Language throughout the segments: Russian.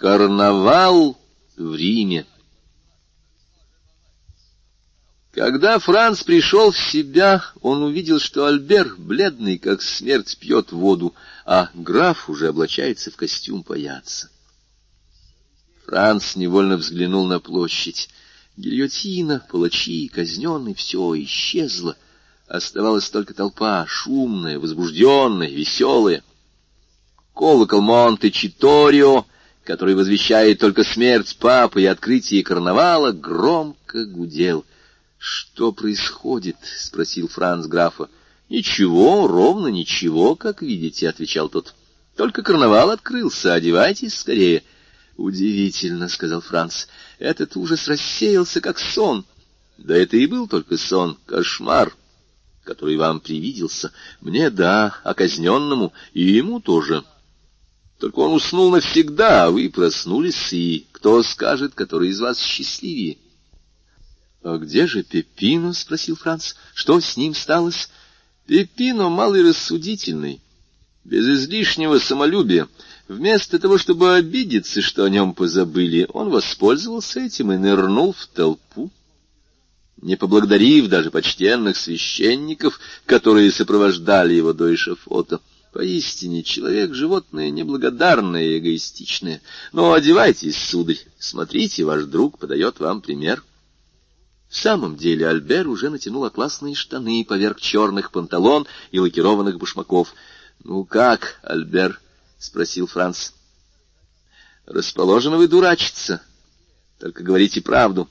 Карнавал в Риме. Когда Франц пришел в себя, он увидел, что Альбер, бледный как смерть, пьет воду, а граф уже облачается в костюм паяца. Франц невольно взглянул на площадь. Гильотина, палачи, казненный — все исчезло. Оставалась только толпа, шумная, возбужденная, веселая. Колокол Монте-Читорио который возвещает только смерть папы и открытие карнавала, громко гудел. — Что происходит? — спросил Франц графа. — Ничего, ровно ничего, как видите, — отвечал тот. — Только карнавал открылся, одевайтесь скорее. — Удивительно, — сказал Франц. — Этот ужас рассеялся, как сон. — Да это и был только сон, кошмар, который вам привиделся. Мне — да, а казненному, и ему тоже. — только он уснул навсегда, а вы проснулись, и кто скажет, который из вас счастливее? — А где же Пепино? — спросил Франц. — Что с ним сталось? — Пепино малый рассудительный, без излишнего самолюбия. Вместо того, чтобы обидеться, что о нем позабыли, он воспользовался этим и нырнул в толпу. Не поблагодарив даже почтенных священников, которые сопровождали его до эшафота, Поистине, человек — животное неблагодарное и эгоистичное. Но одевайтесь, сударь, смотрите, ваш друг подает вам пример. В самом деле Альбер уже натянул атласные штаны поверх черных панталон и лакированных башмаков. — Ну как, Альбер? — спросил Франц. — Расположены вы дурачиться. Только говорите правду.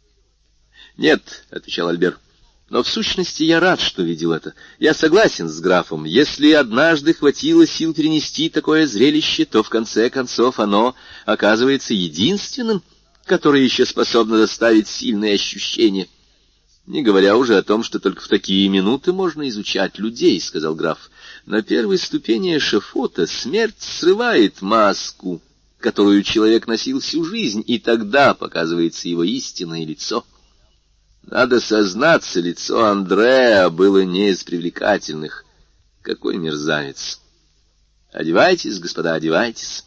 — Нет, — отвечал Альбер, — но в сущности я рад, что видел это. Я согласен с графом. Если однажды хватило сил перенести такое зрелище, то в конце концов оно оказывается единственным, которое еще способно доставить сильные ощущения. Не говоря уже о том, что только в такие минуты можно изучать людей, — сказал граф. На первой ступени эшафота смерть срывает маску, которую человек носил всю жизнь, и тогда показывается его истинное лицо. Надо сознаться, лицо Андреа было не из привлекательных. Какой мерзавец! Одевайтесь, господа, одевайтесь.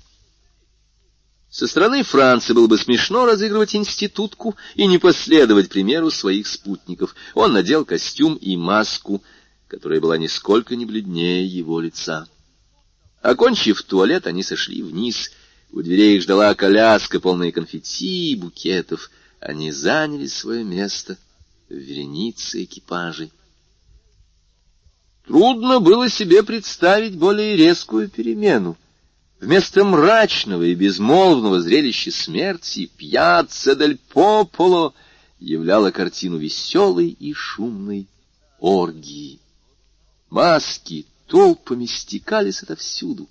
Со стороны Франции было бы смешно разыгрывать институтку и не последовать примеру своих спутников. Он надел костюм и маску, которая была нисколько не бледнее его лица. Окончив туалет, они сошли вниз. У дверей их ждала коляска, полная конфетти и букетов. Они заняли свое место — вереницы экипажей. Трудно было себе представить более резкую перемену. Вместо мрачного и безмолвного зрелища смерти пьяцца дель Пополо являла картину веселой и шумной оргии. Маски толпами стекались отовсюду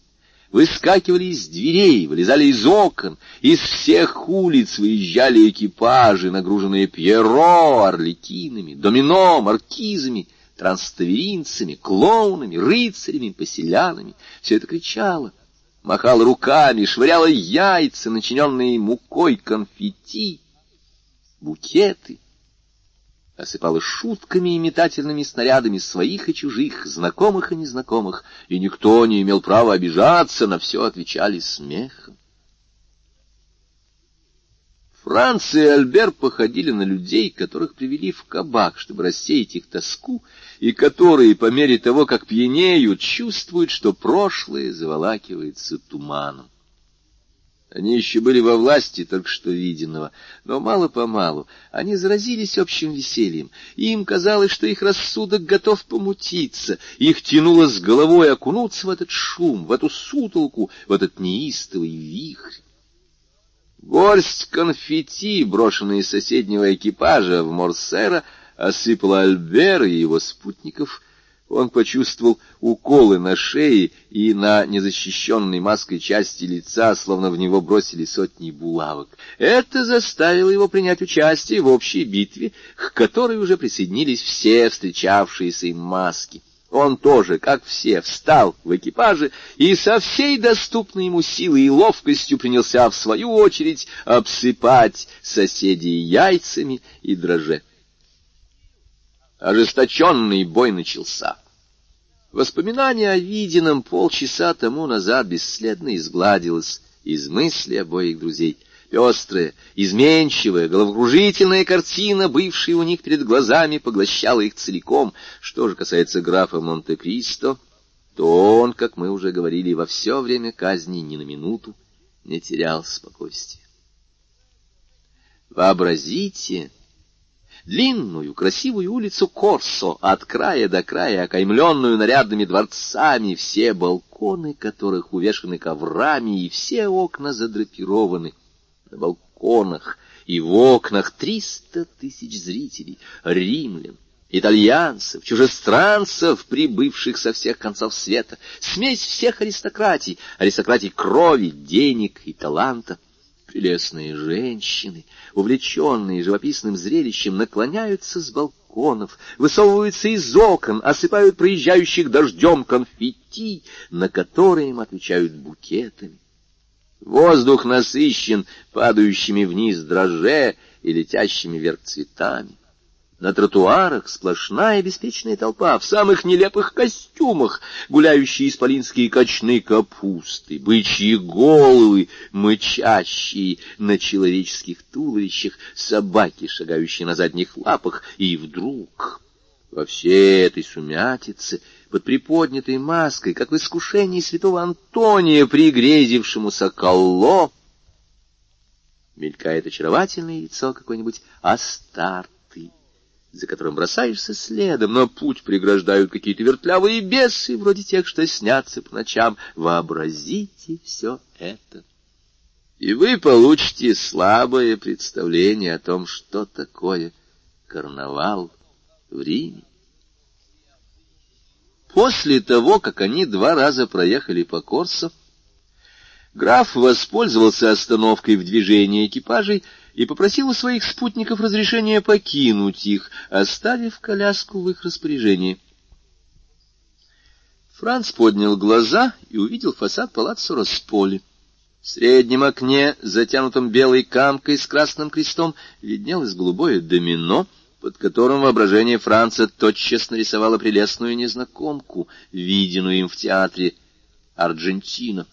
выскакивали из дверей, вылезали из окон, из всех улиц выезжали экипажи, нагруженные пьеро, орликинами, домино, маркизами, транставеринцами, клоунами, рыцарями, поселянами. Все это кричало, махало руками, швыряло яйца, начиненные мукой конфетти, букеты — осыпала шутками и метательными снарядами своих и чужих, знакомых и незнакомых, и никто не имел права обижаться, на все отвечали смехом. Франц и Альбер походили на людей, которых привели в кабак, чтобы рассеять их тоску, и которые, по мере того, как пьянеют, чувствуют, что прошлое заволакивается туманом. Они еще были во власти только что виденного, но мало-помалу они заразились общим весельем, и им казалось, что их рассудок готов помутиться, их тянуло с головой окунуться в этот шум, в эту сутолку, в этот неистовый вихрь. Горсть конфетти, брошенные из соседнего экипажа в Морсера, осыпала Альбера и его спутников — он почувствовал уколы на шее и на незащищенной маской части лица, словно в него бросили сотни булавок. Это заставило его принять участие в общей битве, к которой уже присоединились все встречавшиеся им маски. Он тоже, как все, встал в экипаже и со всей доступной ему силой и ловкостью принялся, в свою очередь, обсыпать соседей яйцами и дрожжей. Ожесточенный бой начался. Воспоминание о виденном полчаса тому назад бесследно изгладилось, из мысли обоих друзей. Пестрая, изменчивая, головокружительная картина, бывшая у них перед глазами, поглощала их целиком. Что же касается графа Монте-Кристо, то он, как мы уже говорили, во все время казни ни на минуту не терял спокойствия. Вообразите длинную, красивую улицу Корсо, от края до края, окаймленную нарядными дворцами, все балконы которых увешаны коврами, и все окна задрапированы. На балконах и в окнах триста тысяч зрителей, римлян, итальянцев, чужестранцев, прибывших со всех концов света, смесь всех аристократий, аристократий крови, денег и таланта. Прелестные женщины, увлеченные живописным зрелищем, наклоняются с балконов, высовываются из окон, осыпают проезжающих дождем конфетти, на которые им отвечают букетами. Воздух насыщен падающими вниз дрожже и летящими вверх цветами. На тротуарах сплошная беспечная толпа в самых нелепых костюмах, гуляющие исполинские кочны капусты, бычьи головы, мычащие на человеческих туловищах, собаки, шагающие на задних лапах, и вдруг во всей этой сумятице, под приподнятой маской, как в искушении святого Антония, пригрезившемуся колло, мелькает очаровательное лицо какой-нибудь Астарт за которым бросаешься следом, но путь преграждают какие-то вертлявые бесы, вроде тех, что снятся по ночам. Вообразите все это. И вы получите слабое представление о том, что такое карнавал в Риме. После того, как они два раза проехали по Корсо, граф воспользовался остановкой в движении экипажей и попросил у своих спутников разрешения покинуть их, оставив коляску в их распоряжении. Франц поднял глаза и увидел фасад палаццо Росполи. В среднем окне, затянутом белой камкой с красным крестом, виднелось голубое домино, под которым воображение Франца тотчас нарисовало прелестную незнакомку, виденную им в театре Аргентина.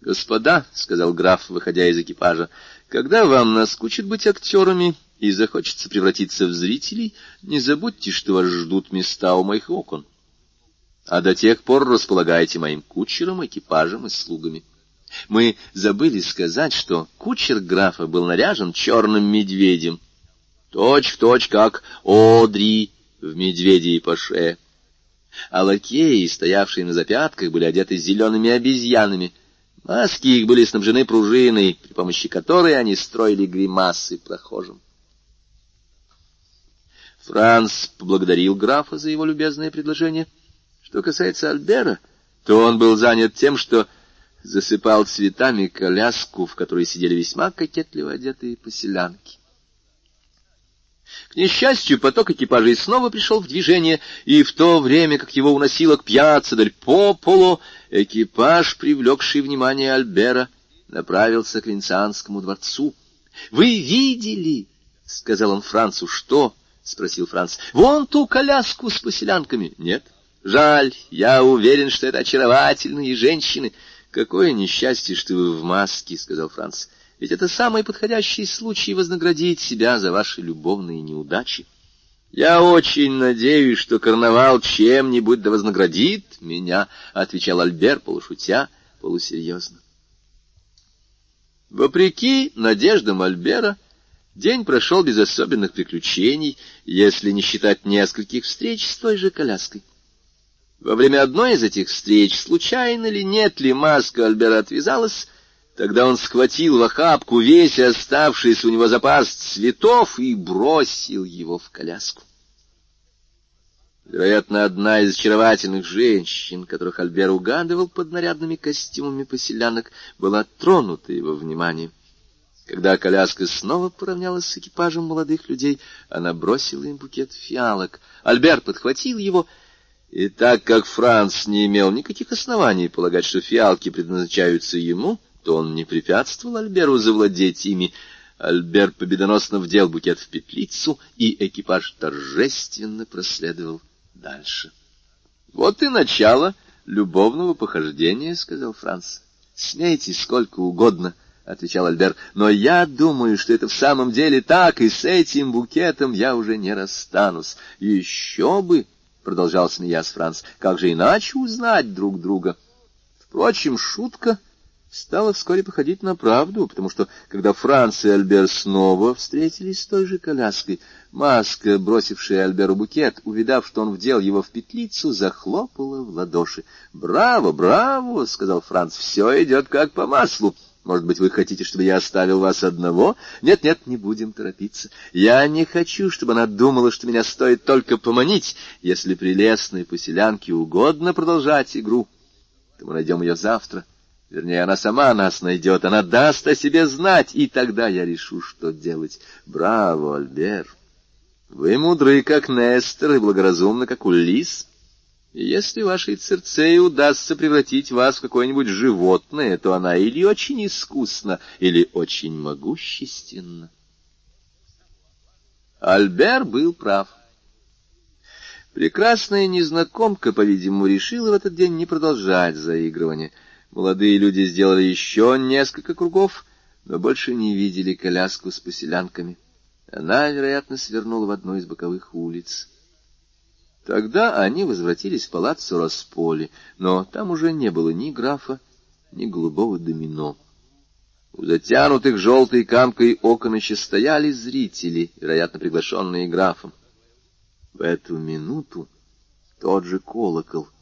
«Господа», — сказал граф, выходя из экипажа, когда вам наскучит быть актерами и захочется превратиться в зрителей, не забудьте, что вас ждут места у моих окон. А до тех пор располагайте моим кучером, экипажем и слугами. Мы забыли сказать, что кучер графа был наряжен черным медведем, точь в точь, как Одри в «Медведе и Паше». А лакеи, стоявшие на запятках, были одеты зелеными обезьянами — Маски их были снабжены пружиной, при помощи которой они строили гримасы прохожим. Франц поблагодарил графа за его любезное предложение. Что касается Альбера, то он был занят тем, что засыпал цветами коляску, в которой сидели весьма кокетливо одетые поселянки. К несчастью, поток экипажей снова пришел в движение, и в то время, как его уносило к пьяцца дель Пополо, экипаж, привлекший внимание Альбера, направился к Венецианскому дворцу. — Вы видели? — сказал он Францу. — Что? — спросил Франц. — Вон ту коляску с поселянками. — Нет. — Жаль, я уверен, что это очаровательные женщины. — Какое несчастье, что вы в маске, — сказал Франц. Ведь это самый подходящий случай вознаградить себя за ваши любовные неудачи. «Я очень надеюсь, что карнавал чем-нибудь да вознаградит меня», — отвечал Альбер, полушутя, полусерьезно. Вопреки надеждам Альбера, день прошел без особенных приключений, если не считать нескольких встреч с той же коляской. Во время одной из этих встреч, случайно ли нет ли, маска Альбера отвязалась, Тогда он схватил в охапку весь оставшийся у него запас цветов и бросил его в коляску. Вероятно, одна из очаровательных женщин, которых Альбер угадывал под нарядными костюмами поселянок, была тронута его вниманием. Когда коляска снова поравнялась с экипажем молодых людей, она бросила им букет фиалок. Альбер подхватил его, и так как Франц не имел никаких оснований полагать, что фиалки предназначаются ему, то он не препятствовал Альберу завладеть ими. Альбер победоносно вдел букет в петлицу, и экипаж торжественно проследовал дальше. — Вот и начало любовного похождения, — сказал Франц. — Смейтесь сколько угодно, — отвечал Альбер, — но я думаю, что это в самом деле так, и с этим букетом я уже не расстанусь. Еще бы, — продолжал смеясь Франц, — как же иначе узнать друг друга? Впрочем, шутка стала вскоре походить на правду, потому что, когда Франц и Альбер снова встретились с той же коляской, Маска, бросившая Альберу букет, увидав, что он вдел его в петлицу, захлопала в ладоши. «Браво, браво!» — сказал Франц. «Все идет как по маслу. Может быть, вы хотите, чтобы я оставил вас одного? Нет-нет, не будем торопиться. Я не хочу, чтобы она думала, что меня стоит только поманить. Если прелестной поселянке угодно продолжать игру, то мы найдем ее завтра». Вернее, она сама нас найдет, она даст о себе знать, и тогда я решу, что делать. Браво, Альбер! Вы мудры, как Нестор, и благоразумны, как Улис. И если вашей Церцеи удастся превратить вас в какое-нибудь животное, то она или очень искусна, или очень могущественна. Альбер был прав. Прекрасная незнакомка, по-видимому, решила в этот день не продолжать заигрывание — Молодые люди сделали еще несколько кругов, но больше не видели коляску с поселянками. Она, вероятно, свернула в одну из боковых улиц. Тогда они возвратились в палаццо Росполи, но там уже не было ни графа, ни голубого домино. У затянутых желтой камкой окон еще стояли зрители, вероятно, приглашенные графом. В эту минуту тот же колокол —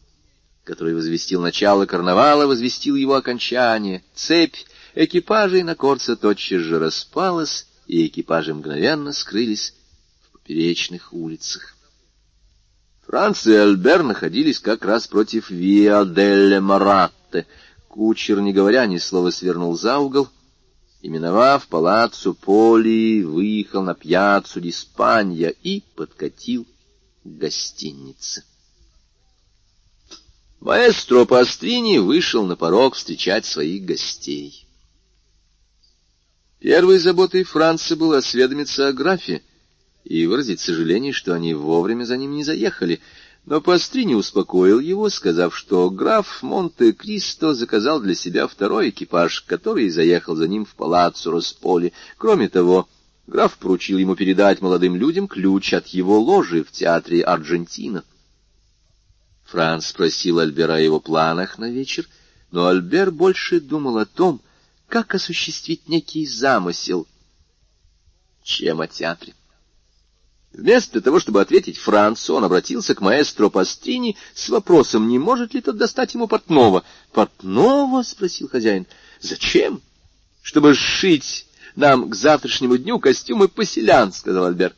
который возвестил начало карнавала, возвестил его окончание. Цепь экипажей на Корце тотчас же распалась, и экипажи мгновенно скрылись в поперечных улицах. Франц и Альбер находились как раз против Виа делле Маратте. Кучер, не говоря ни слова, свернул за угол, и, миновав палаццо Поли, выехал на пьяцу Диспанья и подкатил к гостинице. Маэстро Пастрини вышел на порог встречать своих гостей. Первой заботой Франца было осведомиться о графе и выразить сожаление, что они вовремя за ним не заехали, но Пастрини успокоил его, сказав, что граф Монте-Кристо заказал для себя второй экипаж, который заехал за ним в палаццо Росполи. Кроме того, граф поручил ему передать молодым людям ключ от его ложи в театре Аргентина. Франц спросил Альбера о его планах на вечер, но Альбер больше думал о том, как осуществить некий замысел, чем о театре. Вместо того, чтобы ответить Францу, он обратился к маэстро Пастрини с вопросом, не может ли тот достать ему портного. «Портного?» — спросил хозяин. «Зачем?» «Чтобы сшить нам к завтрашнему дню костюмы поселян», — сказал Альбер.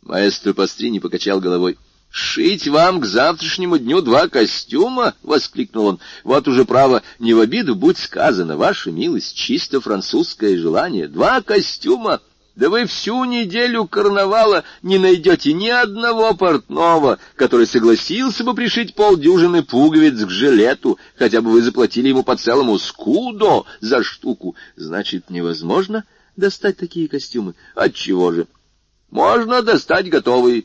Маэстро Пастрини покачал головой. «Шить вам к завтрашнему дню два костюма?» — воскликнул он. «Вот уже право, не в обиду, будь сказано, ваша милость, чисто французское желание. Два костюма!» Да вы всю неделю карнавала не найдете ни одного портного, который согласился бы пришить полдюжины пуговиц к жилету, хотя бы вы заплатили ему по целому скудо за штуку. Значит, невозможно достать такие костюмы? Отчего же? Можно достать готовые.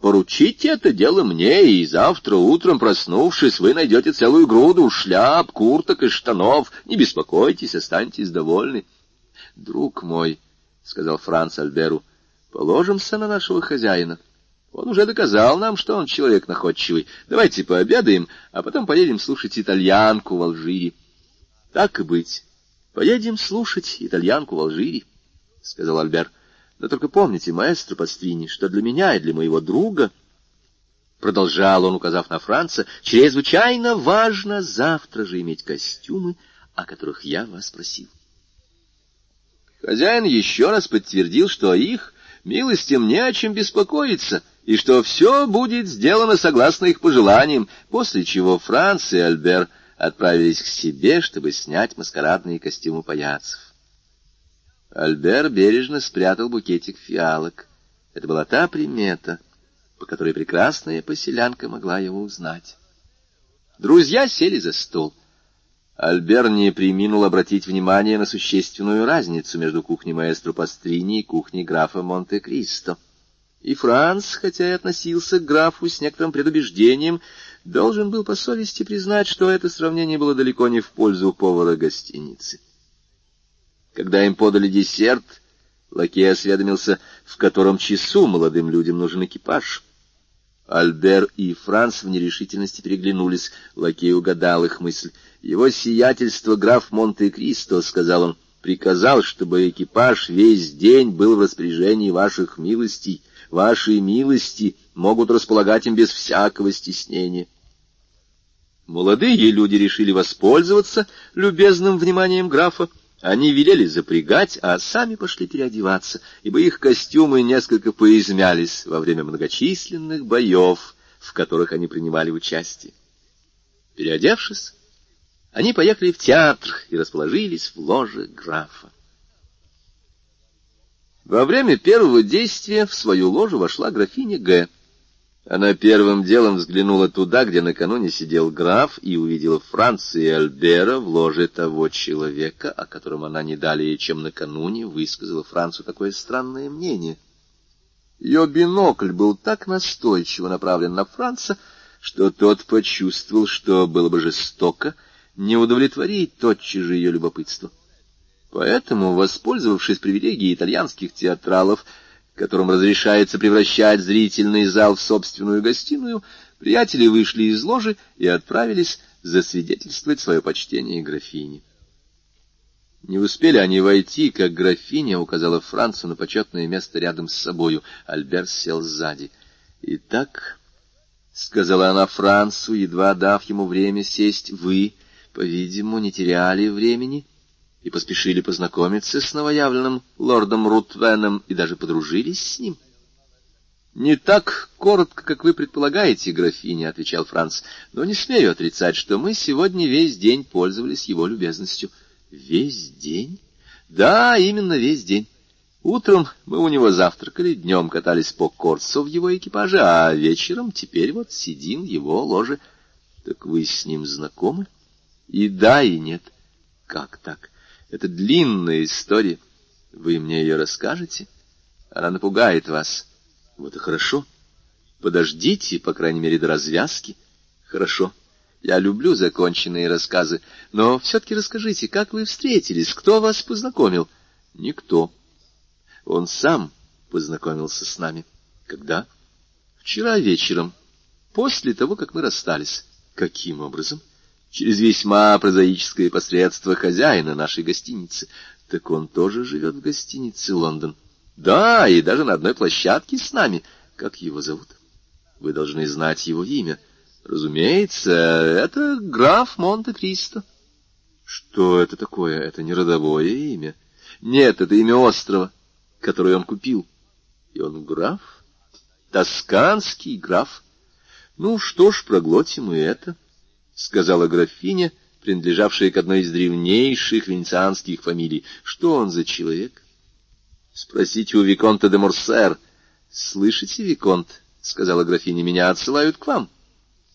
Поручите это дело мне, и завтра утром, проснувшись, вы найдете целую груду шляп, курток и штанов. Не беспокойтесь, останьтесь довольны. — Друг мой, — сказал Франц Альберу, — положимся на нашего хозяина. Он уже доказал нам, что он человек находчивый. Давайте пообедаем, а потом поедем слушать итальянку в Алжире. — Так и быть. Поедем слушать итальянку в Алжире, — сказал Альбер. — но только помните, маэстро Пастрини, что для меня и для моего друга, продолжал он, указав на Франца, чрезвычайно важно завтра же иметь костюмы, о которых я вас просил. Хозяин еще раз подтвердил, что их милостям не о чем беспокоиться, и что все будет сделано согласно их пожеланиям, после чего Франц и Альбер отправились к себе, чтобы снять маскарадные костюмы паяцев. Альбер бережно спрятал букетик фиалок. Это была та примета, по которой прекрасная поселянка могла его узнать. Друзья сели за стол. Альбер не приминул обратить внимание на существенную разницу между кухней маэстро Пастрини и кухней графа Монте-Кристо. И Франц, хотя и относился к графу с некоторым предубеждением, должен был по совести признать, что это сравнение было далеко не в пользу повара гостиницы. Когда им подали десерт, лакей осведомился, в котором часу молодым людям нужен экипаж. Альбер и Франц в нерешительности переглянулись. Лакей угадал их мысль. «Его сиятельство граф Монте-Кристо», — сказал он, — «приказал, чтобы экипаж весь день был в распоряжении ваших милостей. Ваши милости могут располагать им без всякого стеснения». Молодые люди решили воспользоваться любезным вниманием графа. Они велели запрягать, а сами пошли переодеваться, ибо их костюмы несколько поизмялись во время многочисленных боев, в которых они принимали участие. Переодевшись, они поехали в театр и расположились в ложе графа. Во время первого действия в свою ложу вошла графиня Г. Она первым делом взглянула туда, где накануне сидел граф, и увидела Франца и Альбера в ложе того человека, о котором она не далее, чем накануне, высказала Францу такое странное мнение. Ее бинокль был так настойчиво направлен на Франца, что тот почувствовал, что было бы жестоко не удовлетворить тотчас же ее любопытство. Поэтому, воспользовавшись привилегией итальянских театралов, которым разрешается превращать зрительный зал в собственную гостиную, приятели вышли из ложи и отправились засвидетельствовать свое почтение графине. Не успели они войти, как графиня указала Францу на почетное место рядом с собою. Альберт сел сзади. «Итак», — сказала она Францу, едва дав ему время сесть, — «вы, по-видимому, не теряли времени и поспешили познакомиться с новоявленным лордом Рутвеном и даже подружились с ним. — Не так коротко, как вы предполагаете, графиня, — отвечал Франц, — но не смею отрицать, что мы сегодня весь день пользовались его любезностью. — Весь день? — Да, именно весь день. Утром мы у него завтракали, днем катались по Корсу в его экипаже, а вечером теперь вот сидим в его ложе. Так вы с ним знакомы? И да, и нет. Как так? Это длинная история. Вы мне ее расскажете? Она напугает вас. Вот и хорошо. Подождите, по крайней мере, до развязки. Хорошо. Я люблю законченные рассказы, но все-таки расскажите, как вы встретились, кто вас познакомил? Никто. Он сам познакомился с нами. Когда? Вчера вечером, после того, как мы расстались. Каким образом? Через весьма прозаическое посредство хозяина нашей гостиницы. Так он тоже живет в гостинице «Лондон». Да, и даже на одной площадке с нами. Как его зовут? Вы должны знать его имя. Разумеется, это граф Монте-Кристо. Что это такое? Это не родовое имя. Нет, это имя острова, которое он купил. И он граф? Тосканский граф. Ну что ж, проглотим и это. —— сказала графиня, принадлежавшая к одной из древнейших венецианских фамилий. — Что он за человек? — Спросите у Виконта де Морсер. — Слышите, Виконт, — сказала графиня, — меня отсылают к вам.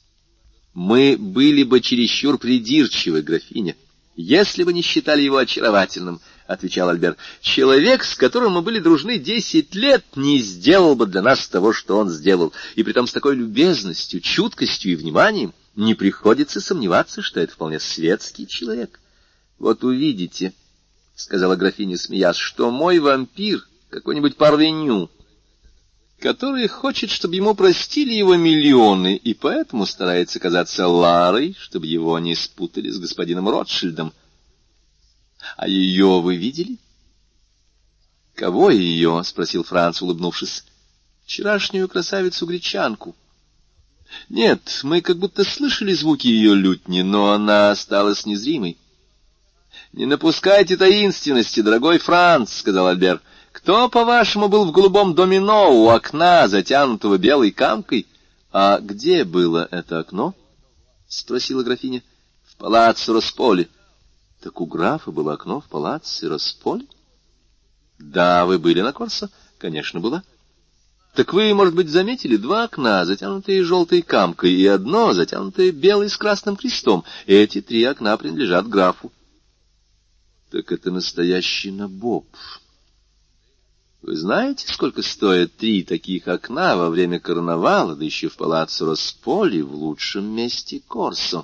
— Мы были бы чересчур придирчивы, графиня, если бы не считали его очаровательным, — отвечал Альбер. — Человек, с которым мы были дружны десять лет, не сделал бы для нас того, что он сделал, и притом с такой любезностью, чуткостью и вниманием — не приходится сомневаться, что это вполне светский человек. Вот увидите, — сказала графиня, смеясь, — что мой вампир какой-нибудь парвеню, который хочет, чтобы ему простили его миллионы, и поэтому старается казаться Ларой, чтобы его не спутали с господином Ротшильдом. А ее вы видели? — Кого ее? — спросил Франц, улыбнувшись. — Вчерашнюю красавицу-гречанку. — нет, мы как будто слышали звуки ее лютни, но она осталась незримой. — Не напускайте таинственности, дорогой Франц, — сказал Альбер. — Кто, по-вашему, был в голубом домино у окна, затянутого белой камкой? — А где было это окно? — спросила графиня. — В палаццо Росполи. — Так у графа было окно в палаццо Росполи? — Да, вы были на Корсо? — Конечно, была. — так вы, может быть, заметили два окна, затянутые желтой камкой, и одно, затянутое белой с красным крестом. Эти три окна принадлежат графу. Так это настоящий набоб. Вы знаете, сколько стоят три таких окна во время карнавала, да еще в палаццо Росполи в лучшем месте Корсо?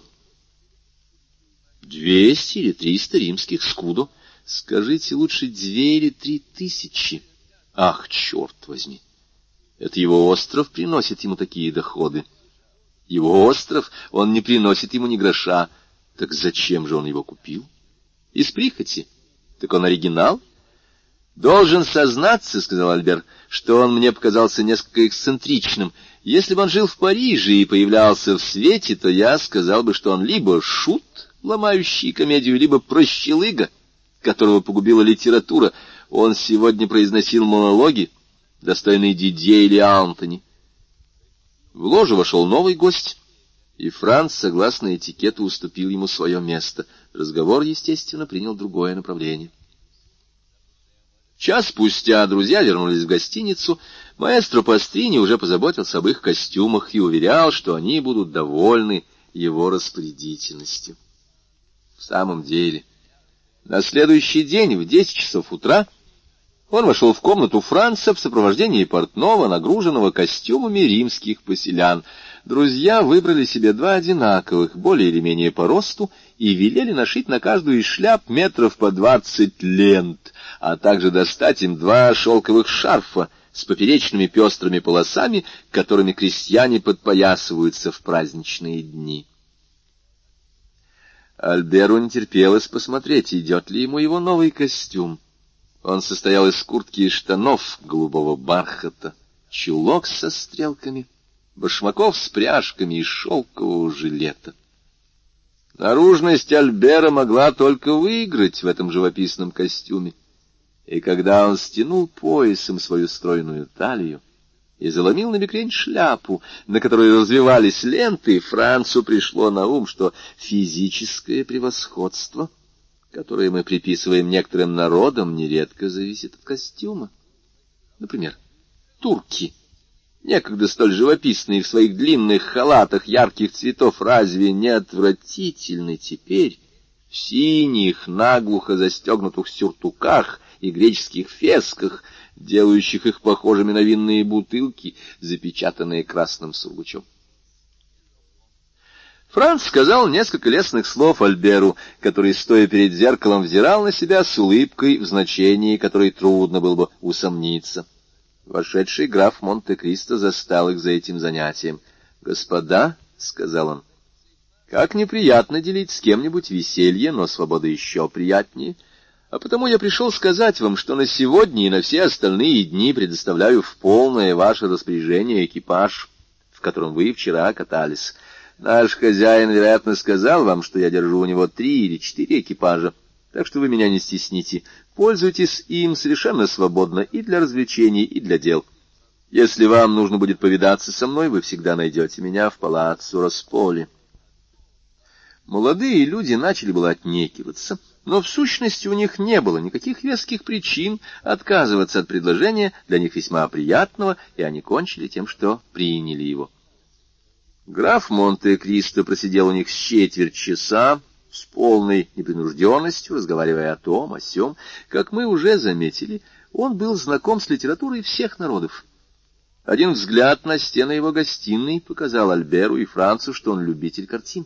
Двести или триста римских скудо. Скажите лучше две или три тысячи. Ах, черт возьми! Это его остров приносит ему такие доходы. Его остров, он не приносит ему ни гроша. Так зачем же он его купил? Из прихоти. Так он оригинал? — «Должен сознаться, — сказал Альбер, — что он мне показался несколько эксцентричным. Если бы он жил в Париже и появлялся в свете, то я сказал бы, что он либо шут, ломающий комедию, либо прощелыга, которого погубила литература. Он сегодня произносил монологи, достойные Дидье или Антони. В ложу вошел новый гость, и Франц, согласно этикету, уступил ему свое место. Разговор, естественно, принял другое направление. Час спустя друзья вернулись в гостиницу. Маэстро Пастрини уже позаботился об их костюмах и уверял, что они будут довольны его распорядительностью. В самом деле, на следующий день в десять часов утра он вошел в комнату Франца в сопровождении портного, нагруженного костюмами римских поселян. Друзья выбрали себе два одинаковых, более или менее по росту, и велели нашить на каждую из шляп метров по двадцать лент, а также достать им два шелковых шарфа с поперечными пестрыми полосами, которыми крестьяне подпоясываются в праздничные дни. Альберу не терпелось посмотреть, идет ли ему его новый костюм. Он состоял из куртки и штанов голубого бархата, чулок со стрелками, башмаков с пряжками и шелкового жилета. Наружность Альбера могла только выиграть в этом живописном костюме. И когда он стянул поясом свою стройную талию и заломил на бекрень шляпу, на которой развивались ленты, Францу пришло на ум, что физическое превосходство, которое мы приписываем некоторым народам, нередко зависит от костюма. Например, турки — некогда столь живописные в своих длинных халатах ярких цветов, разве не отвратительны теперь в синих, наглухо застегнутых сюртуках и греческих фесках, делающих их похожими на винные бутылки, запечатанные красным сургучом? Франц сказал несколько лестных слов Альберу, который, стоя перед зеркалом, взирал на себя с улыбкой, в значении которой трудно было бы усомниться. Вошедший граф Монте-Кристо застал их за этим занятием. «Господа», — сказал он, — «как неприятно делить с кем-нибудь веселье, но свобода еще приятнее, а потому я пришел сказать вам, что на сегодня и на все остальные дни предоставляю в полное ваше распоряжение экипаж, в котором вы вчера катались. Наш хозяин, вероятно, сказал вам, что я держу у него три или четыре экипажа, так что вы меня не стесните. Пользуйтесь им совершенно свободно и для развлечений, и для дел. Если вам нужно будет повидаться со мной, вы всегда найдете меня в палаццо Росполи. Молодые люди начали было отнекиваться, но в сущности у них не было никаких веских причин отказываться от предложения, для них весьма приятного, и они кончили тем, что приняли его. Граф Монте-Кристо просидел у них с четверть часа, с полной непринужденностью, разговаривая о том, о сём. Как мы уже заметили, он был знаком с литературой всех народов. Один взгляд на стены его гостиной показал Альберу и Францу, что он любитель картин.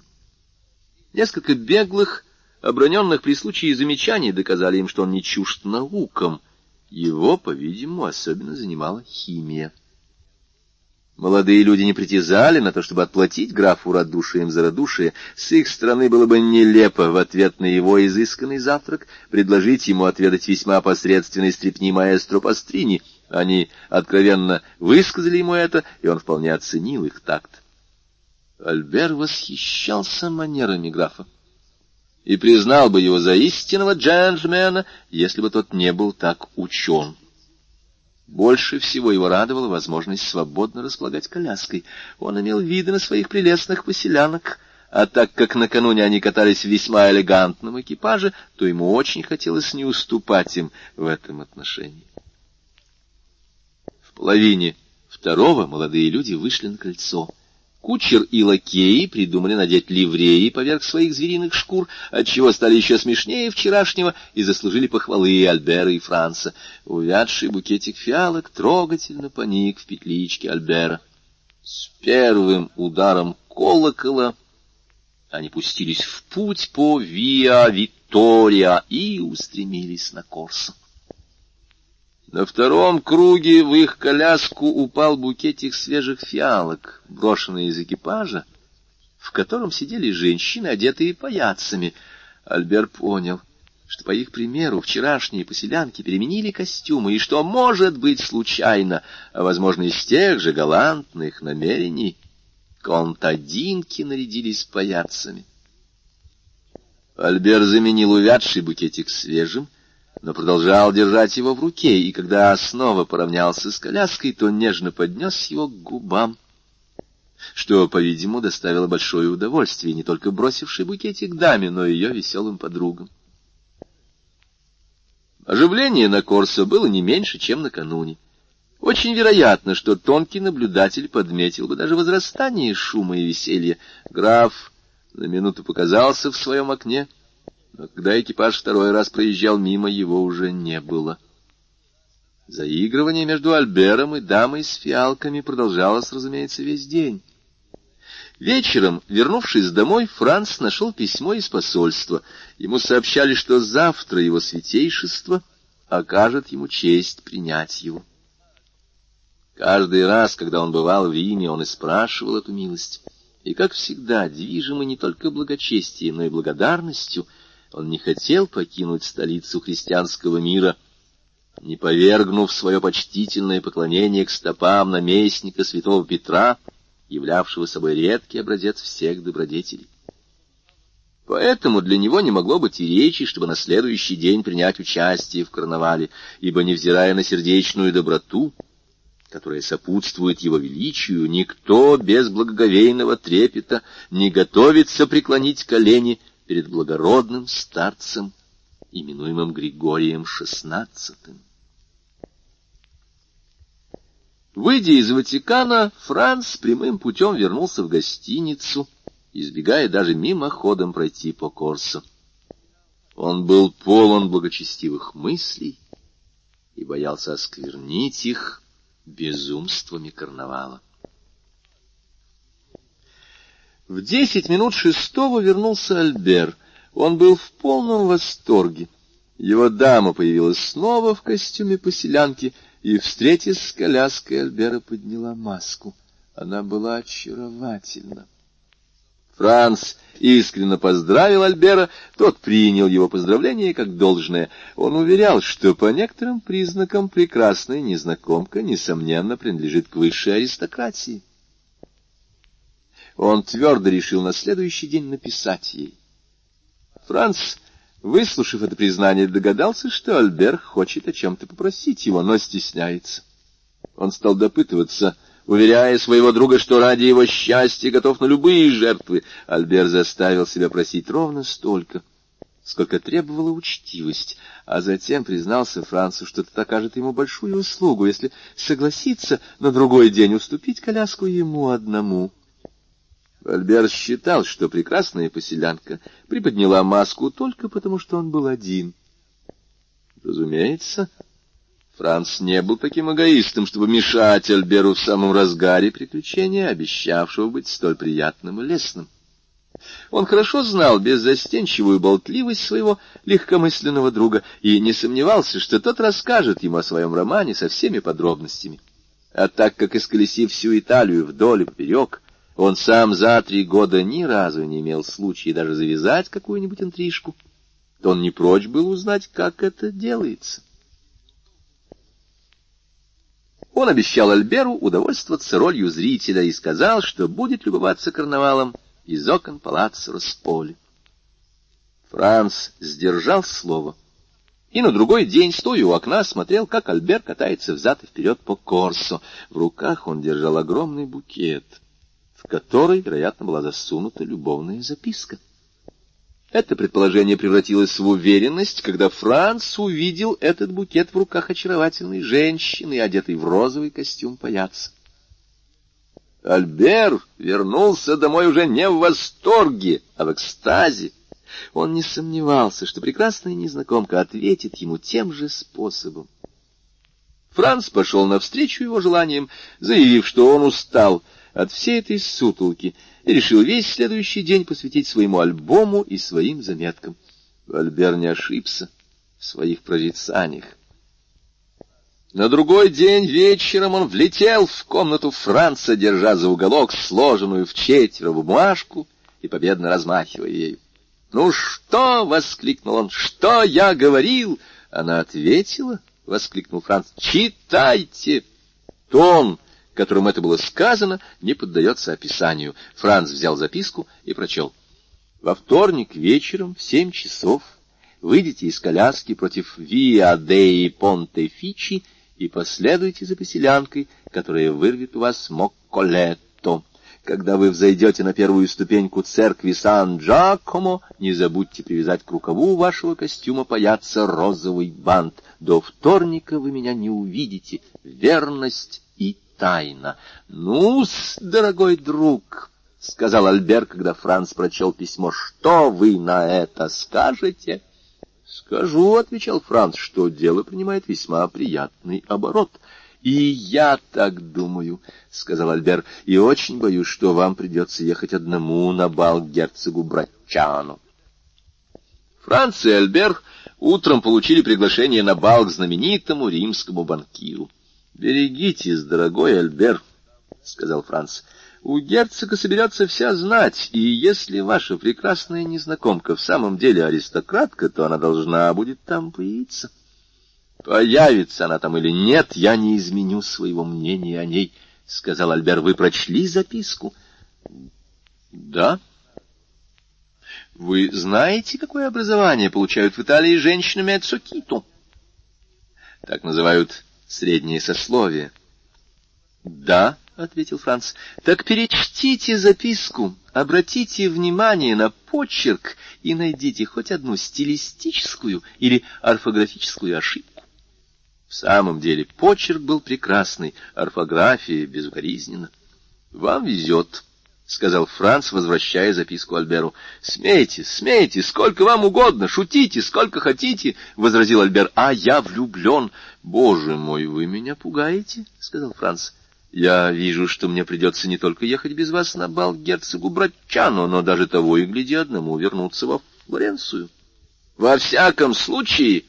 Несколько беглых, оброненных при случае замечаний доказали им, что он не чужд наукам. Его, по-видимому, особенно занимала химия. Молодые люди не притязали на то, чтобы отплатить графу радушием за радушие. С их стороны было бы нелепо в ответ на его изысканный завтрак предложить ему отведать весьма посредственной стрепни маэстро Пастрини. Они откровенно высказали ему это, и он вполне оценил их такт. Альбер восхищался манерами графа и признал бы его за истинного джентльмена, если бы тот не был так учен. Больше всего его радовала возможность свободно располагать коляской. Он имел виды на своих прелестных поселянок, а так как накануне они катались в весьма элегантном экипаже, то ему очень хотелось не уступать им в этом отношении. В половине второго молодые люди вышли на кольцо. Кучер и лакеи придумали надеть ливреи поверх своих звериных шкур, отчего стали еще смешнее вчерашнего и заслужили похвалы Альбера и Франца. Увядший букетик фиалок трогательно поник в петличке Альбера. С первым ударом колокола они пустились в путь по Виа Витория и устремились на Корсо. На втором круге в их коляску упал букетик свежих фиалок, брошенный из экипажа, в котором сидели женщины, одетые паяцами. Альбер понял, что по их примеру вчерашние поселянки переменили костюмы, и что, может быть, случайно, а, возможно, из тех же галантных намерений, контадинки нарядились паяцами. Альбер заменил увядший букетик свежим, но продолжал держать его в руке, и когда снова поравнялся с коляской, то нежно поднес его к губам, что, по-видимому, доставило большое удовольствие не только бросившей букетик даме, но и ее веселым подругам. Оживление на Корсо было не меньше, чем накануне. Очень вероятно, что тонкий наблюдатель подметил бы даже возрастание шума и веселья. Граф на минуту показался в своем окне — но когда экипаж второй раз проезжал мимо, его уже не было. Заигрывание между Альбером и дамой с фиалками продолжалось, разумеется, весь день. Вечером, вернувшись домой, Франц нашел письмо из посольства. Ему сообщали, что завтра его святейшество окажет ему честь принять его. Каждый раз, когда он бывал в Риме, он и спрашивал эту милость. И, как всегда, движимый не только благочестием, но и благодарностью — он не хотел покинуть столицу христианского мира, не повергнув свое почтительное поклонение к стопам наместника святого Петра, являвшего собой редкий образец всех добродетелей. Поэтому для него не могло быть и речи, чтобы на следующий день принять участие в карнавале, ибо, невзирая на сердечную доброту, которая сопутствует его величию, никто без благоговейного трепета не готовится преклонить колени перед благородным старцем, именуемым Григорием XVI. Выйдя из Ватикана, Франц прямым путем вернулся в гостиницу, избегая даже мимоходом пройти по Корсо. Он был полон благочестивых мыслей и боялся осквернить их безумствами карнавала. В десять минут шестого вернулся Альбер. Он был в полном восторге. Его дама появилась снова в костюме поселянки, и, встретясь с коляской, Альбера подняла маску. Она была очаровательна. Франц искренне поздравил Альбера, тот принял его поздравление как должное. Он уверял, что по некоторым признакам прекрасная незнакомка, несомненно, принадлежит к высшей аристократии. Он твердо решил на следующий день написать ей. Франц, выслушав это признание, догадался, что Альбер хочет о чем-то попросить его, но стесняется. Он стал допытываться, уверяя своего друга, что ради его счастья готов на любые жертвы. Альбер заставил себя просить ровно столько, сколько требовала учтивость, а затем признался Францу, что это окажет ему большую услугу, если согласится на другой день уступить коляску ему одному. Альберт считал, что прекрасная поселянка приподняла маску только потому, что он был один. Разумеется, Франц не был таким эгоистом, чтобы мешать Альберу в самом разгаре приключения, обещавшего быть столь приятным и лестным. Он хорошо знал беззастенчивую болтливость своего легкомысленного друга и не сомневался, что тот расскажет ему о своем романе со всеми подробностями. А так как, исколесив всю Италию вдоль и поперек, он сам за три года ни разу не имел случая даже завязать какую-нибудь интрижку. То он не прочь был узнать, как это делается. Он обещал Альберу удовольствоваться ролью зрителя и сказал, что будет любоваться карнавалом из окон палаца Росполи. Франц сдержал слово. И на другой день, стоя у окна, смотрел, как Альбер катается взад и вперед по Корсо. В руках он держал огромный букет — которой, вероятно, была засунута любовная записка. Это предположение превратилось в уверенность, когда Франц увидел этот букет в руках очаровательной женщины, одетой в розовый костюм паяца. Альбер вернулся домой уже не в восторге, а в экстазе. Он не сомневался, что прекрасная незнакомка ответит ему тем же способом. Франц пошел навстречу его желаниям, заявив, что он устал от всей этой сутолки и решил весь следующий день посвятить своему альбому и своим заметкам. Альбер не ошибся в своих прорицаниях. На другой день вечером он влетел в комнату Франца, держа за уголок сложенную в четверо бумажку и победно размахивая ею. «Ну что?» — воскликнул он. «Что я говорил?» Она ответила, — воскликнул Франц. «Читайте!» Тон, которым это было сказано, не поддается описанию. Франц взял записку и прочел. «Во вторник вечером в семь часов выйдите из коляски против Виа Деи Понте Фичи и последуйте за поселянкой, которая вырвет у вас Мокколетто. Когда вы взойдете на первую ступеньку церкви Сан-Джакомо, не забудьте привязать к рукаву вашего костюма паяться розовый бант. До вторника вы меня не увидите. Верность тайна. ну дорогой друг, — сказал Альбер, когда Франц прочел письмо, — что вы на это скажете? —— Скажу, — отвечал Франц, — что дело принимает весьма приятный оборот. — И я так думаю, — сказал Альбер, — и очень боюсь, что вам придется ехать одному на бал герцогу Братчану. Франц и Альбер утром получили приглашение на бал к знаменитому римскому банкиру. — Берегитесь, дорогой Альбер, — сказал Франц, — у герцога соберется вся знать, и если ваша прекрасная незнакомка в самом деле аристократка, то она должна будет там появиться. Появится она там или нет, я не изменю своего мнения о ней, — сказал Альбер. — Вы прочли записку? — Да. — Вы знаете, какое образование получают в Италии женщины Мецокито? Так называют среднее сословие. — Да. —— ответил Франц. — Так перечтите записку, обратите внимание на почерк и найдите хоть одну стилистическую или орфографическую ошибку. В самом деле почерк был прекрасный, орфография безукоризненна. — Вам везет, — сказал Франц, возвращая записку Альберу. — Смейте, смейте, сколько вам угодно, шутите, сколько хотите, — возразил Альбер. — А я влюблен. — Боже мой, вы меня пугаете, — сказал Франц. — я вижу, что мне придется не только ехать без вас на бал герцогу Братчану, но даже того и гляди одному вернуться во Флоренцию. Во всяком случае,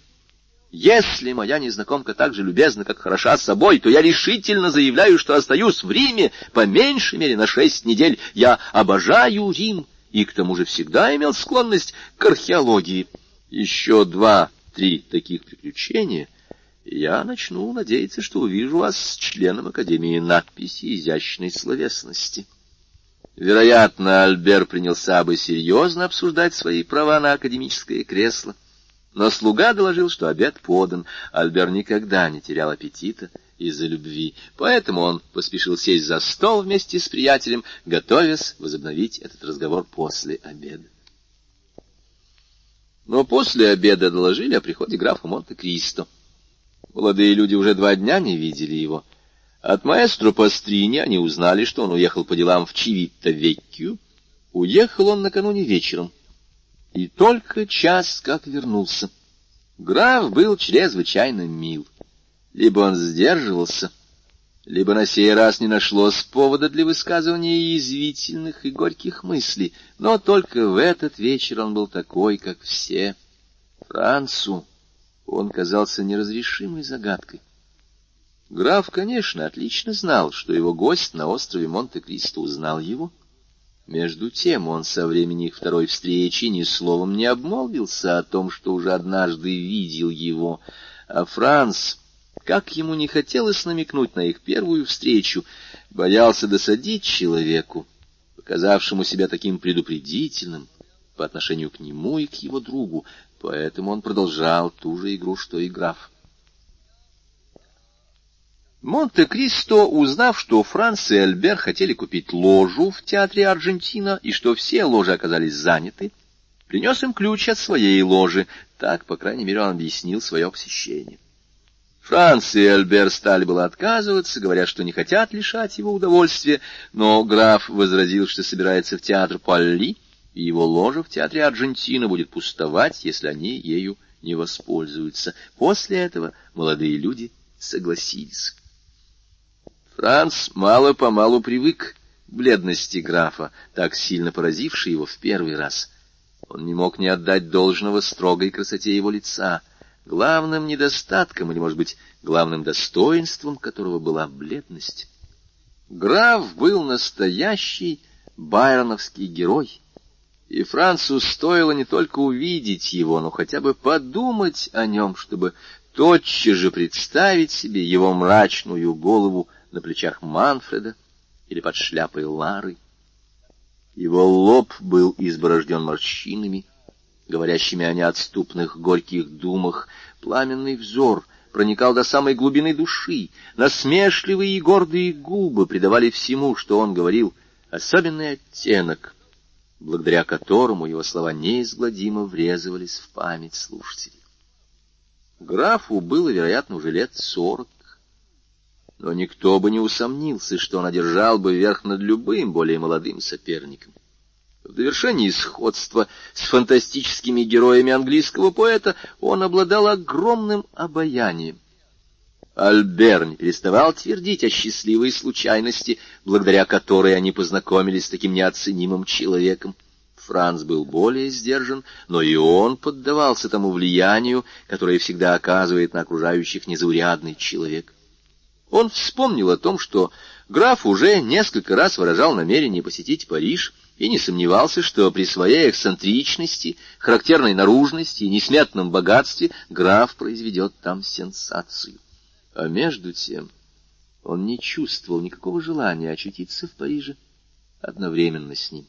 если моя незнакомка так же любезна, как хороша собой, то я решительно заявляю, что остаюсь в Риме по меньшей мере на шесть недель. Я обожаю Рим и к тому же всегда имел склонность к археологии. Еще два-три таких приключения — я начну надеяться, что увижу вас с членом Академии надписи изящной словесности. Вероятно, Альбер принялся бы серьезно обсуждать свои права на академическое кресло, но слуга доложил, что обед подан. Альбер никогда не терял аппетита из-за любви, поэтому он поспешил сесть за стол вместе с приятелем, готовясь возобновить этот разговор после обеда. Но после обеда доложили о приходе графа Монте-Кристо. Молодые люди уже два дня не видели его. От маэстро Пастрини они узнали, что он уехал по делам в Чивитто-Веккию. Уехал он накануне вечером. И только час как вернулся. Граф был чрезвычайно мил. Либо он сдерживался, либо на сей раз не нашлось повода для высказывания язвительных и горьких мыслей, но только в этот вечер он был такой, как все. Францу он казался неразрешимой загадкой. Граф, конечно, отлично знал, что его гость на острове Монте-Кристо узнал его. Между тем он со времени их второй встречи ни словом не обмолвился о том, что уже однажды видел его, а Франц, как ему не хотелось намекнуть на их первую встречу, боялся досадить человеку, показавшему себя таким предупредительным по отношению к нему и к его другу, Поэтому он продолжал ту же игру, что и граф. Монте-Кристо, узнав, что Франц и Альбер хотели купить ложу в театре Аргентина и что все ложи оказались заняты, принес им ключ от своей ложи. Так, по крайней мере, он объяснил свое посещение. Франц и Альбер стали было отказываться, говоря, что не хотят лишать его удовольствия, но граф возразил, что собирается в театр Палли, и его ложа в театре Аргентина будет пустовать, если они ею не воспользуются. После этого молодые люди согласились. Франц мало-помалу привык к бледности графа, так сильно поразившей его в первый раз. Он не мог не отдать должного строгой красоте его лица — главным недостатком или, может быть, главным достоинством которого была бледность. Граф был настоящий байроновский герой, и Францу стоило не только увидеть его, но хотя бы подумать о нем, чтобы тотчас же представить себе его мрачную голову на плечах Манфреда или под шляпой Лары. Его лоб был изборожден морщинами, говорящими о неотступных горьких думах, пламенный взор проникал до самой глубины души, насмешливые и гордые губы придавали всему, что он говорил, особенный оттенок, благодаря которому его слова неизгладимо врезывались в память слушателей. Графу было, вероятно, уже лет сорок, но никто бы не усомнился, что он одержал бы верх над любым более молодым соперником. В довершении сходства с фантастическими героями английского поэта он обладал огромным обаянием. Альбер не переставал твердить о счастливой случайности, благодаря которой они познакомились с таким неоценимым человеком. Франц был более сдержан, но и он поддавался тому влиянию, которое всегда оказывает на окружающих незаурядный человек. Он вспомнил о том, что граф уже несколько раз выражал намерение посетить Париж — и не сомневался, что при своей эксцентричности, характерной наружности и несметном богатстве граф произведет там сенсацию. А между тем он не чувствовал никакого желания очутиться в Париже одновременно с ним.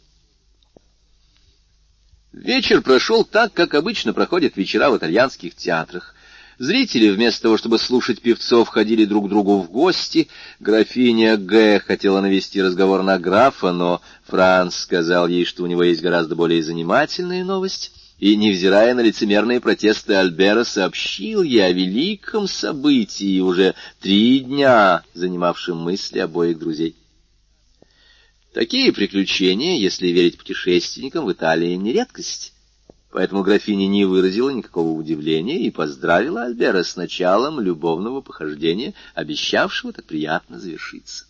Вечер прошел так, как обычно проходят вечера в итальянских театрах. Зрители, вместо того, чтобы слушать певцов, ходили друг к другу в гости. Графиня Г. хотела навести разговор на графа, но Франц сказал ей, что у него есть гораздо более занимательная новость, и, невзирая на лицемерные протесты Альбера, сообщил ей о великом событии, уже три дня занимавшем мысли обоих друзей. Такие приключения, если верить путешественникам, в Италии не редкость. Поэтому графиня не выразила никакого удивления и поздравила Альбера с началом любовного похождения, обещавшего так приятно завершиться.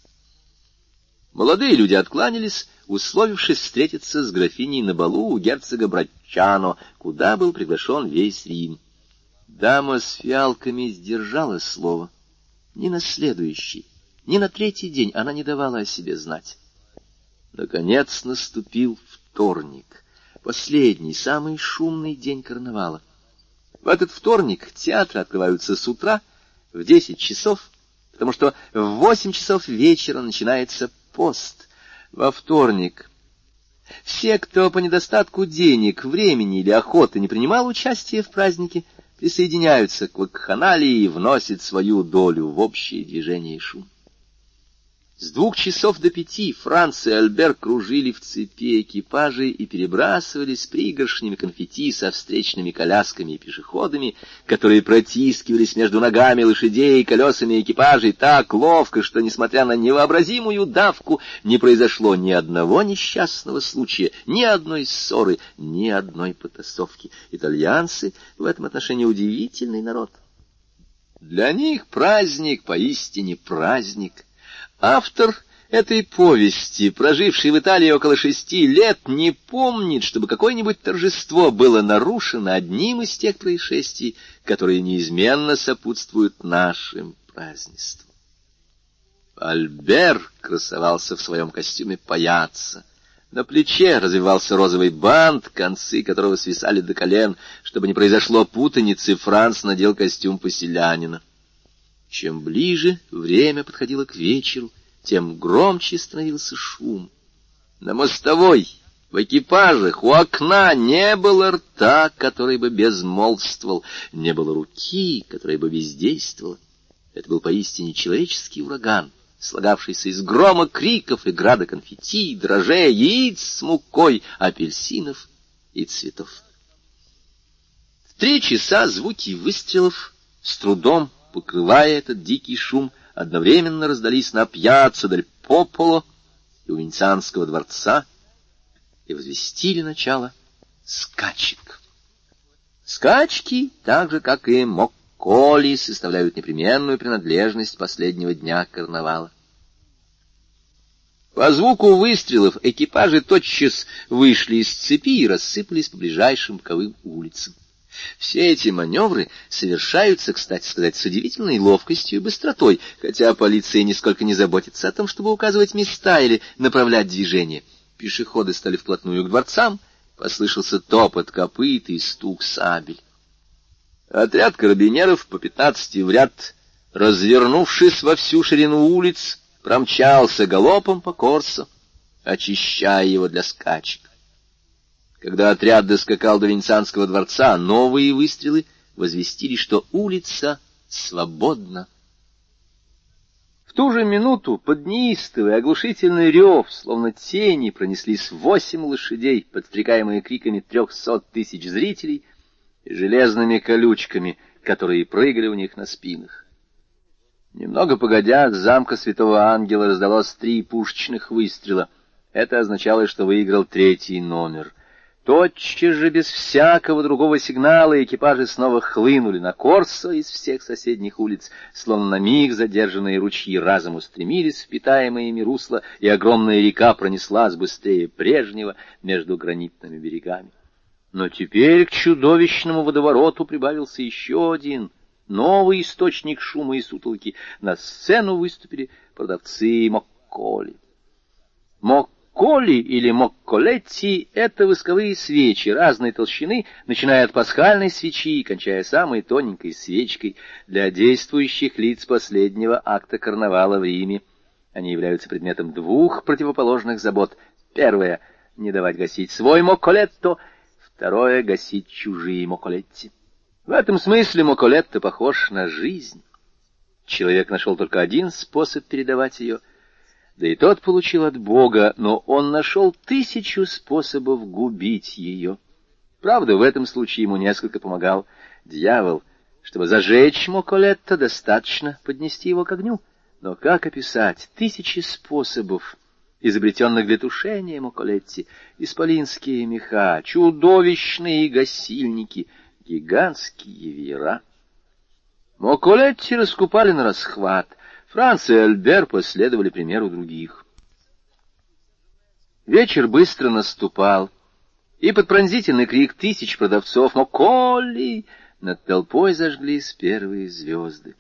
Молодые люди откланялись, условившись встретиться с графиней на балу у герцога Брачано, куда был приглашен весь Рим. Дама с фиалками сдержала слово. Ни на следующий, ни на третий день она не давала о себе знать. Наконец наступил вторник — последний, самый шумный день карнавала. В этот вторник театры открываются с утра в десять часов, потому что в восемь часов вечера начинается пост. Во вторник все, кто по недостатку денег, времени или охоты не принимал участия в празднике, присоединяются к вакханалии и вносят свою долю в общее движение и шум. С двух часов до пяти Франц и Альбер кружили в цепи экипажей и перебрасывались пригоршнями конфетти со встречными колясками и пешеходами, которые протискивались между ногами лошадей и колесами экипажей так ловко, что, несмотря на невообразимую давку, не произошло ни одного несчастного случая, ни одной ссоры, ни одной потасовки. Итальянцы в этом отношении удивительный народ. Для них праздник поистине праздник — Автор этой повести, проживший в Италии около шести лет, не помнит, чтобы какое-нибудь торжество было нарушено одним из тех происшествий, которые неизменно сопутствуют нашим празднествам. Альбер красовался в своем костюме паяца. На плече развивался розовый бант, концы которого свисали до колен. Чтобы не произошло путаницы, Франц надел костюм поселянина. Чем ближе время подходило к вечеру, тем громче становился шум. На мостовой, в экипажах, у окна не было рта, который бы безмолвствовал, не было руки, которая бы бездействовала. Это был поистине человеческий ураган, слагавшийся из грома криков и града конфетти, дрожжей, яиц с мукой, апельсинов и цветов. В три часа звуки выстрелов с трудом покрывая этот дикий шум, одновременно раздались на пьяцца дель Пополо и у Венецианского дворца и возвестили начало скачек. Скачки, так же, как и мокколи, составляют непременную принадлежность последнего дня карнавала. По звуку выстрелов экипажи тотчас вышли из цепи и рассыпались по ближайшим боковым улицам. Все эти маневры совершаются, кстати сказать, с удивительной ловкостью и быстротой, хотя полиция нисколько не заботится о том, чтобы указывать места или направлять движение. Пешеходы стали вплотную к дворцам, послышался топот копыт и стук сабель. Отряд карабинеров по пятнадцати в ряд, развернувшись во всю ширину улиц, промчался галопом по Корсо, очищая его для скачек. Когда отряд доскакал до Венецианского дворца, новые выстрелы возвестили, что улица свободна. В ту же минуту под неистовый оглушительный рев, словно тени, пронеслись восемь лошадей, подстрекаемые криками трехсот тысяч зрителей и железными колючками, которые прыгали у них на спинах. Немного погодя, с замка Святого Ангела раздалось три пушечных выстрела. Это означало, что выиграл третий номер. Тотчас же, без всякого другого сигнала, экипажи снова хлынули на Корсо из всех соседних улиц, словно на миг задержанные ручьи разом устремились в питаемые ими русла, и огромная река пронеслась быстрее прежнего между гранитными берегами. Но теперь к чудовищному водовороту прибавился еще один, новый источник шума и сутолки. На сцену выступили продавцы Мокколи. Мокколи Коли или мокколетти — это восковые свечи разной толщины, начиная от пасхальной свечи и кончая самой тоненькой свечкой для действующих лиц последнего акта карнавала в Риме. Они являются предметом двух противоположных забот. Первое — не давать гасить свой мокколетто, второе — гасить чужие мокколетти. В этом смысле мокколетто похож на жизнь. Человек нашел только один способ передавать ее — да и тот получил от Бога, но он нашел тысячу способов губить ее. Правда, в этом случае ему несколько помогал дьявол. Чтобы зажечь Моколетто, достаточно поднести его к огню. Но как описать тысячи способов, изобретенных для тушения Моколетти, исполинские меха, чудовищные гасильники, гигантские веера? Моколетти раскупали на расхват, Франц и Альбер последовали примеру других. Вечер быстро наступал, и под пронзительный крик тысяч продавцов «Моколли!» над толпой зажглись первые звезды.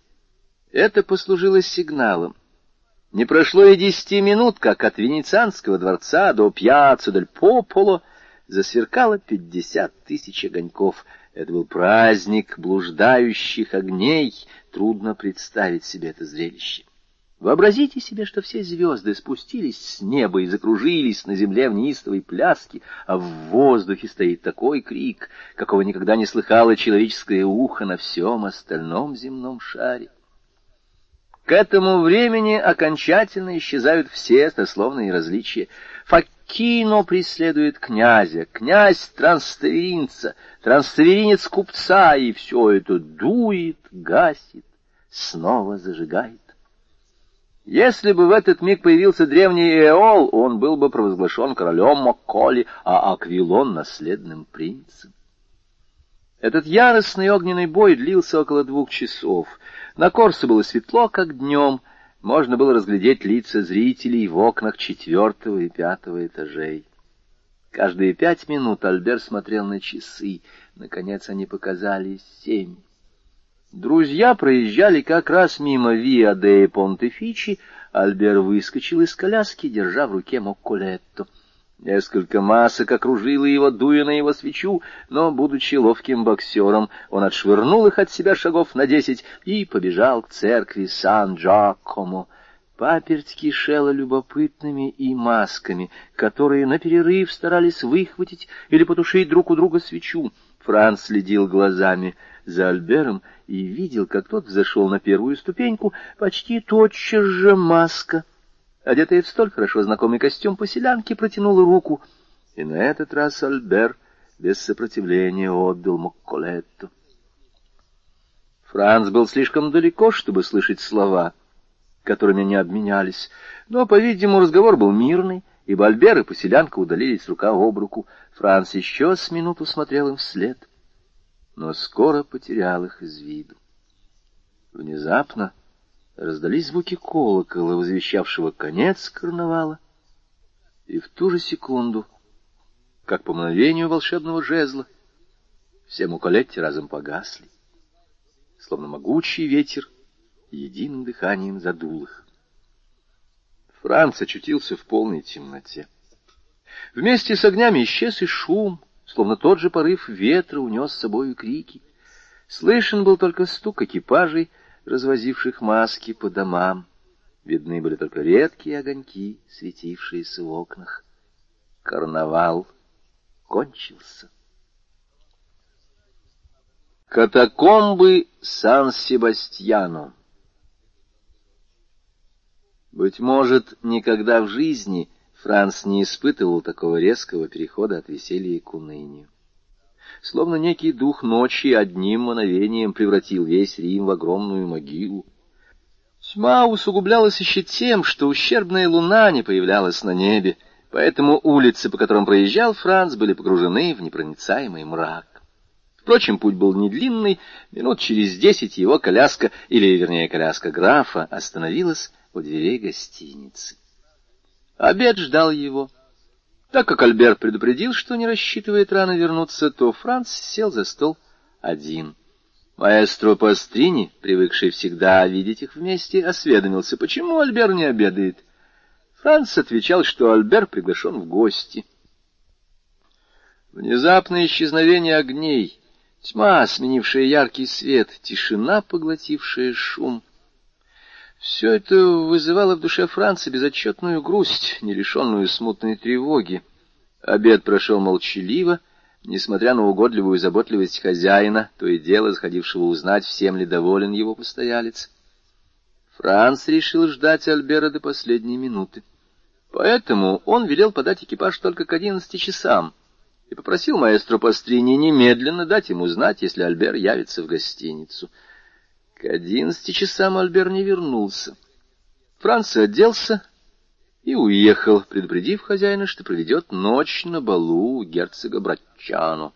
Это послужило сигналом. Не прошло и десяти минут, как от Венецианского дворца до Пьяццо дель Пополо засверкало пятьдесят тысяч огоньков. Это был праздник блуждающих огней, трудно представить себе это зрелище. Вообразите себе, что все звезды спустились с неба и закружились на земле в неистовой пляске, а в воздухе стоит такой крик, какого никогда не слыхало человеческое ухо на всем остальном земном шаре. К этому времени окончательно исчезают все сословные различия. Факино преследует князя, князь транстеринца, транстеринец купца, и все это дует, гасит, снова зажигает. Если бы в этот миг появился древний Эол, он был бы провозглашен королем Макколи, а Аквилон — наследным принцем. Этот яростный огненный бой длился около двух часов. На Корсе было светло, как днем. Можно было разглядеть лица зрителей в окнах четвертого и пятого этажей. Каждые пять минут Альбер смотрел на часы. Наконец они показали семь. Друзья проезжали как раз мимо Виа де Понтефичи. Альбер выскочил из коляски, держа в руке Мокколетто. Несколько масок окружило его, дуя на его свечу, но, будучи ловким боксером, он отшвырнул их от себя шагов на десять и побежал к церкви Сан-Джакомо. Паперть кишела любопытными и масками, которые на перерыв старались выхватить или потушить друг у друга свечу. Франц следил глазами за Альбером и видел, как тот взошел на первую ступеньку, почти тотчас же маска, одетая в столь хорошо знакомый костюм поселянки, протянула руку, и на этот раз Альбер без сопротивления отдал Мокколетту. Франц был слишком далеко, чтобы слышать слова, которыми они обменялись, но, по-видимому, разговор был мирный, ибо Альбер и поселянка удалились рука об руку. Франц еще с минуту смотрел им вслед, но скоро потерял их из виду. Внезапно раздались звуки колокола, возвещавшего конец карнавала, и в ту же секунду, как по мгновению волшебного жезла, все муколетти разом погасли, словно могучий ветер единым дыханием задул их. Франц очутился в полной темноте. Вместе с огнями исчез и шум, словно тот же порыв ветра унес с собой крики. Слышен был только стук экипажей, развозивших маски по домам. Видны были только редкие огоньки, светившиеся в окнах. Карнавал кончился. Катакомбы Сан-Себастьяно Быть может, никогда в жизни Франц не испытывал такого резкого перехода от веселья к унынию. Словно некий дух ночи одним мановением превратил весь Рим в огромную могилу. Тьма усугублялась еще тем, что ущербная луна не появлялась на небе, поэтому улицы, по которым проезжал Франц, были погружены в непроницаемый мрак. Впрочем, путь был не длинный, минут через десять его коляска, или, вернее, коляска графа, остановилась у дверей гостиницы. Обед ждал его. Так как Альберт предупредил, что не рассчитывает рано вернуться, то Франц сел за стол один. Маэстро Пастрини, привыкший всегда видеть их вместе, осведомился, почему Альбер не обедает. Франц отвечал, что Альбер приглашен в гости. Внезапное исчезновение огней, тьма, сменившая яркий свет, тишина, поглотившая шум. Все это вызывало в душе Франца безотчетную грусть, не лишенную смутной тревоги. Обед прошел молчаливо, несмотря на угодливую заботливость хозяина, то и дело заходившего узнать, всем ли доволен его постоялец. Франц решил ждать Альбера до последней минуты. Поэтому он велел подать экипаж только к одиннадцати часам и попросил маэстро Пастрини немедленно дать ему знать, если Альбер явится в гостиницу. К одиннадцати часам Альбер не вернулся. Франц оделся и уехал, предупредив хозяина, что проведет ночь на балу у герцога Братчано.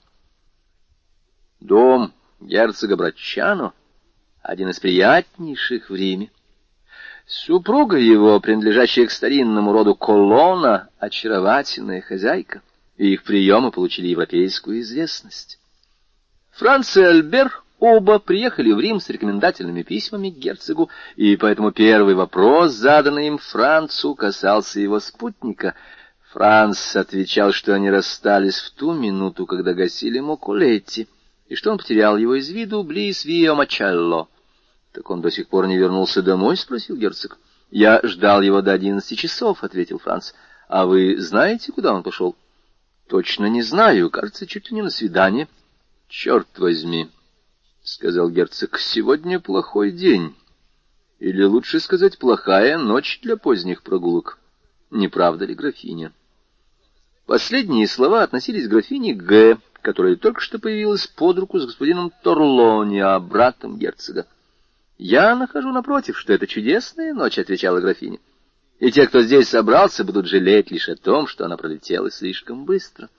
Дом герцога Братчано — один из приятнейших в Риме. Супруга его, принадлежащая к старинному роду Колона, очаровательная хозяйка, и их приемы получили европейскую известность. Франц и Альбер Оба приехали в Рим с рекомендательными письмами к герцогу, и поэтому первый вопрос, заданный им Францу, касался его спутника. Франц отвечал, что они расстались в ту минуту, когда гасили Мокулетти, и что он потерял его из виду близ Виомачелло. — Так он до сих пор не вернулся домой? — спросил герцог. — Я ждал его до одиннадцати часов, — ответил Франц. — А вы знаете, куда он пошел? — Точно не знаю. Кажется, чуть ли не на свидание. — Черт возьми! — сказал герцог, — сегодня плохой день. Или лучше сказать, плохая ночь для поздних прогулок. Не правда ли, графиня? Последние слова относились к графине Г., которая только что появилась под руку с господином Торлони, а братом герцога. «Я нахожу напротив, что это чудесная ночь», — отвечала графиня. «И те, кто здесь собрался, будут жалеть лишь о том, что она пролетела слишком быстро».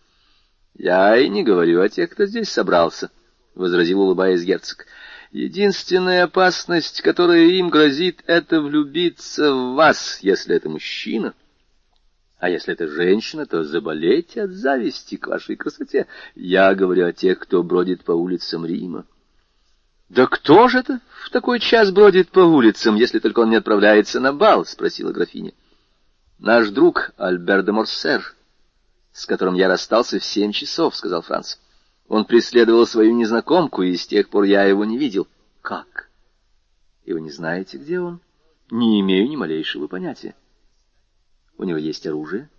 «Я и не говорю о тех, кто здесь собрался», — возразил, улыбаясь герцог. «Единственная опасность, которая им грозит, — это влюбиться в вас, если это мужчина. А если это женщина, то заболеть от зависти к вашей красоте. Я говорю о тех, кто бродит по улицам Рима». «Да кто же это в такой час бродит по улицам, если только он не отправляется на бал?» — спросила графиня. «Наш друг Альбер де Морсер, с которым я расстался в семь часов», — сказал Франц. Он преследовал свою незнакомку, и с тех пор я его не видел. Как? И вы не знаете, где он? Не имею ни малейшего понятия. У него есть оружие?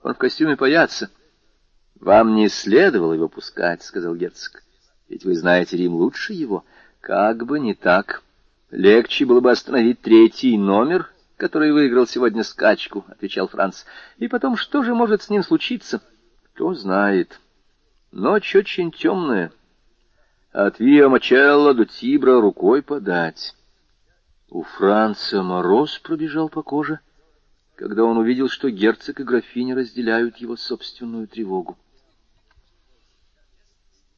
Он в костюме паяца. Вам не следовало его пускать, — сказал герцог. Ведь вы знаете Рим лучше его. Как бы не так. Легче было бы остановить третий номер, который выиграл сегодня скачку, — отвечал Франц. И потом, что же может с ним случиться? Кто знает. — Ночь очень темная. От Виа-Мачелло до Тибра рукой подать. У Франца мороз пробежал по коже, когда он увидел, что герцог и графиня разделяют его собственную тревогу.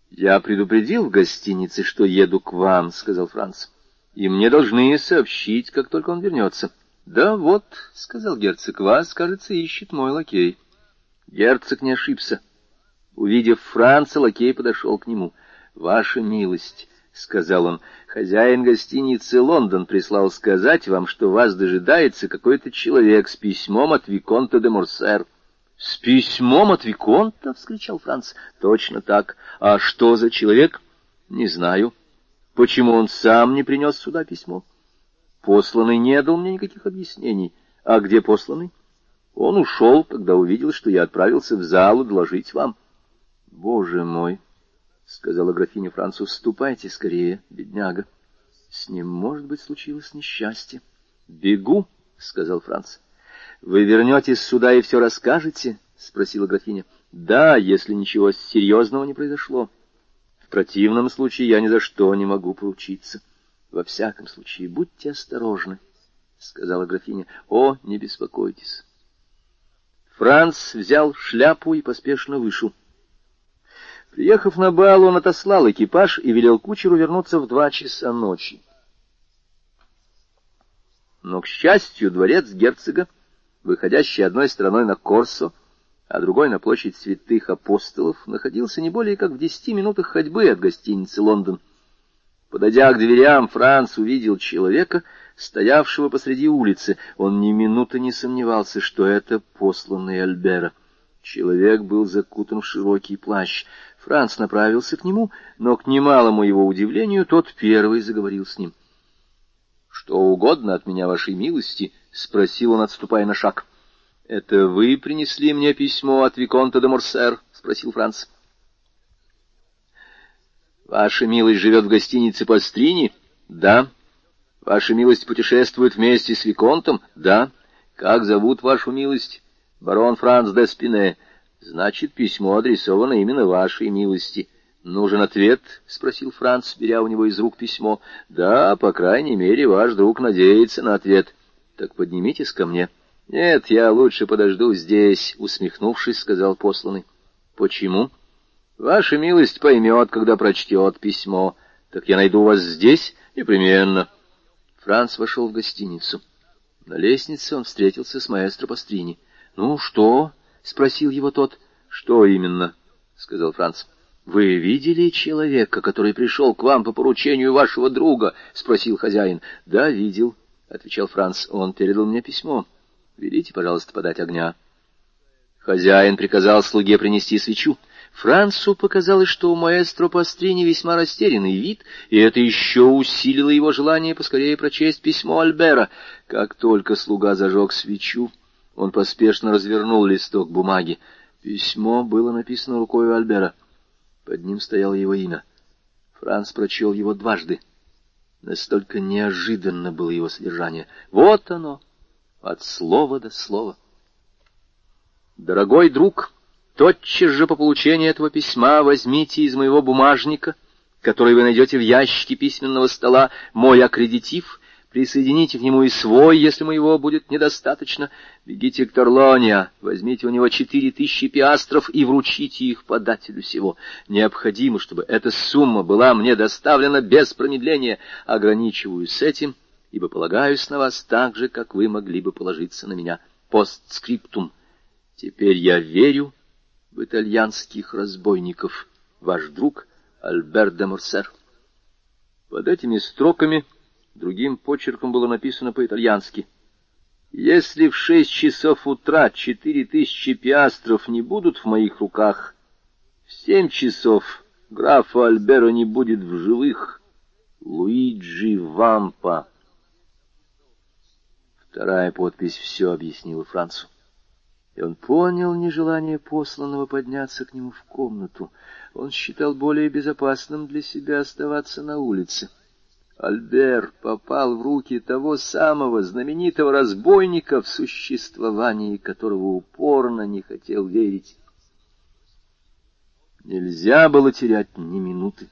«Я предупредил в гостинице, что еду к вам», — сказал Франц. «И мне должны сообщить, как только он вернется». «Да вот», — сказал герцог, — «вас, кажется, ищет мой лакей». Герцог не ошибся. Увидев Франца, лакей подошел к нему. «Ваша милость», — сказал он, — «хозяин гостиницы «Лондон» прислал сказать вам, что вас дожидается какой-то человек с письмом от Виконта де Морсер». «С письмом от Виконта?» — вскричал Франц. «Точно так. А что за человек?» «Не знаю. Почему он сам не принес сюда письмо?» «Посланный не дал мне никаких объяснений. А где посланный?» «Он ушел, когда увидел, что я отправился в залу доложить вам». «Боже мой!» — сказала графиня Францу. «Ступайте скорее, бедняга. С ним, может быть, случилось несчастье». «Бегу!» — сказал Франц. Вы вернетесь сюда и все расскажете? — спросила графиня. — Да, если ничего серьезного не произошло. В противном случае я ни за что не могу поручиться. Во всяком случае, будьте осторожны, — сказала графиня. — О, не беспокойтесь. Франц взял шляпу и поспешно вышел. Приехав на бал, он отослал экипаж и велел кучеру вернуться в два часа ночи. Но, к счастью, дворец герцога выходящий одной стороной на Корсо, а другой на площадь святых апостолов, находился не более как в десяти минутах ходьбы от гостиницы «Лондон». Подойдя к дверям, Франц увидел человека, стоявшего посреди улицы. Он ни минуты не сомневался, что это посланный Альбера. Человек был закутан в широкий плащ. Франц направился к нему, но, к немалому его удивлению, тот первый заговорил с ним. — Что угодно от меня, вашей милости, — спросил он, отступая на шаг. — Это вы принесли мне письмо от Виконта де Морсер? — спросил Франц. — Ваша милость живет в гостинице Пастрини? — Да. — Ваша милость путешествует вместе с Виконтом? — Да. — Как зовут вашу милость? — Барон Франц де Спине. — Значит, письмо адресовано именно вашей милости. — Нужен ответ? — спросил Франц, беря у него из рук письмо. — Да, по крайней мере, ваш друг надеется на ответ. — так поднимитесь ко мне. Нет, я лучше подожду здесь, усмехнувшись, сказал посланный. Почему? Ваша милость поймет, когда прочтет письмо. Так я найду вас здесь? Непременно. Франц вошел в гостиницу. На лестнице он встретился с маэстро Пастрини. «Ну, что?» — спросил его тот. «Что именно?» — сказал Франц. «Вы видели человека, который пришел к вам по поручению вашего друга?» — спросил хозяин. «Да, видел. — отвечал Франц. — Он передал мне письмо. Велите, пожалуйста, подать огня. Хозяин приказал слуге принести свечу. Францу показалось, что у маэстро Пастрини весьма растерянный вид, и это еще усилило его желание поскорее прочесть письмо Альбера. Как только слуга зажег свечу, он поспешно развернул листок бумаги. Письмо было написано рукой Альбера. Под ним стояло его имя. Франц прочел его дважды. Настолько неожиданно было его содержание. Вот оно, от слова до слова. «Дорогой друг, тотчас же по получении этого письма возьмите из моего бумажника, который вы найдете в ящике письменного стола, мой аккредитив Присоедините к нему и свой, если моего будет недостаточно. Бегите к Торлония, возьмите у него четыре тысячи пиастров и вручите их подателю всего. Необходимо, чтобы эта сумма была мне доставлена без промедления. Ограничиваюсь этим, ибо полагаюсь на вас так же, как вы могли бы положиться на меня. Постскриптум. Теперь я верю в итальянских разбойников. Ваш друг Альберт де Морсер. Под этими строками Другим почерком было написано по-итальянски. «Если в шесть часов утра четыре тысячи пиастров не будут в моих руках, в семь часов графа Альбера не будет в живых. Луиджи Вампа». Вторая подпись все объяснила Францу. И он понял нежелание посланного подняться к нему в комнату. Он считал более безопасным для себя оставаться на улице. Альбер попал в руки того самого знаменитого разбойника, в существовании которого упорно не хотел верить. Нельзя было терять ни минуты.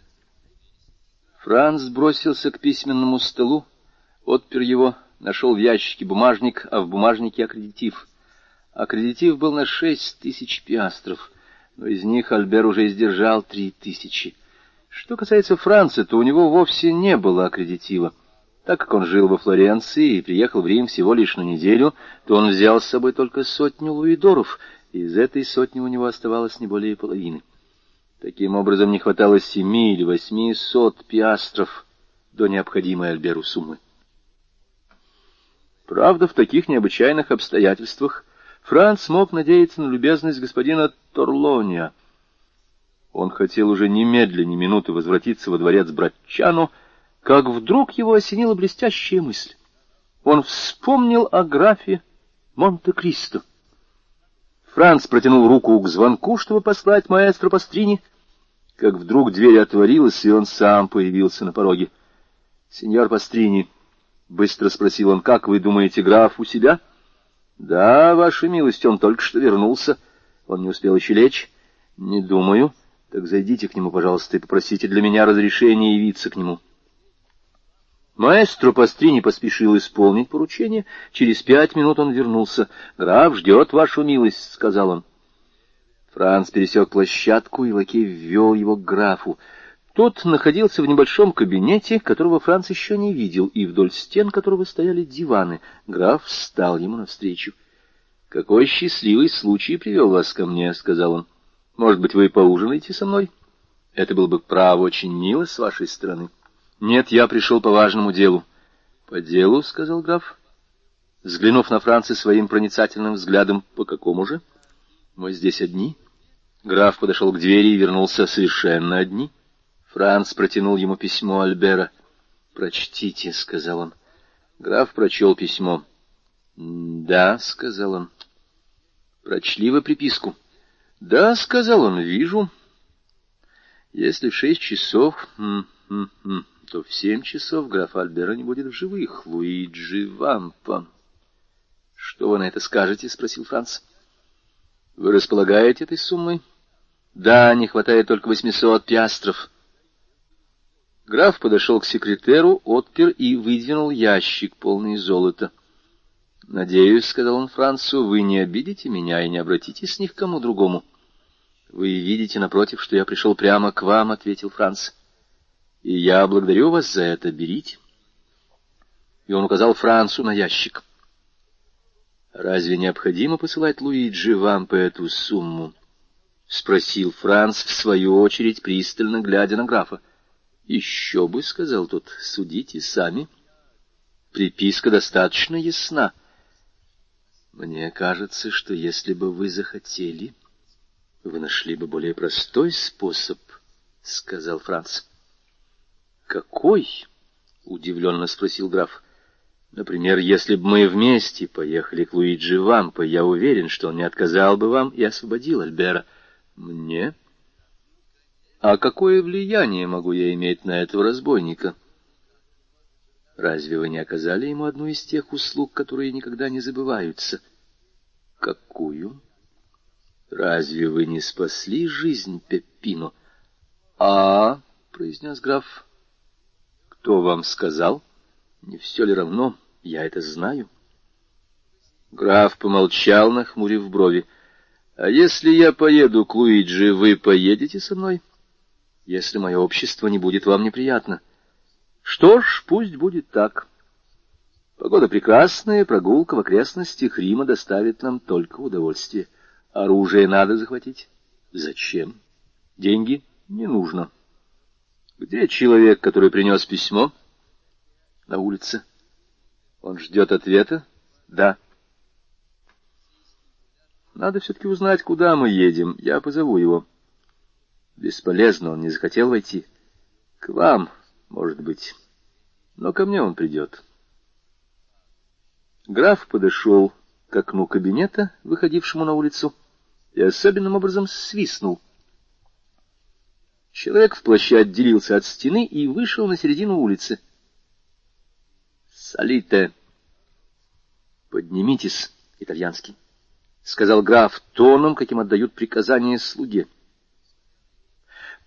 Франц бросился к письменному столу, отпер его, нашел в ящике бумажник, а в бумажнике аккредитив. Аккредитив был на шесть тысяч пиастров, но из них Альбер уже издержал три тысячи. Что касается Франца, то у него вовсе не было аккредитива. Так как он жил во Флоренции и приехал в Рим всего лишь на неделю, то он взял с собой только сотню луидоров, и из этой сотни у него оставалось не более половины. Таким образом, не хватало семи или восьми сот пиастров до необходимой Альберу суммы. Правда, в таких необычайных обстоятельствах Франц мог надеяться на любезность господина Торлония. Он хотел уже немедленно, ни минуты возвратиться во дворец Братчану, как вдруг его осенила блестящая мысль. Он вспомнил о графе Монте-Кристо. Франц протянул руку к звонку, чтобы послать маэстро Пастрини, как вдруг дверь отворилась, и он сам появился на пороге. — Сеньор Пастрини, — быстро спросил он, — как вы думаете, граф у себя? — Да, ваша милость, он только что вернулся. Он не успел еще лечь. — Не думаю. Так зайдите к нему, пожалуйста, и попросите для меня разрешения явиться к нему. — Маэстро Пастрини поспешил исполнить поручение. Через пять минут он вернулся. «Граф ждет вашу милость», — сказал он. Франц пересек площадку, и лакей ввел его к графу. Тот находился в небольшом кабинете, которого Франц еще не видел, и вдоль стен которого стояли диваны. Граф встал ему навстречу. — Какой счастливый случай привел вас ко мне, — сказал он. — Может быть, вы поужинаете со мной? Это было бы, право, очень мило с вашей стороны. — «Нет, я пришел по важному делу». «По делу?» — сказал граф. Взглянув на Франца своим проницательным взглядом, «по какому же?» «Мы здесь одни». Граф подошел к двери и вернулся совершенно одни. Франц протянул ему письмо Альбера. «Прочтите», — сказал он. Граф прочел письмо. «Да», — сказал он. «Прочли вы приписку?» «Да», — сказал он, — «вижу». «Если в шесть часов...» хм, хм, хм то в семь часов граф Альбера не будет в живых. Луиджи Вампа. — Что вы на это скажете? — спросил Франц. — Вы располагаете этой суммой? — Да, не хватает только восьмисот пиастров. Граф подошел к секретеру, отпер и выдвинул ящик, полный золота. — Надеюсь, — сказал он Францу, — вы не обидите меня и не обратитесь ни к кому другому. — Вы видите, напротив, что я пришел прямо к вам, — ответил Франц. И я благодарю вас за это. Берите. И он указал Францу на ящик. «Разве необходимо посылать Луиджи вам по эту сумму?» — спросил Франц, в свою очередь, пристально глядя на графа. «Еще бы», — сказал тот, — «судите сами. Приписка достаточно ясна. Мне кажется, что если бы вы захотели, вы нашли бы более простой способ», — сказал Франц. «Какой?» — удивленно спросил граф. «Например, если бы мы вместе поехали к Луиджи Вампо, я уверен, что он не отказал бы вам и освободил Альбера. Мне? А какое влияние могу я иметь на этого разбойника?» Разве вы не оказали ему одну из тех услуг, которые никогда не забываются? Какую? Разве вы не спасли жизнь Пеппино? А, произнес граф, кто вам сказал? Не все ли равно? Я это знаю. Граф помолчал, нахмурив брови. А если я поеду к Луиджи, вы поедете со мной? Если мое общество не будет вам неприятно. Что ж, пусть будет так. Погода прекрасная, прогулка в окрестностях Рима доставит нам только удовольствие. Оружие надо захватить. Зачем? Деньги не нужно. Где человек, который принес письмо? На улице. Он ждет ответа? Да. Надо все-таки узнать, куда мы едем. Я позову его. Бесполезно, он не захотел войти. К вам, может быть. Но ко мне он придет. Граф подошел к окну кабинета, выходившему на улицу, и особенным образом свистнул — Человек в плаще отделился от стены и вышел на середину улицы. «Салите!» «Поднимитесь, итальянский», — сказал граф тоном, каким отдают приказания слуге.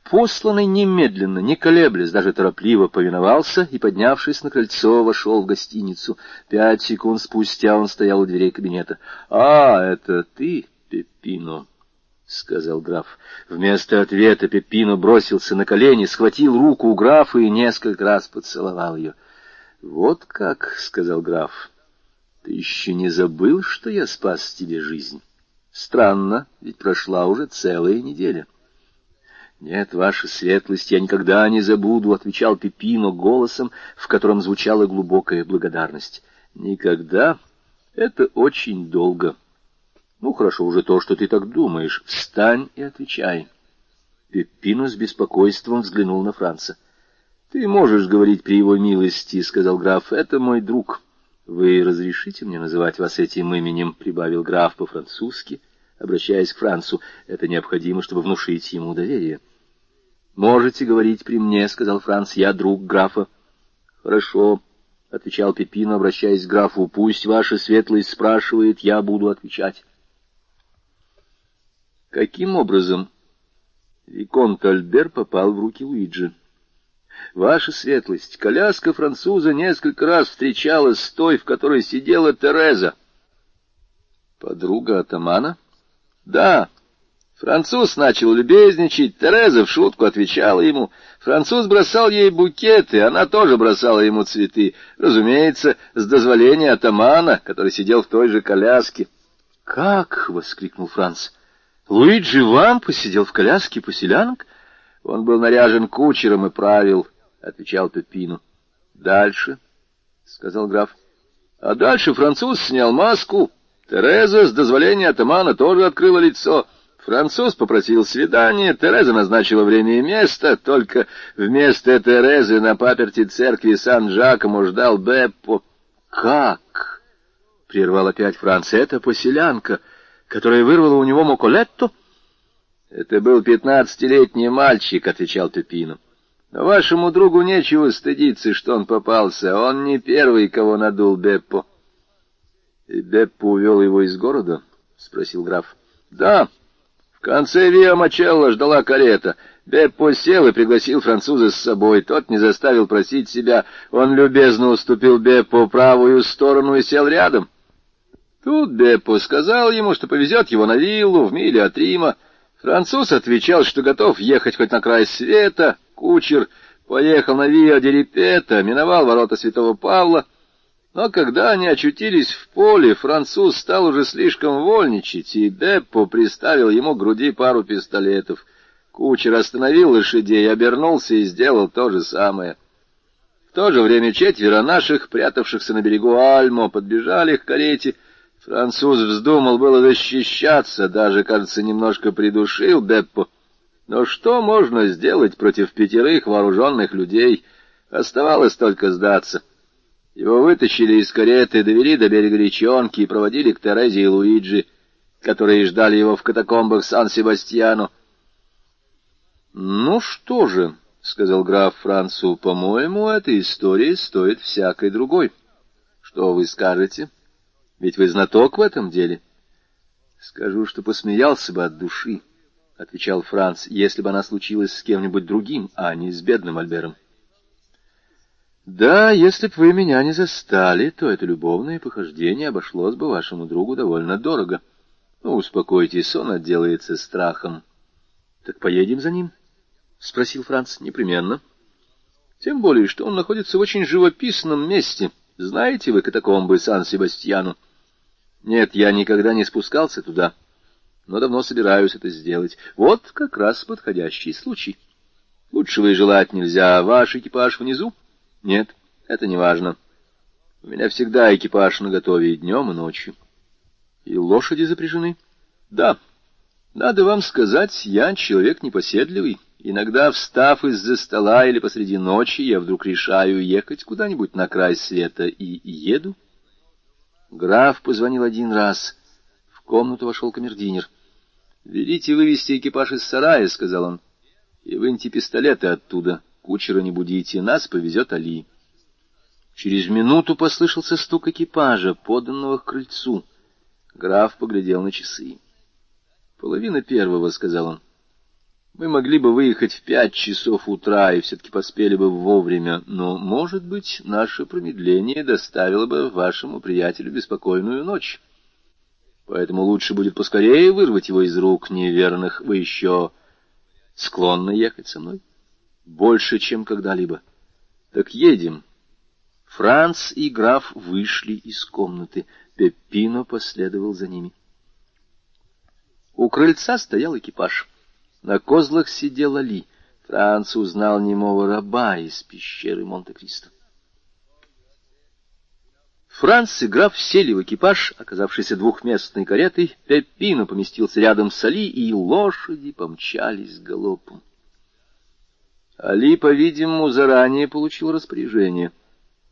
Посланный немедленно, не колеблясь, даже торопливо повиновался и, поднявшись на крыльцо, вошел в гостиницу. Пять секунд спустя он стоял у дверей кабинета. — А, это ты, Пеппино? — сказал граф. Вместо ответа Пеппино бросился на колени, схватил руку у графа и несколько раз поцеловал ее. — Вот как, — сказал граф, — ты еще не забыл, что я спас тебе жизнь? Странно, ведь прошла уже целая неделя. — «Нет, ваша светлость, я никогда не забуду», — отвечал Пепино голосом, в котором звучала глубокая благодарность. «Никогда? Это очень долго. Ну, хорошо уже то, что ты так думаешь. Встань и отвечай». Пепино с беспокойством взглянул на Франца. «Ты можешь говорить при его милости», — сказал граф, — «это мой друг». «Вы разрешите мне называть вас этим именем?» — прибавил граф по-французски, обращаясь к Францу. «Это необходимо, чтобы внушить ему доверие». «Можете говорить при мне», — сказал Франц, — «я друг графа». «Хорошо», — отвечал Пепино, обращаясь к графу, — «пусть ваша светлость спрашивает, я буду отвечать». Каким образом Виконт Альбер попал в руки Луиджи? Ваша светлость, коляска француза несколько раз встречалась с той, в которой сидела Тереза. Подруга атамана? Да, Француз начал любезничать, Тереза в шутку отвечала ему. Француз бросал ей букеты, она тоже бросала ему цветы. Разумеется, с дозволения атамана, который сидел в той же коляске. — Как? — воскликнул Франц. — Луиджи вам посидел в коляске поселянок? Он был наряжен кучером и правил, — отвечал Пепину. — Дальше, — сказал граф. — А дальше француз снял маску. Тереза с дозволения атамана тоже открыла лицо — Француз попросил свидания, Тереза назначила время и место, только вместо Терезы на паперти церкви Сан-Жакомо ждал Беппо. «Как?» — прервал опять Франц. «Это поселянка, которая вырвала у него Моколетто?» «Это был пятнадцатилетний мальчик», — отвечал. «Но вашему другу нечего стыдиться, что он попался. Он не первый, кого надул Беппо». «И Беппо увел его из города?» — спросил граф. «Да». Конце Виа Мачелла ждала карета. Беппо сел и пригласил француза с собой. Тот не заставил просить себя. Он любезно уступил Беппо правую сторону и сел рядом. Тут Беппо сказал ему, что повезет его на виллу в миле от Рима. Француз отвечал, что готов ехать хоть на край света. Кучер поехал на Виа Дерипета, миновал ворота Святого Павла — но когда они очутились в поле, француз стал уже слишком вольничать, и Беппо приставил ему к груди пару пистолетов. Кучер остановил лошадей, обернулся и сделал то же самое. В то же время четверо наших, прятавшихся на берегу Альмо, подбежали к карете. Француз вздумал было защищаться, даже, кажется, немножко придушил Беппо. Но что можно сделать против пятерых вооруженных людей? Оставалось только сдаться. Его вытащили из кареты, довели до берега речонки и проводили к Терезе и Луиджи, которые ждали его в катакомбах Сан-Себастьяно. — Ну что же, — сказал граф Францу, — по-моему, эта история стоит всякой другой. Что вы скажете? Ведь вы знаток в этом деле. — Скажу, что посмеялся бы от души, — отвечал Франц, — если бы она случилась с кем-нибудь другим, а не с бедным Альбером. Да, если б вы меня не застали, то это любовное похождение обошлось бы вашему другу довольно дорого. Ну, успокойтесь, он отделается страхом. — Так поедем за ним? — спросил Франц. — Непременно. Тем более, что он находится в очень живописном месте. Знаете вы катакомбы Сан-Себастьяну? Нет, я никогда не спускался туда, но давно собираюсь это сделать. Вот как раз подходящий случай. Лучшего и желать нельзя. Ваш экипаж внизу? — нет, это не важно. У меня всегда экипаж наготове и днем, и ночью. И лошади запряжены? Да. Надо вам сказать, я человек непоседливый. Иногда, встав из-за стола или посреди ночи, я вдруг решаю ехать куда-нибудь на край света и еду. Граф позвонил один раз. В комнату вошел камердинер. «Велите вывести экипаж из сарая», — сказал он, — «и выньте пистолеты оттуда». Кучера не будите, нас повезет Али. Через минуту послышался стук экипажа, поданного к крыльцу. Граф поглядел на часы. «Половина первого», — сказал он. Мы могли бы выехать в пять часов утра и все-таки поспели бы вовремя, но, может быть, наше промедление доставило бы вашему приятелю беспокойную ночь. Поэтому лучше будет поскорее вырвать его из рук неверных. Вы еще склонны ехать со мной? Больше, чем когда-либо. Так едем. Франц и граф вышли из комнаты. Пеппино последовал за ними. У крыльца стоял экипаж. На козлах сидела Ли. Франц узнал немого раба из пещеры Монте-Кристо. Франц и граф сели в экипаж, оказавшийся двухместной каретой. Пеппино поместился рядом с Али, и лошади помчались галопом. Али, по-видимому, заранее получил распоряжение,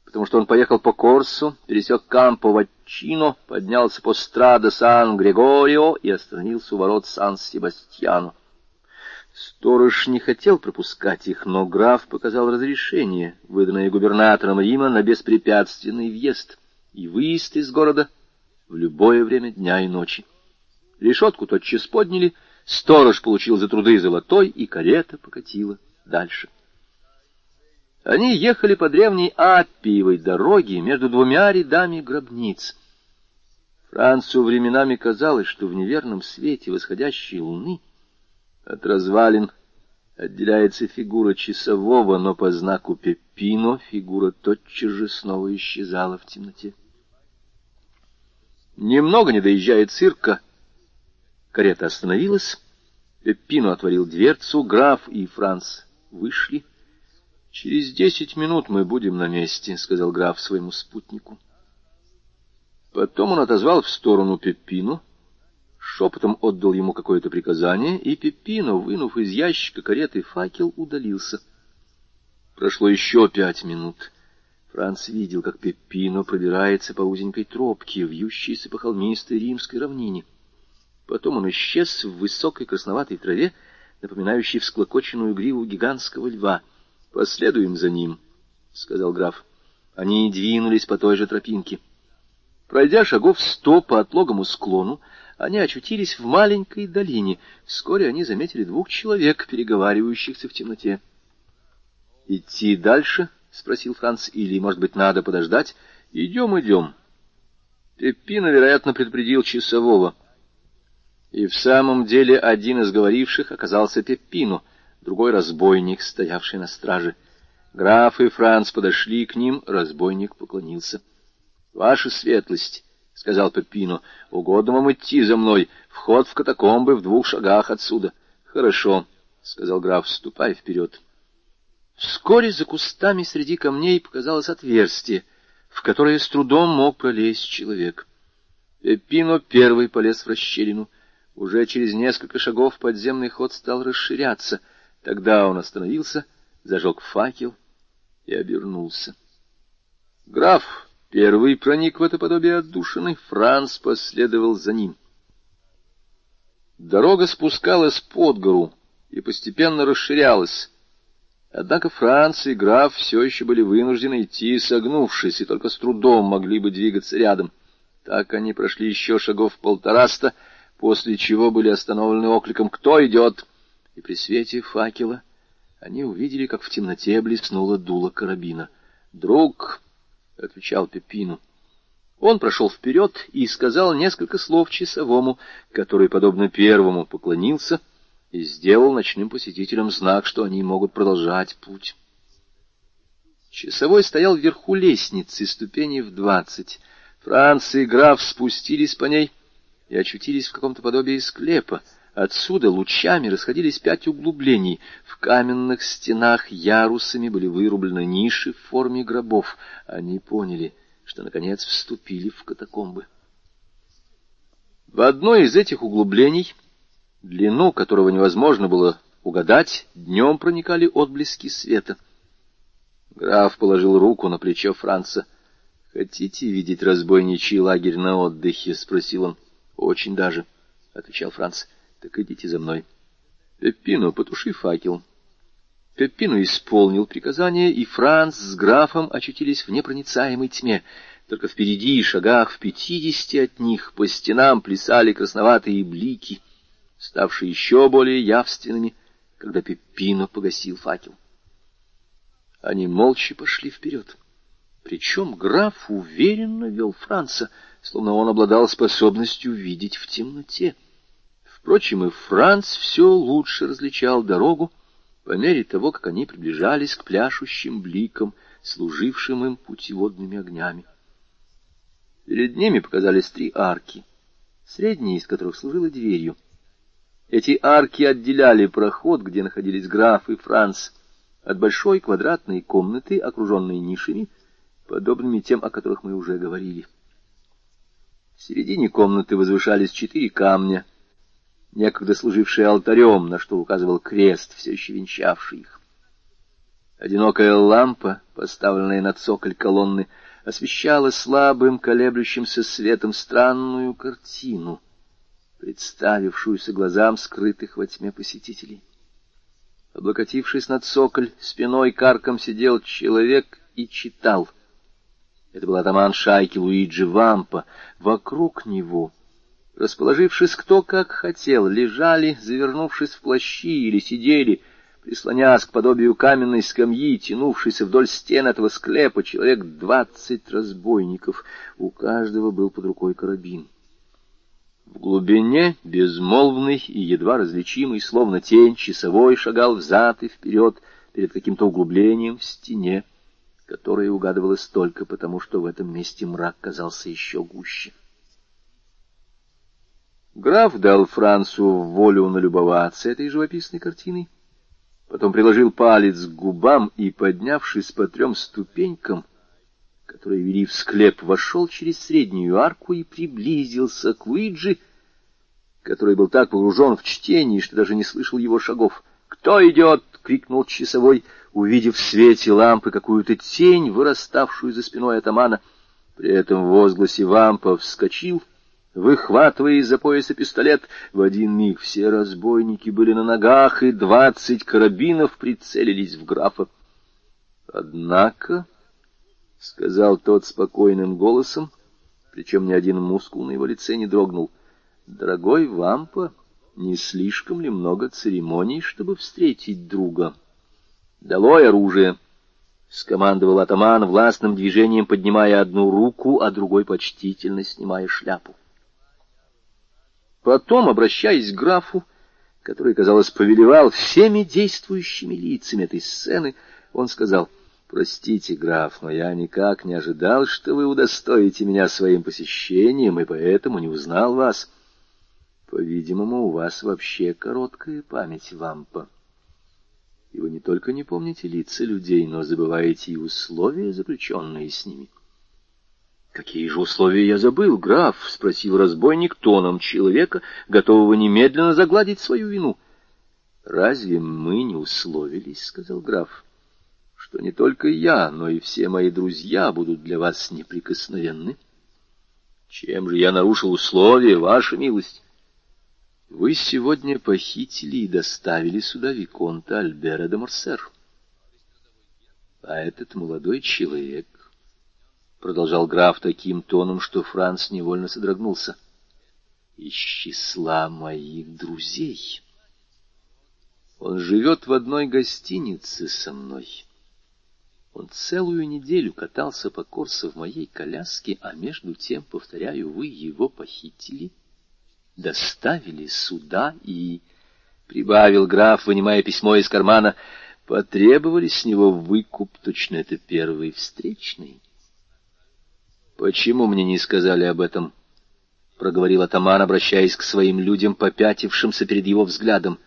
потому что он поехал по Корсу, пересек Кампо Ватчино, поднялся по Страдо Сан-Грегорио и остановился у ворот Сан-Себастьяно. Сторож не хотел пропускать их, но граф показал разрешение, выданное губернатором Рима на беспрепятственный въезд и выезд из города в любое время дня и ночи. Решетку тотчас подняли, сторож получил за труды золотой, и карета покатила дальше. Они ехали по древней Аппиевой дороге между двумя рядами гробниц. Францу временами казалось, что в неверном свете восходящей луны от развалин отделяется фигура часового, но по знаку Пеппино фигура тотчас же снова исчезала в темноте. Немного не доезжая цирка, карета остановилась, Пеппино отворил дверцу, граф и Франц вышли. «Через десять минут мы будем на месте», — сказал граф своему спутнику. Потом он отозвал в сторону Пеппино, шепотом отдал ему какое-то приказание, и Пеппино, вынув из ящика кареты факел, удалился. Прошло еще пять минут. Франц видел, как Пеппино пробирается по узенькой тропке, вьющейся по холмистой римской равнине. Потом он исчез в высокой красноватой траве, напоминающей всклокоченную гриву гигантского льва. «Последуем за ним», — сказал граф. Они двинулись по той же тропинке. Пройдя шагов сто по отлогому склону, они очутились в маленькой долине. Вскоре они заметили двух человек, переговаривающихся в темноте. «Идти дальше?» — спросил Франц. «Или, может быть, надо подождать?» «Идем, идем». Пеппино, вероятно, предупредил часового. И в самом деле один из говоривших оказался Пеппино, другой — разбойник, стоявший на страже. Граф и Франц подошли к ним, разбойник поклонился. — Ваша светлость! — сказал Пеппино. — Угодно вам идти за мной. Вход в катакомбы в двух шагах отсюда. — Хорошо, — сказал граф, — ступай вперед. Вскоре за кустами среди камней показалось отверстие, в которое с трудом мог пролезть человек. Пеппино первый полез в расщелину. Уже через несколько шагов подземный ход стал расширяться. Тогда он остановился, зажег факел и обернулся. Граф Первый проник в это подобие отдушины, Франц последовал за ним. Дорога спускалась под гору и постепенно расширялась. Однако Франц и граф все еще были вынуждены идти, согнувшись, и только с трудом могли бы двигаться рядом. Так они прошли еще шагов полтораста, после чего были остановлены окликом «Кто идет?». И при свете факела они увидели, как в темноте блеснуло дуло карабина. «Друг!» — отвечал Пепину. Он прошел вперед и сказал несколько слов часовому, который, подобно первому, поклонился и сделал ночным посетителям знак, что они могут продолжать путь. Часовой стоял вверху лестницы, ступеней в двадцать. Франц и граф спустились по ней и очутились в каком-то подобии склепа. Отсюда лучами расходились пять углублений. В каменных стенах ярусами были вырублены ниши в форме гробов. Они поняли, что, наконец, вступили в катакомбы. В одной из этих углублений, длину которого невозможно было угадать, днем проникали отблески света. Граф положил руку на плечо Франца. — Хотите видеть разбойничий лагерь на отдыхе? — спросил он. — Очень даже, — отвечал Франц. — так идите за мной. Пеппино, потуши факел. Пеппино исполнил приказание, и Франц с графом очутились в непроницаемой тьме. Только впереди, шагах в пятидесяти от них, по стенам плясали красноватые блики, ставшие еще более явственными когда Пеппино погасил факел. Они молча пошли вперед. Причем граф уверенно вел Франца, словно он обладал способностью видеть в темноте. Впрочем, и Франц все лучше различал дорогу по мере того, как они приближались к пляшущим бликам, служившим им путеводными огнями. Перед ними показались три арки, средняя из которых служила дверью. Эти арки отделяли проход, где находились граф и Франц, от большой квадратной комнаты, окруженной нишами, подобными тем, о которых мы уже говорили. В середине комнаты возвышались четыре камня, некогда служившие алтарем, на что указывал крест, все еще венчавший их. Одинокая лампа, поставленная на цоколь колонны, освещала слабым колеблющимся светом странную картину — представившуюся глазам скрытых во тьме посетителей. Облокотившись на цоколь, спиной карком сидел человек и читал. Это был атаман шайки Луиджи Вампа. Вокруг него, расположившись кто как хотел, лежали, завернувшись в плащи или сидели, прислонясь к подобию каменной скамьи, тянувшейся вдоль стен этого склепа, человек двадцать разбойников. У каждого был под рукой карабин. В глубине, безмолвный и едва различимый, словно тень, часовой шагал взад и вперед перед каким-то углублением в стене, которое угадывалось только потому, что в этом месте мрак казался еще гуще. Граф дал Францу волю налюбоваться этой живописной картиной, потом приложил палец к губам и, поднявшись по трем ступенькам, которые вели в склеп, вошел через среднюю арку и приблизился к Уиджи, который был так погружен в чтение, что даже не слышал его шагов. «Кто идет?» — крикнул часовой, увидев в свете лампы какую-то тень, выраставшую за спиной атамана. При этом в возгласе вампа вскочил, выхватывая из-за пояса пистолет. В один миг все разбойники были на ногах, и двадцать карабинов прицелились в графа. Однако... — сказал тот спокойным голосом, причем ни один мускул на его лице не дрогнул. — Дорогой Вампа, не слишком ли много церемоний, чтобы встретить друга? — Долой оружие! — скомандовал атаман, властным движением поднимая одну руку, а другой почтительно снимая шляпу. Потом, обращаясь к графу, который, казалось, повелевал всеми действующими лицами этой сцены, он сказал — Простите, граф, но я никак не ожидал, что вы удостоите меня своим посещением, и поэтому не узнал вас. По-видимому, у вас вообще короткая память, вампа. И вы не только не помните лица людей, но забываете и условия, заключенные с ними. — Какие же условия я забыл, граф? — спросил разбойник тоном человека, готового немедленно загладить свою вину. — Разве мы не условились? — сказал граф. — что не только я, но и все мои друзья будут для вас неприкосновенны. Чем же я нарушил условия, ваша милость? Вы сегодня похитили и доставили сюда Виконта Альбера де Морсер. А этот молодой человек, — продолжал граф таким тоном, что Франц невольно содрогнулся, — из числа моих друзей. Он живет в одной гостинице со мной. Он целую неделю катался по Корсо в моей коляске, а между тем, повторяю, вы его похитили, доставили сюда и... Прибавил граф, вынимая письмо из кармана. Потребовали с него выкуп, точно это первый встречный. «Почему мне не сказали об этом?» — проговорил атаман, обращаясь к своим людям, попятившимся перед его взглядом.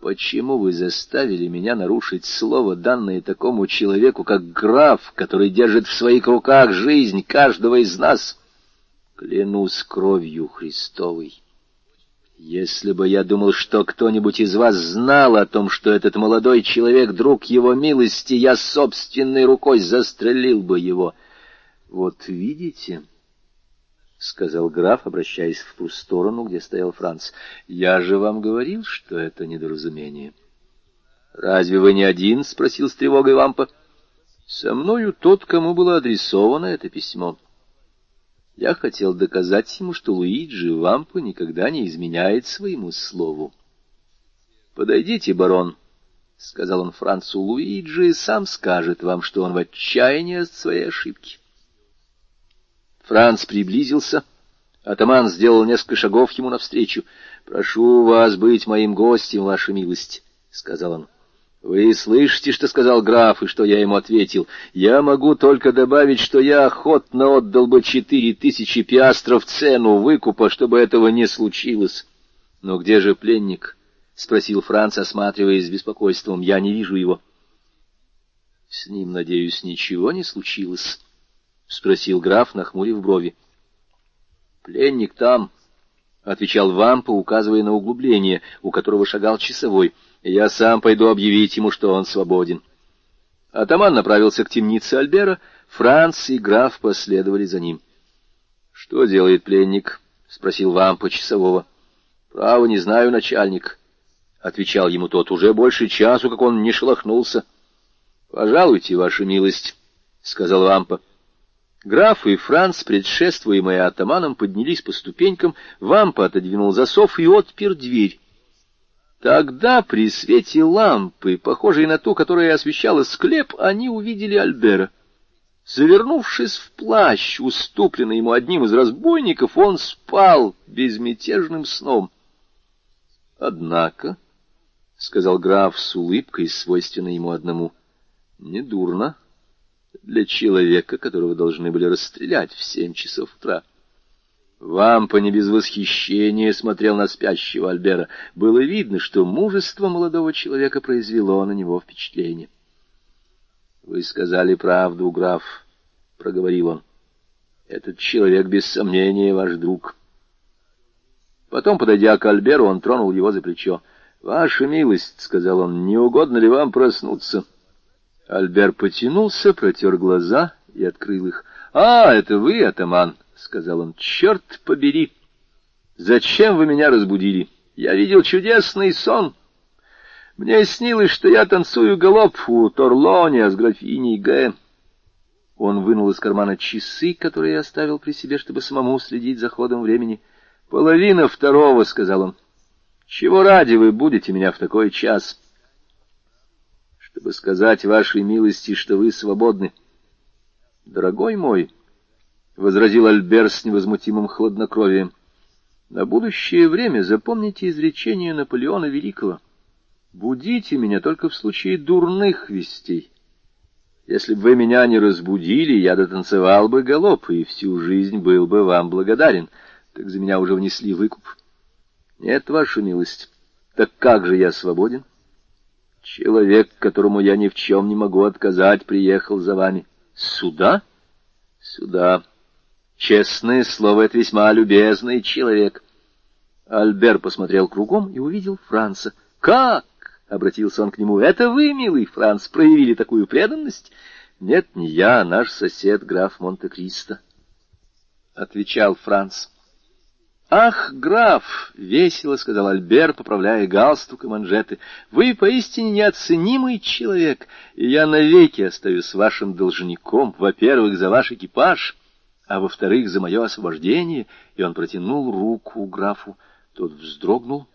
Почему вы заставили меня нарушить слово, данное такому человеку, как граф, который держит в своих руках жизнь каждого из нас? Клянусь кровью Христовой. Если бы я думал, что кто-нибудь из вас знал о том, что этот молодой человек — друг его милости, я собственной рукой застрелил бы его. Вот видите... — сказал граф, обращаясь в ту сторону, где стоял Франц. — Я же вам говорил, что это недоразумение. — Разве вы не один? — спросил с тревогой Вампа. — Со мною тот, кому было адресовано это письмо. Я хотел доказать ему, что Луиджи Вампа никогда не изменяет своему слову. — Подойдите, барон, — сказал он Францу Луиджи, — сам скажет вам, что он в отчаянии от своей ошибки. Франц приблизился. Атаман сделал несколько шагов ему навстречу. — Прошу вас быть моим гостем, ваша милость, — сказал он. — Вы слышите, что сказал граф, и что я ему ответил? Я могу только добавить, что я охотно отдал бы четыре тысячи пиастров цену выкупа, чтобы этого не случилось. Но где же пленник? — спросил Франц, осматриваясь с беспокойством. — Я не вижу его. — С ним, надеюсь, ничего не случилось. — спросил граф, нахмурив брови. — Пленник там, — отвечал Вампа, указывая на углубление, у которого шагал часовой. — Я сам пойду объявить ему, что он свободен. Атаман направился к темнице Альбера, Франц и граф последовали за ним. — Что делает пленник? — спросил Вампа часового. — Право, не знаю, начальник, — отвечал ему тот. — Уже больше часу, как он не шелохнулся. — Пожалуйте, ваша милость, — сказал Вампа. Граф и Франц, предшествуемые атаманом, поднялись по ступенькам, Вампа отодвинул засов и отпер дверь. Тогда при свете лампы, похожей на ту, которая освещала склеп, они увидели Альбера. Завернувшись в плащ, уступленный ему одним из разбойников, он спал безмятежным сном. Однако, — сказал граф с улыбкой, свойственной ему одному, — недурно. — для человека, которого должны были расстрелять в семь часов утра. Вампа не без восхищения смотрел на спящего Альбера. Было видно, что мужество молодого человека произвело на него впечатление. — Вы сказали правду, граф, — проговорил он. — Этот человек, без сомнения, ваш друг. Потом, подойдя к Альберу, он тронул его за плечо. — Ваша милость, — сказал он, — не угодно ли вам проснуться? — Альбер потянулся, протер глаза и открыл их. — А, это вы, атаман, — сказал он. — Черт побери! Зачем вы меня разбудили? Я видел чудесный сон. Мне снилось, что я танцую галоп у Торлония с графиней Г. Он вынул из кармана часы, которые оставил при себе, чтобы самому следить за ходом времени. — Половина второго, — сказал он. — Чего ради вы будете меня в такой час? — чтобы сказать вашей милости, что вы свободны. — Дорогой мой, — возразил Альбер с невозмутимым хладнокровием, — на будущее время запомните изречение Наполеона Великого. Будите меня только в случае дурных вестей. Если бы вы меня не разбудили, я дотанцевал бы галоп и всю жизнь был бы вам благодарен. Так за меня уже внесли выкуп. Нет, ваша милость, так как же я свободен? — Человек, которому я ни в чем не могу отказать, приехал за вами. Сюда? Сюда. Честное слово, это весьма любезный человек. Альбер посмотрел кругом и увидел Франца. Как? — обратился он к нему. — Это вы, милый Франц, проявили такую преданность? — Нет, не я, а наш сосед, граф Монте-Кристо, — отвечал Франц. «Ах, граф!» — весело сказал Альбер, поправляя галстук и манжеты. «Вы поистине неоценимый человек, и я навеки остаюсь вашим должником, во-первых, за ваш экипаж, а во-вторых, за мое освобождение». И он протянул руку графу. Тот вздрогнул,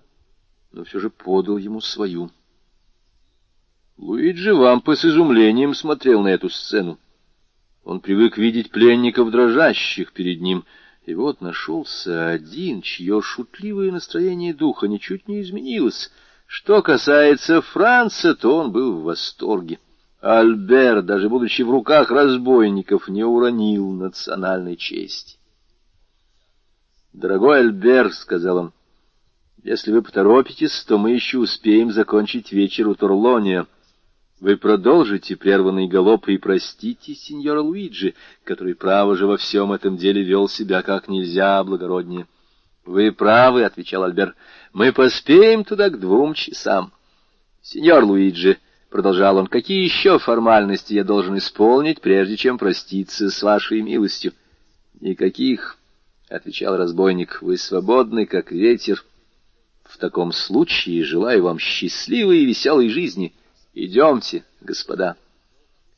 но все же подал ему свою. Луиджи Вампа с изумлением смотрел на эту сцену. Он привык видеть пленников, дрожащих перед ним — и вот нашелся один, чье шутливое настроение духа ничуть не изменилось. Что касается Франца, то он был в восторге. Альбер, даже будучи в руках разбойников, не уронил национальной чести. «Дорогой Альбер», — сказал он, — «если вы поторопитесь, то мы еще успеем закончить вечер у Турлония». Вы продолжите прерванный галоп и простите сеньора Луиджи, который, право же, во всем этом деле вел себя как нельзя благороднее. — Вы правы, — отвечал Альбер, — мы поспеем туда к двум часам. — Сеньор Луиджи, — продолжал он, — какие еще формальности я должен исполнить, прежде чем проститься с вашей милостью? — Никаких, — отвечал разбойник, — вы свободны, как ветер. В таком случае желаю вам счастливой и веселой жизни — Идемте, господа.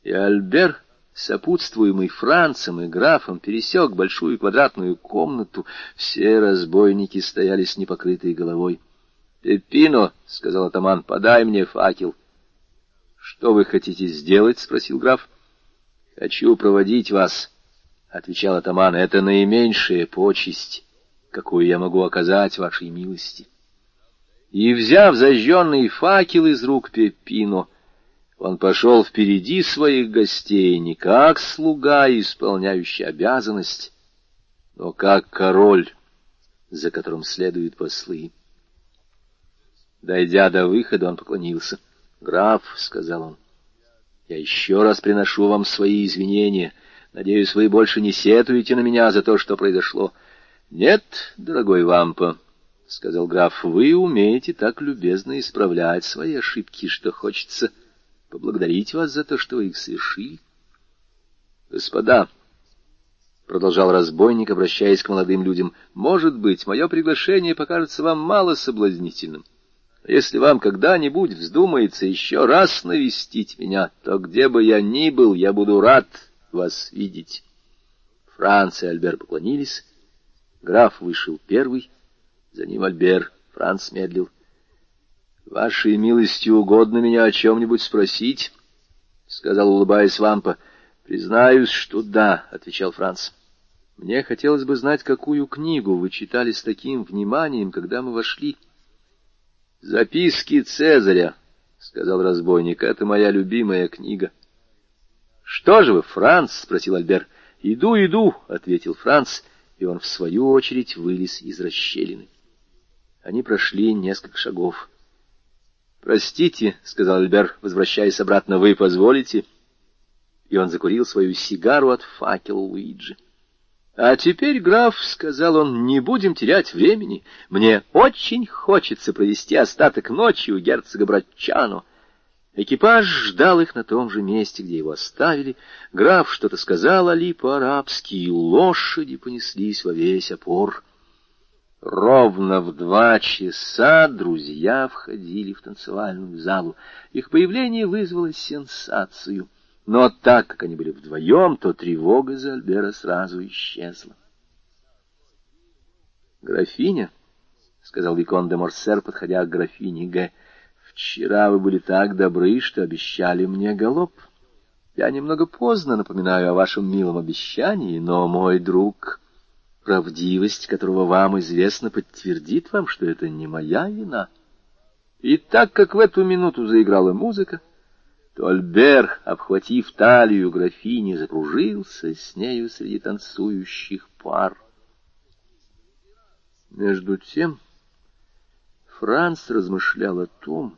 И Альбер, сопутствуемый Францем и графом, пересек большую квадратную комнату. Все разбойники стояли с непокрытой головой. — Пепино, — сказал атаман, — подай мне факел. Что вы хотите сделать? — спросил граф. — Хочу проводить вас, — отвечал атаман. — Это наименьшая почесть, какую я могу оказать вашей милости. И, взяв зажженный факел из рук Пеппино, он пошел впереди своих гостей не как слуга, исполняющий обязанность, но как король, за которым следуют послы. Дойдя до выхода, он поклонился. «Граф», — сказал он, — «я еще раз приношу вам свои извинения. Надеюсь, вы больше не сетуете на меня за то, что произошло». «Нет, дорогой Вампа», — сказал граф, — «вы умеете так любезно исправлять свои ошибки, что хочется поблагодарить вас за то, что вы их совершили». «Господа», — продолжал разбойник, обращаясь к молодым людям, — «может быть, мое приглашение покажется вам мало соблазнительным». Если вам когда-нибудь вздумается еще раз навестить меня, то где бы я ни был, я буду рад вас видеть. Франц и Альбер поклонились. Граф вышел первый, за ним Альбер. Франц медлил. — Вашей милости угодно меня о чем-нибудь спросить? — сказал, улыбаясь Вампа. — Признаюсь, что да, — отвечал Франц. — Мне хотелось бы знать, какую книгу вы читали с таким вниманием, когда мы вошли. — «Записки Цезаря», — сказал разбойник, — «это моя любимая книга». «Что же вы, Франц?» — спросил Альбер. «Иду, иду», — ответил Франц, и он, в свою очередь, вылез из расщелины. Они прошли несколько шагов. «Простите», — сказал Альбер, возвращаясь обратно, — «вы позволите?» И он закурил свою сигару от факела Луиджи. «А теперь, граф, — сказал он, — не будем терять времени. Мне очень хочется провести остаток ночи у герцога Братчану». Экипаж ждал их на том же месте, где его оставили. Граф что-то сказал Али по-арабски, и лошади понеслись во весь опор. Ровно в два часа друзья входили в танцевальную залу. Их появление вызвало сенсацию — но так как они были вдвоем, то тревога за Альбера сразу исчезла. «Графиня», — сказал Викон де Морсер, подходя к графине Г., — «вчера вы были так добры, что обещали мне галоп. Я немного поздно напоминаю о вашем милом обещании, но мой друг, правдивость которого вам известно, подтвердит вам, что это не моя вина». И так как в эту минуту заиграла музыка, то Альбер, обхватив талию графини, закружился с нею среди танцующих пар. Между тем Франц размышлял о том,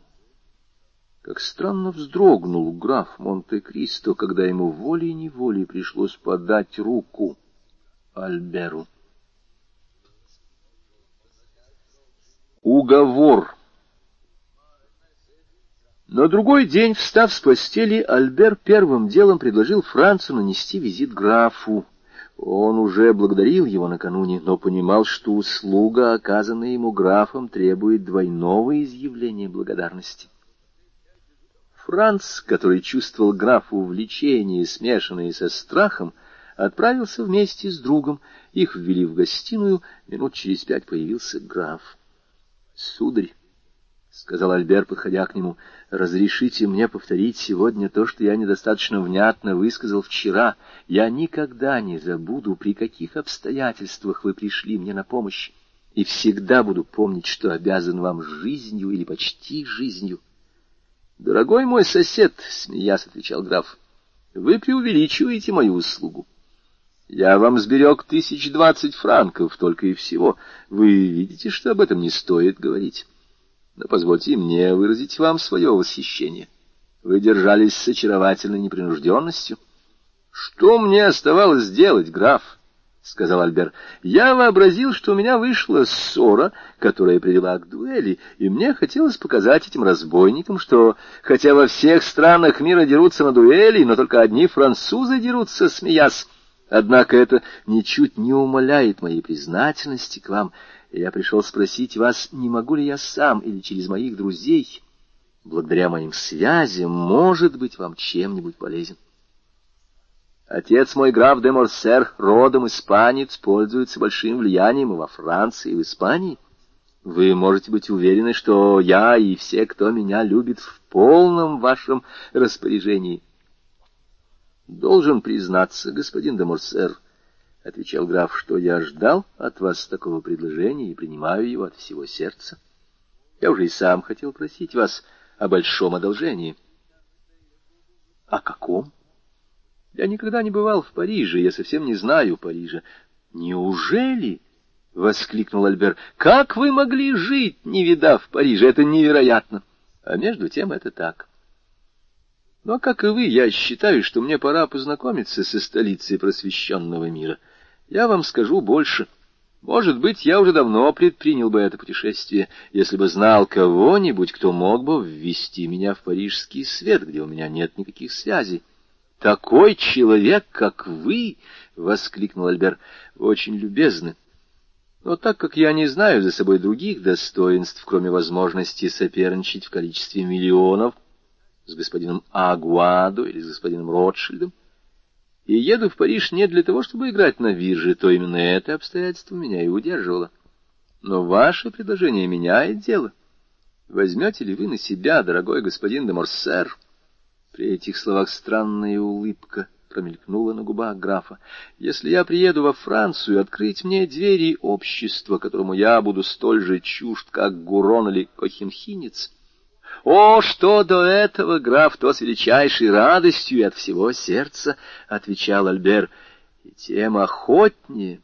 как странно вздрогнул граф Монте-Кристо, когда ему волей-неволей пришлось подать руку Альберу. Уговор на другой день, встав с постели, Альбер первым делом предложил Францу нанести визит графу. Он уже благодарил его накануне, но понимал, что услуга, оказанная ему графом, требует двойного изъявления благодарности. Франц, который чувствовал графу влечение, смешанное со страхом, отправился вместе с другом. Их ввели в гостиную, минут через пять появился граф. — Сударь, — сказал Альбер, подходя к нему, — разрешите мне повторить сегодня то, что я недостаточно внятно высказал вчера. Я никогда не забуду, при каких обстоятельствах вы пришли мне на помощь, и всегда буду помнить, что обязан вам жизнью или почти жизнью. — Дорогой мой сосед, — смеясь отвечал граф, — вы преувеличиваете мою услугу. Я вам сберег тысяч двадцать франков только и всего. Вы видите, что об этом не стоит говорить но позвольте мне выразить вам свое восхищение. Вы держались с очаровательной непринужденностью. — Что мне оставалось делать, граф? — сказал Альбер. — Я вообразил, что у меня вышла ссора, которая привела к дуэли, и мне хотелось показать этим разбойникам, что, хотя во всех странах мира дерутся на дуэли, но только одни французы дерутся, смеясь, Однако это ничуть не умаляет моей признательности к вам, я пришел спросить вас, не могу ли я сам или через моих друзей, благодаря моим связям, может быть, вам чем-нибудь полезен. Отец мой граф де Морсер, родом испанец, пользуется большим влиянием и во Франции, и в Испании. Вы можете быть уверены, что я и все, кто меня любит, в полном вашем распоряжении. Должен признаться, господин де Морсер, — отвечал граф, — что я ждал от вас такого предложения и принимаю его от всего сердца. Я уже и сам хотел просить вас о большом одолжении. — О каком? Я никогда не бывал в Париже, я совсем не знаю Парижа. Неужели? — воскликнул Альбер. — Как вы могли жить, не видав Парижа? Это невероятно. А между тем это так. Но, как и вы, я считаю, что мне пора познакомиться со столицей просвещенного мира. Я вам скажу больше — может быть, я уже давно предпринял бы это путешествие, если бы знал кого-нибудь, кто мог бы ввести меня в парижский свет, где у меня нет никаких связей. «Такой человек, как вы!» — воскликнул Альбер. «Очень любезны. Но так как я не знаю за собой других достоинств, кроме возможности соперничать в количестве миллионов с господином Агуадо или с господином Ротшильдом, и еду в Париж не для того, чтобы играть на вирже, то именно это обстоятельство меня и удерживало. Но ваше предложение меняет дело. Возьмете ли вы на себя, дорогой господин де Морсер? При этих словах странная улыбка промелькнула на губах графа. Если я приеду во Францию, открыть мне двери общества, которому я буду столь же чужд, как Гурон или Кохенхинец, «О, что до этого, граф, то с величайшей радостью и от всего сердца», — отвечал Альбер, — «и тем охотнее».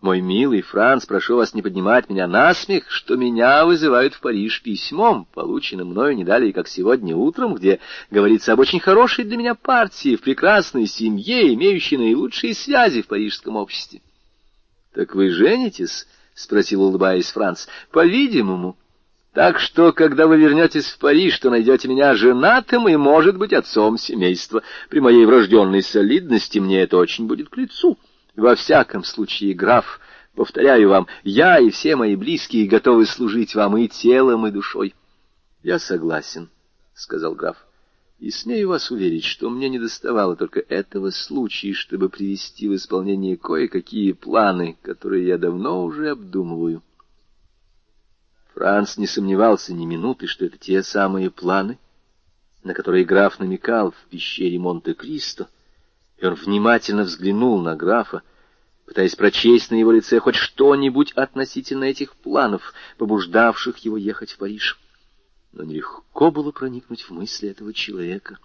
Мой милый Франц, прошу вас не поднимать меня на смех, что меня вызывают в Париж письмом, полученным мною не далее, как сегодня утром, где говорится об очень хорошей для меня партии, в прекрасной семье, имеющей наилучшие связи в парижском обществе. — Так вы женитесь? — спросил, улыбаясь Франц. — По-видимому. — так что, когда вы вернетесь в Париж, то найдете меня женатым и, может быть, отцом семейства. При моей врожденной солидности мне это очень будет к лицу. Во всяком случае, граф, повторяю вам, я и все мои близкие готовы служить вам и телом, и душой. — Я согласен, — сказал граф, — и смею вас уверить, что мне не доставало только этого случая, чтобы привести в исполнение кое-какие планы, которые я давно уже обдумываю. Франц не сомневался ни минуты, что это те самые планы, на которые граф намекал в пещере Монте-Кристо, и он внимательно взглянул на графа, пытаясь прочесть на его лице хоть что-нибудь относительно этих планов, побуждавших его ехать в Париж. Но нелегко было проникнуть в мысли этого человека,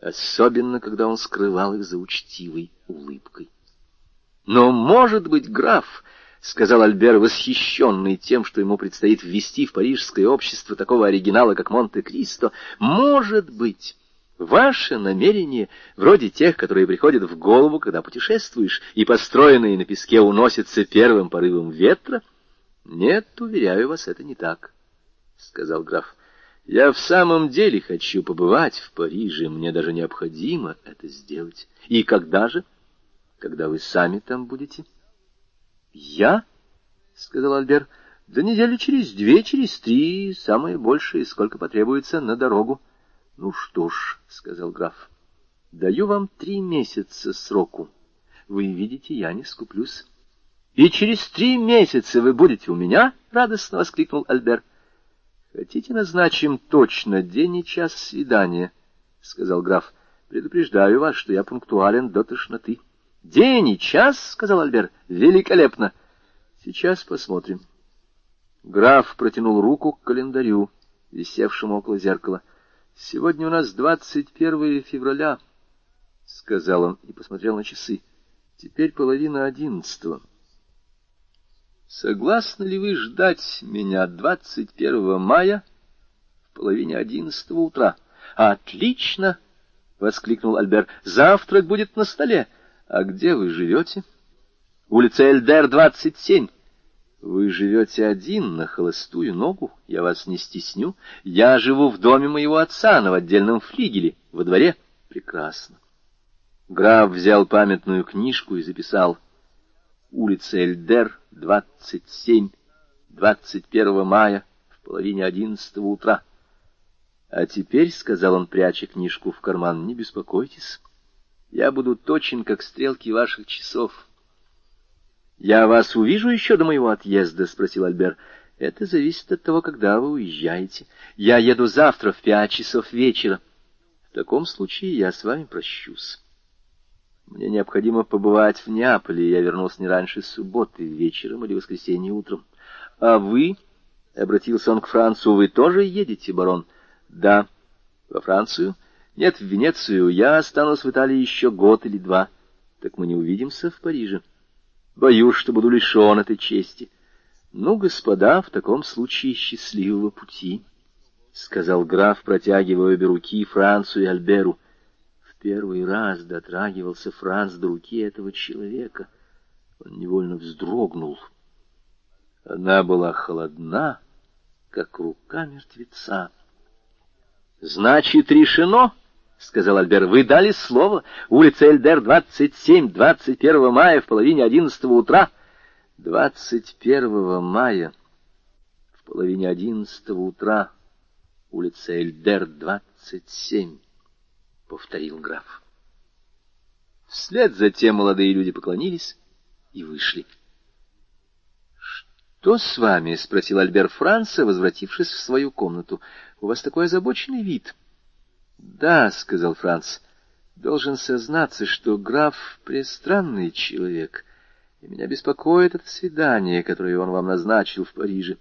особенно когда он скрывал их за учтивой улыбкой. Но, может быть, граф — сказал Альбер, восхищенный тем, что ему предстоит ввести в парижское общество такого оригинала, как Монте-Кристо. «Может быть, ваши намерения, вроде тех, которые приходят в голову, когда путешествуешь, и построенные на песке уносятся первым порывом ветра?» «Нет, уверяю вас, это не так», — сказал граф. «Я в самом деле хочу побывать в Париже, мне даже необходимо это сделать. И когда же? Когда вы сами там будете?» «Я?» — сказал Альбер. «Да недели через две, через три, самое большее, сколько потребуется на дорогу». «Ну что ж», — сказал граф, — «даю вам три месяца сроку. Вы видите, я не скуплюсь». «И через три месяца вы будете у меня?» — радостно воскликнул Альбер. «Хотите, назначим точно день и час свидания?» — сказал граф. «Предупреждаю вас, что я пунктуален до тошноты». День и час, — сказал Альбер, — великолепно. Сейчас посмотрим. Граф протянул руку к календарю, висевшему около зеркала. Сегодня у нас двадцать первое февраля, — сказал он и посмотрел на часы. Теперь половина одиннадцатого. Согласны ли вы ждать меня двадцать первого мая в половине одиннадцатого утра? Отлично! — воскликнул Альбер. Завтрак будет на столе. — а где вы живете? Улица Эльдер, 27. Вы живете один на холостую ногу, я вас не стесню. Я живу в доме моего отца, на отдельном флигеле, во дворе. Прекрасно. Граф взял памятную книжку и записал. Улица Эльдер, 27, 21 мая, в половине одиннадцатого утра. А теперь, — сказал он, пряча книжку в карман, — не беспокойтесь. Я буду точен, как стрелки ваших часов. — Я вас увижу еще до моего отъезда? — спросил Альбер. — Это зависит от того, когда вы уезжаете. Я еду завтра в пять часов вечера. В таком случае я с вами прощусь. Мне необходимо побывать в Неаполе, я вернулся не раньше субботы вечером или воскресенье утром. А вы, — обратился он к Францу, — вы тоже едете, барон? Да. Во Францию? Нет, в Венецию. Я останусь в Италии еще год или два. Так мы не увидимся в Париже. Боюсь, что буду лишен этой чести. Ну, господа, в таком случае счастливого пути, — сказал граф, протягивая обе руки Францу и Альберу. В первый раз дотрагивался Франц до руки этого человека. Он невольно вздрогнул. Она была холодна, как рука мертвеца. — Значит, решено, — сказал Альбер. — Вы дали слово. Улица Эльдер, 27, 21 мая в половине одиннадцатого утра. — 21 мая в половине одиннадцатого утра. Улица Эльдер, 27, — повторил граф. Вслед за тем молодые люди поклонились и вышли. — «Что с вами?» — спросил Альбер Франца, возвратившись в свою комнату. «У вас такой озабоченный вид». «Да», — сказал Франц, — «должен сознаться, что граф — престранный человек, и меня беспокоит это свидание, которое он вам назначил в Париже».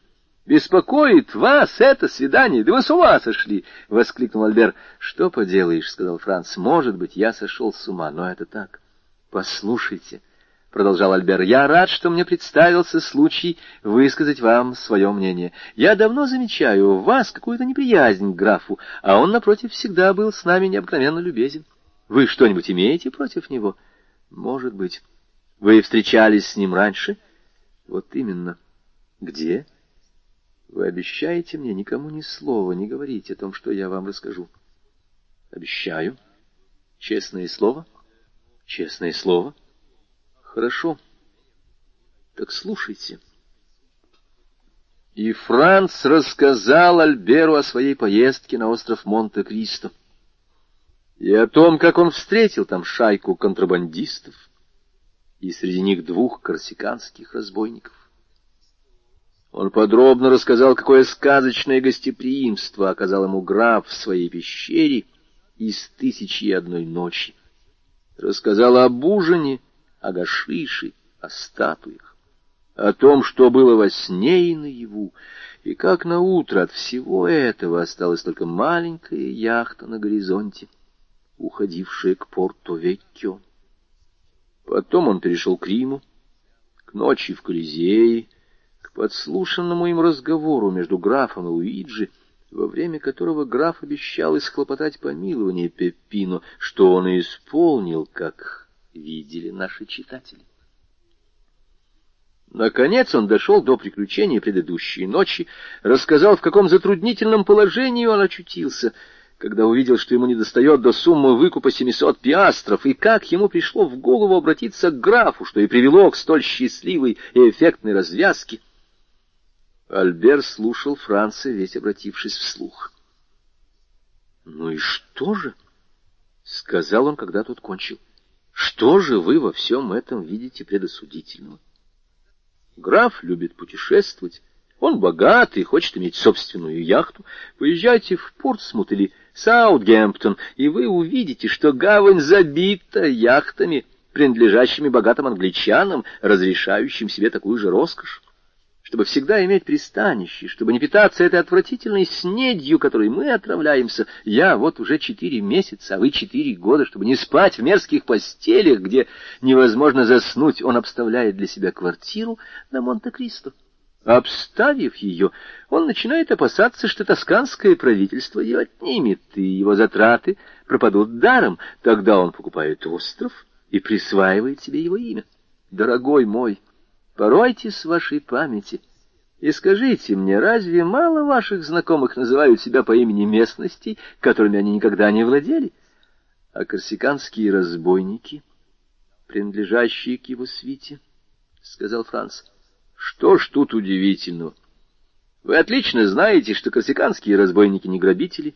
«Беспокоит вас это свидание? Да вы с ума сошли!» — воскликнул Альбер. «Что поделаешь?» — сказал Франц. «Может быть, я сошел с ума, но это так. Послушайте». — продолжал Альбер, — я рад, что мне представился случай высказать вам свое мнение. Я давно замечаю у вас какую-то неприязнь к графу, а он, напротив, всегда был с нами необыкновенно любезен. Вы что-нибудь имеете против него? Может быть. Вы встречались с ним раньше? Вот именно. Где? Вы обещаете мне никому ни слова не говорить о том, что я вам расскажу? Обещаю. Честное слово? Честное слово? — Хорошо. Так слушайте. И Франц рассказал Альберу о своей поездке на остров Монте-Кристо и о том, как он встретил там шайку контрабандистов и среди них двух корсиканских разбойников. Он подробно рассказал, какое сказочное гостеприимство оказал ему граф в своей пещере из «Тысячи и одной ночи». Рассказал об ужине, о гашише, о статуях, о том, что было во сне и наяву, и как на утро от всего этого осталась только маленькая яхта на горизонте, уходившая к Порто-Веккио. Потом он перешел к Риму, к ночи в Колизее, к подслушанному им разговору между графом и Луиджи, во время которого граф обещал исхлопотать помилование Пеппино, что он и исполнил, как видели наши читатели. Наконец он дошел до приключений предыдущей ночи, рассказал, в каком затруднительном положении он очутился, когда увидел, что ему недостает до суммы выкупа семисот пиастров, и как ему пришло в голову обратиться к графу, что и привело к столь счастливой и эффектной развязке. Альбер слушал Франца, весь обратившись вслух. — Ну и что же? — сказал он, когда тот кончил. Что же вы во всем этом видите предосудительного? Граф любит путешествовать, он богат и хочет иметь собственную яхту. Поезжайте в Портсмут или Саутгемптон, и вы увидите, что гавань забита яхтами, принадлежащими богатым англичанам, разрешающим себе такую же роскошь чтобы всегда иметь пристанище, чтобы не питаться этой отвратительной снедью, которой мы отравляемся. Я вот уже четыре месяца, а вы четыре года, чтобы не спать в мерзких постелях, где невозможно заснуть, он обставляет для себя квартиру на Монте-Кристо. Обставив ее, он начинает опасаться, что тосканское правительство ее отнимет, и его затраты пропадут даром. Тогда он покупает остров и присваивает себе его имя. Дорогой мой, Поройтесь в вашей памяти и скажите мне, разве мало ваших знакомых называют себя по имени местностей, которыми они никогда не владели? А корсиканские разбойники, принадлежащие к его свите, — сказал Франц, — что ж тут удивительного? Вы отлично знаете, что корсиканские разбойники не грабители,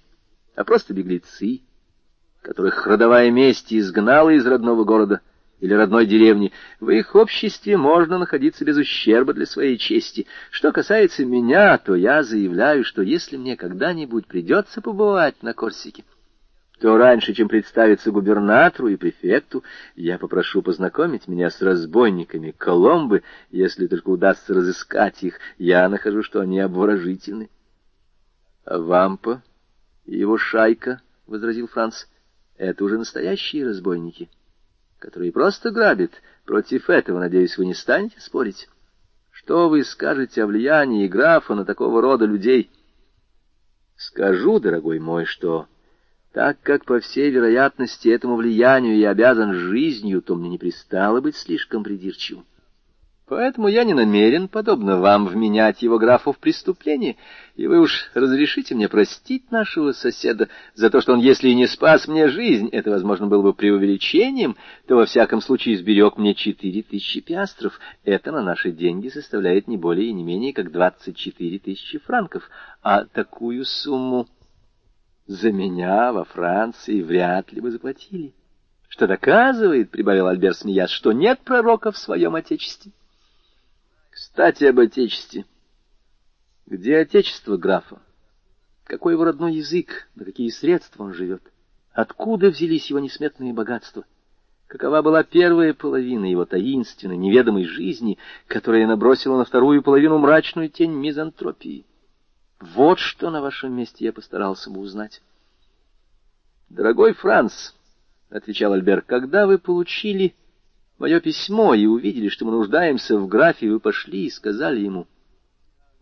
а просто беглецы, которых родовая месть изгнала из родного города — или родной деревни, в их обществе можно находиться без ущерба для своей чести. Что касается меня, то я заявляю, что если мне когда-нибудь придется побывать на Корсике, то раньше, чем представиться губернатору и префекту, я попрошу познакомить меня с разбойниками Коломбы, если только удастся разыскать их. Я нахожу, что они обворожительны. — А Вампа и его шайка, — возразил Франц, — это уже настоящие разбойники. — которые просто грабят. Против этого, надеюсь, вы не станете спорить? Что вы скажете о влиянии графа на такого рода людей? Скажу, дорогой мой, что так как, по всей вероятности, этому влиянию я обязан жизнью, то мне не пристало быть слишком придирчивым. Поэтому я не намерен, подобно вам, вменять его графу в преступление, и вы уж разрешите мне простить нашего соседа за то, что он, если и не спас мне жизнь, это, возможно, было бы преувеличением, то, во всяком случае, сберег мне четыре тысячи пиастров. Это на наши деньги составляет не более и не менее, как двадцать четыре тысячи франков. А такую сумму за меня во Франции вряд ли бы заплатили. Что доказывает, — прибавил Альберт, смеясь, — что нет пророка в своем отечестве. Кстати, об отечестве. Где отечество графа? Какой его родной язык? На какие средства он живет? Откуда взялись его несметные богатства? Какова была первая половина его таинственной, неведомой жизни, которая набросила на вторую половину мрачную тень мизантропии? Вот что на вашем месте я постарался бы узнать. «Дорогой Франц», — отвечал Альбер, — «когда вы получили мое письмо и увидели, что мы нуждаемся в графе, вы пошли и сказали ему,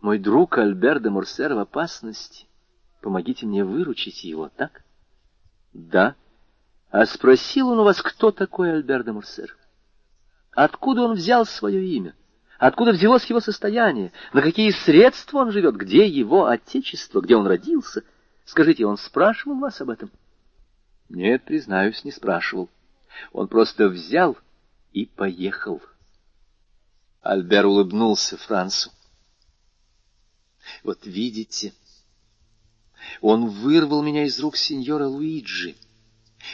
«Мой друг Альбер де Морсер в опасности. Помогите мне выручить его, так?» «Да». А спросил он у вас, кто такой Альбер де Морсер? Откуда он взял свое имя? Откуда взялось его состояние? На какие средства он живет? Где его отечество? Где он родился? Скажите, он спрашивал вас об этом? Нет, признаюсь, не спрашивал. Он просто взял и поехал. Альбер улыбнулся Францу. Вот видите, он вырвал меня из рук сеньора Луиджи,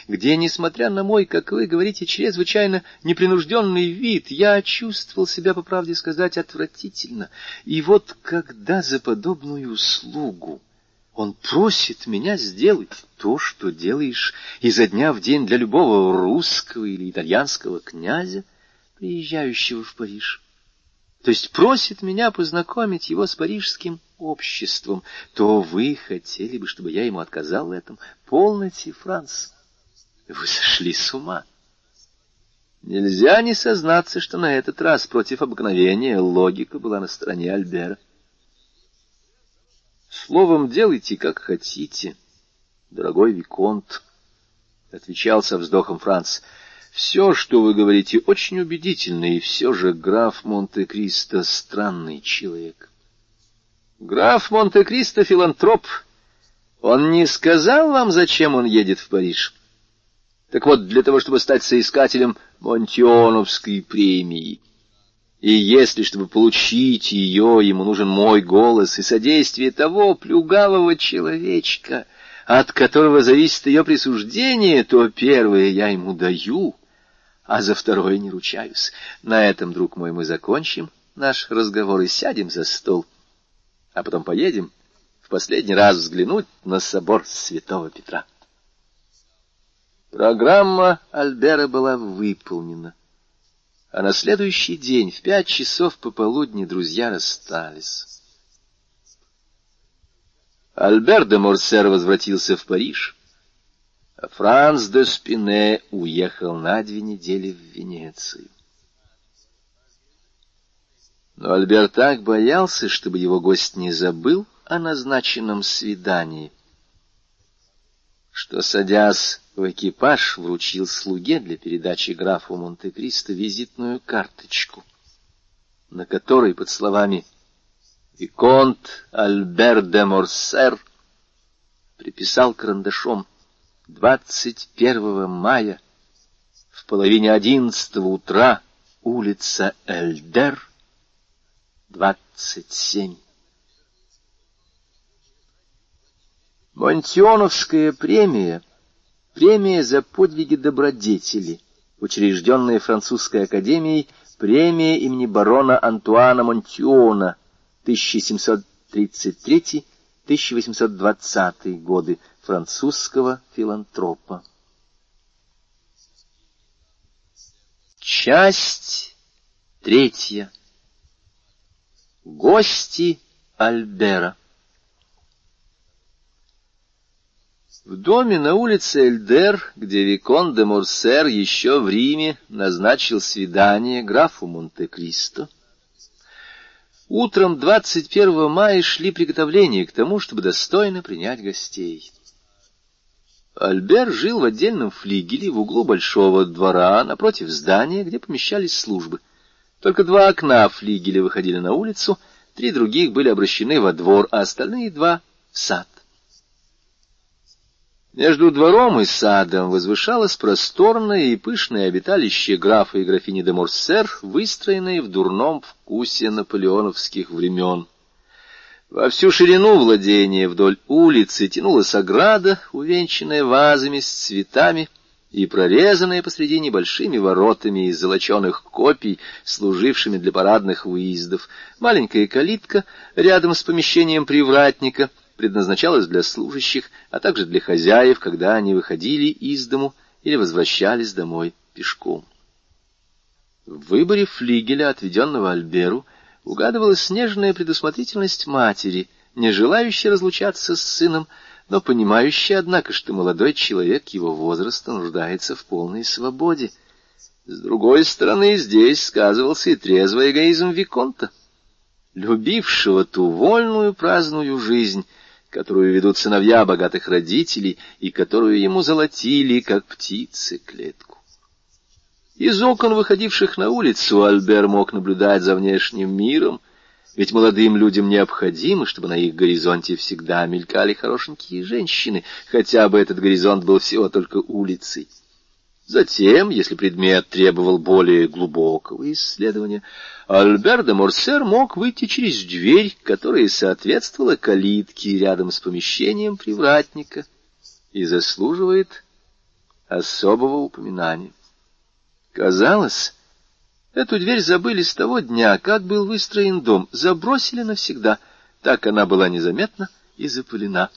где, несмотря на мой, как вы говорите, чрезвычайно непринужденный вид, я чувствовал себя, по правде сказать, отвратительно. И вот когда за подобную услугу он просит меня сделать то, что делаешь изо дня в день для любого русского или итальянского князя, приезжающего в Париж. То есть просит меня познакомить его с парижским обществом, то вы хотели бы, чтобы я ему отказал в этом? Полноте, Франц, вы сошли с ума. Нельзя не сознаться, что на этот раз против обыкновения логика была на стороне Альбера. Словом, делайте, как хотите, дорогой Виконт, — отвечал со вздохом Франц. Все, что вы говорите, очень убедительно, и все же граф Монте-Кристо — странный человек. Граф Монте-Кристо — филантроп. Он не сказал вам, зачем он едет в Париж? Так вот, для того, чтобы стать соискателем Монтионовской премии. И если, чтобы получить ее, ему нужен мой голос и содействие того плюгавого человечка, от которого зависит ее присуждение, то первое я ему даю, а за второе не ручаюсь. На этом, друг мой, мы закончим наш разговор и сядем за стол, а потом поедем в последний раз взглянуть на собор святого Петра. Программа Альбера была выполнена. А на следующий день, в пять часов пополудни, друзья расстались. Альбер де Морсер возвратился в Париж, а Франц де Спине уехал на две недели в Венецию. Но Альбер так боялся, чтобы его гость не забыл о назначенном свидании, что, садясь в экипаж, вручил слуге для передачи графу Монте-Кристо визитную карточку, на которой под словами «Виконт Альбер де Морсер» приписал карандашом 21 мая в половине одиннадцатого утра улица Эльдер, 27. Монтионовская премия, премия за подвиги добродетели, учрежденная французской академией премия имени барона Антуана Монтиона 1733-1820 годы французского филантропа. Часть третья. Гости Альбера. В доме на улице Эльдер, где Викон де Морсер еще в Риме назначил свидание графу Монте-Кристо, утром 21 мая шли приготовления к тому, чтобы достойно принять гостей. Альбер жил в отдельном флигеле в углу большого двора, напротив здания, где помещались службы. Только два окна флигеля выходили на улицу, три других были обращены во двор, а остальные два — в сад. Между двором и садом возвышалось просторное и пышное обиталище графа и графини де Морсер, выстроенное в дурном вкусе наполеоновских времен. Во всю ширину владения вдоль улицы тянулась ограда, увенчанная вазами с цветами и прорезанная посреди небольшими воротами из золоченых копий, служившими для парадных выездов. Маленькая калитка рядом с помещением привратника — предназначалась для служащих, а также для хозяев, когда они выходили из дому или возвращались домой пешком. В выборе флигеля, отведенного Альберу, угадывалась снежная предусмотрительность матери, не желающая разлучаться с сыном, но понимающая, однако, что молодой человек его возраста нуждается в полной свободе. С другой стороны, здесь сказывался и трезвый эгоизм Виконта, любившего ту вольную праздную жизнь, которую ведут сыновья богатых родителей и которую ему золотили, как птицы, клетку. Из окон, выходивших на улицу, Альбер мог наблюдать за внешним миром, ведь молодым людям необходимо, чтобы на их горизонте всегда мелькали хорошенькие женщины, хотя бы этот горизонт был всего только улицей. Затем, если предмет требовал более глубокого исследования, Альбер де Морсер мог выйти через дверь, которая соответствовала калитке рядом с помещением привратника и заслуживает особого упоминания. Казалось, эту дверь забыли с того дня, как был выстроен дом, забросили навсегда, так она была незаметна и запылена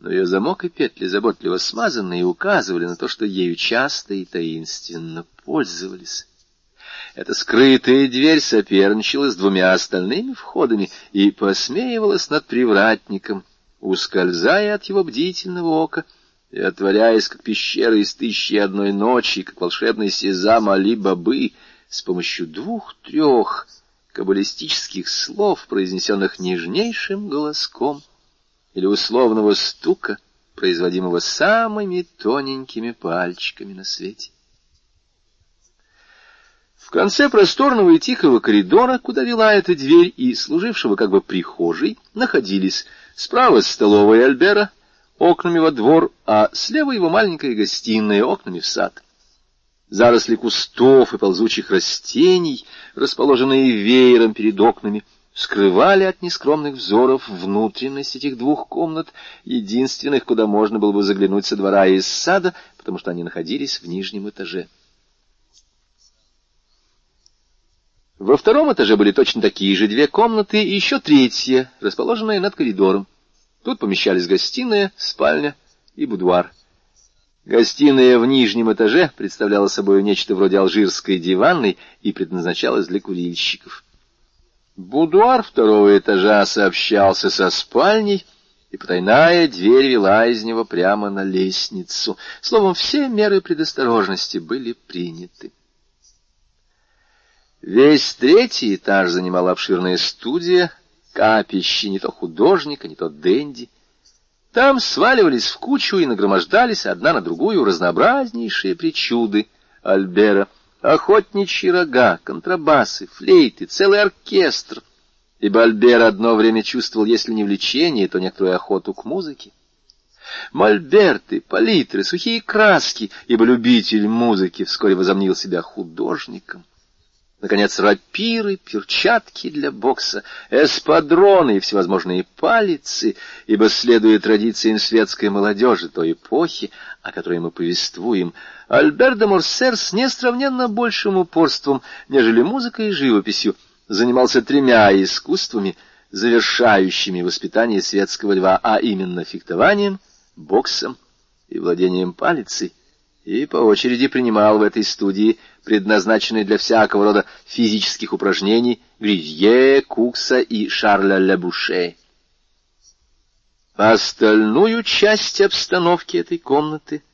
но ее замок и петли заботливо смазаны и указывали на то, что ею часто и таинственно пользовались. Эта скрытая дверь соперничала с двумя остальными входами и посмеивалась над привратником, ускользая от его бдительного ока и отворяясь, как пещера из тысячи одной ночи, как волшебный сезам Али-Бабы, с помощью двух-трех каббалистических слов, произнесенных нежнейшим голоском — или условного стука, производимого самыми тоненькими пальчиками на свете. В конце просторного и тихого коридора, куда вела эта дверь и служившего как бы прихожей, находились справа столовая Альбера, окнами во двор, а слева его маленькая гостиная, окнами в сад. Заросли кустов и ползучих растений, расположенные веером перед окнами, — скрывали от нескромных взоров внутренность этих двух комнат, единственных, куда можно было бы заглянуть со двора и из сада, потому что они находились в нижнем этаже. Во втором этаже были точно такие же две комнаты и еще третья, расположенная над коридором. Тут помещались гостиная, спальня и будуар. Гостиная в нижнем этаже представляла собой нечто вроде алжирской диванной и предназначалась для курильщиков. Будуар второго этажа сообщался со спальней, и потайная дверь вела из него прямо на лестницу. Словом, все меры предосторожности были приняты. Весь третий этаж занимала обширная студия, капище не то художника, не то денди. Там сваливались в кучу и нагромождались одна на другую разнообразнейшие причуды Альбера — охотничьи рога, контрабасы, флейты, целый оркестр, ибо Альбер одно время чувствовал, если не влечение, то некоторую охоту к музыке. Мольберты, палитры, сухие краски, ибо любитель музыки вскоре возомнил себя художником. Наконец, рапиры, перчатки для бокса, эспадроны и всевозможные палицы, ибо, следуя традициям светской молодежи той эпохи, о которой мы повествуем, Альбер де Морсер с несравненно большим упорством, нежели музыкой и живописью, занимался тремя искусствами, завершающими воспитание светского льва, а именно фехтованием, боксом и владением палицей, и по очереди принимал в этой студии предназначенные для всякого рода физических упражнений Гривье, Кукса и Шарля Лебуше. Остальную часть обстановки этой комнаты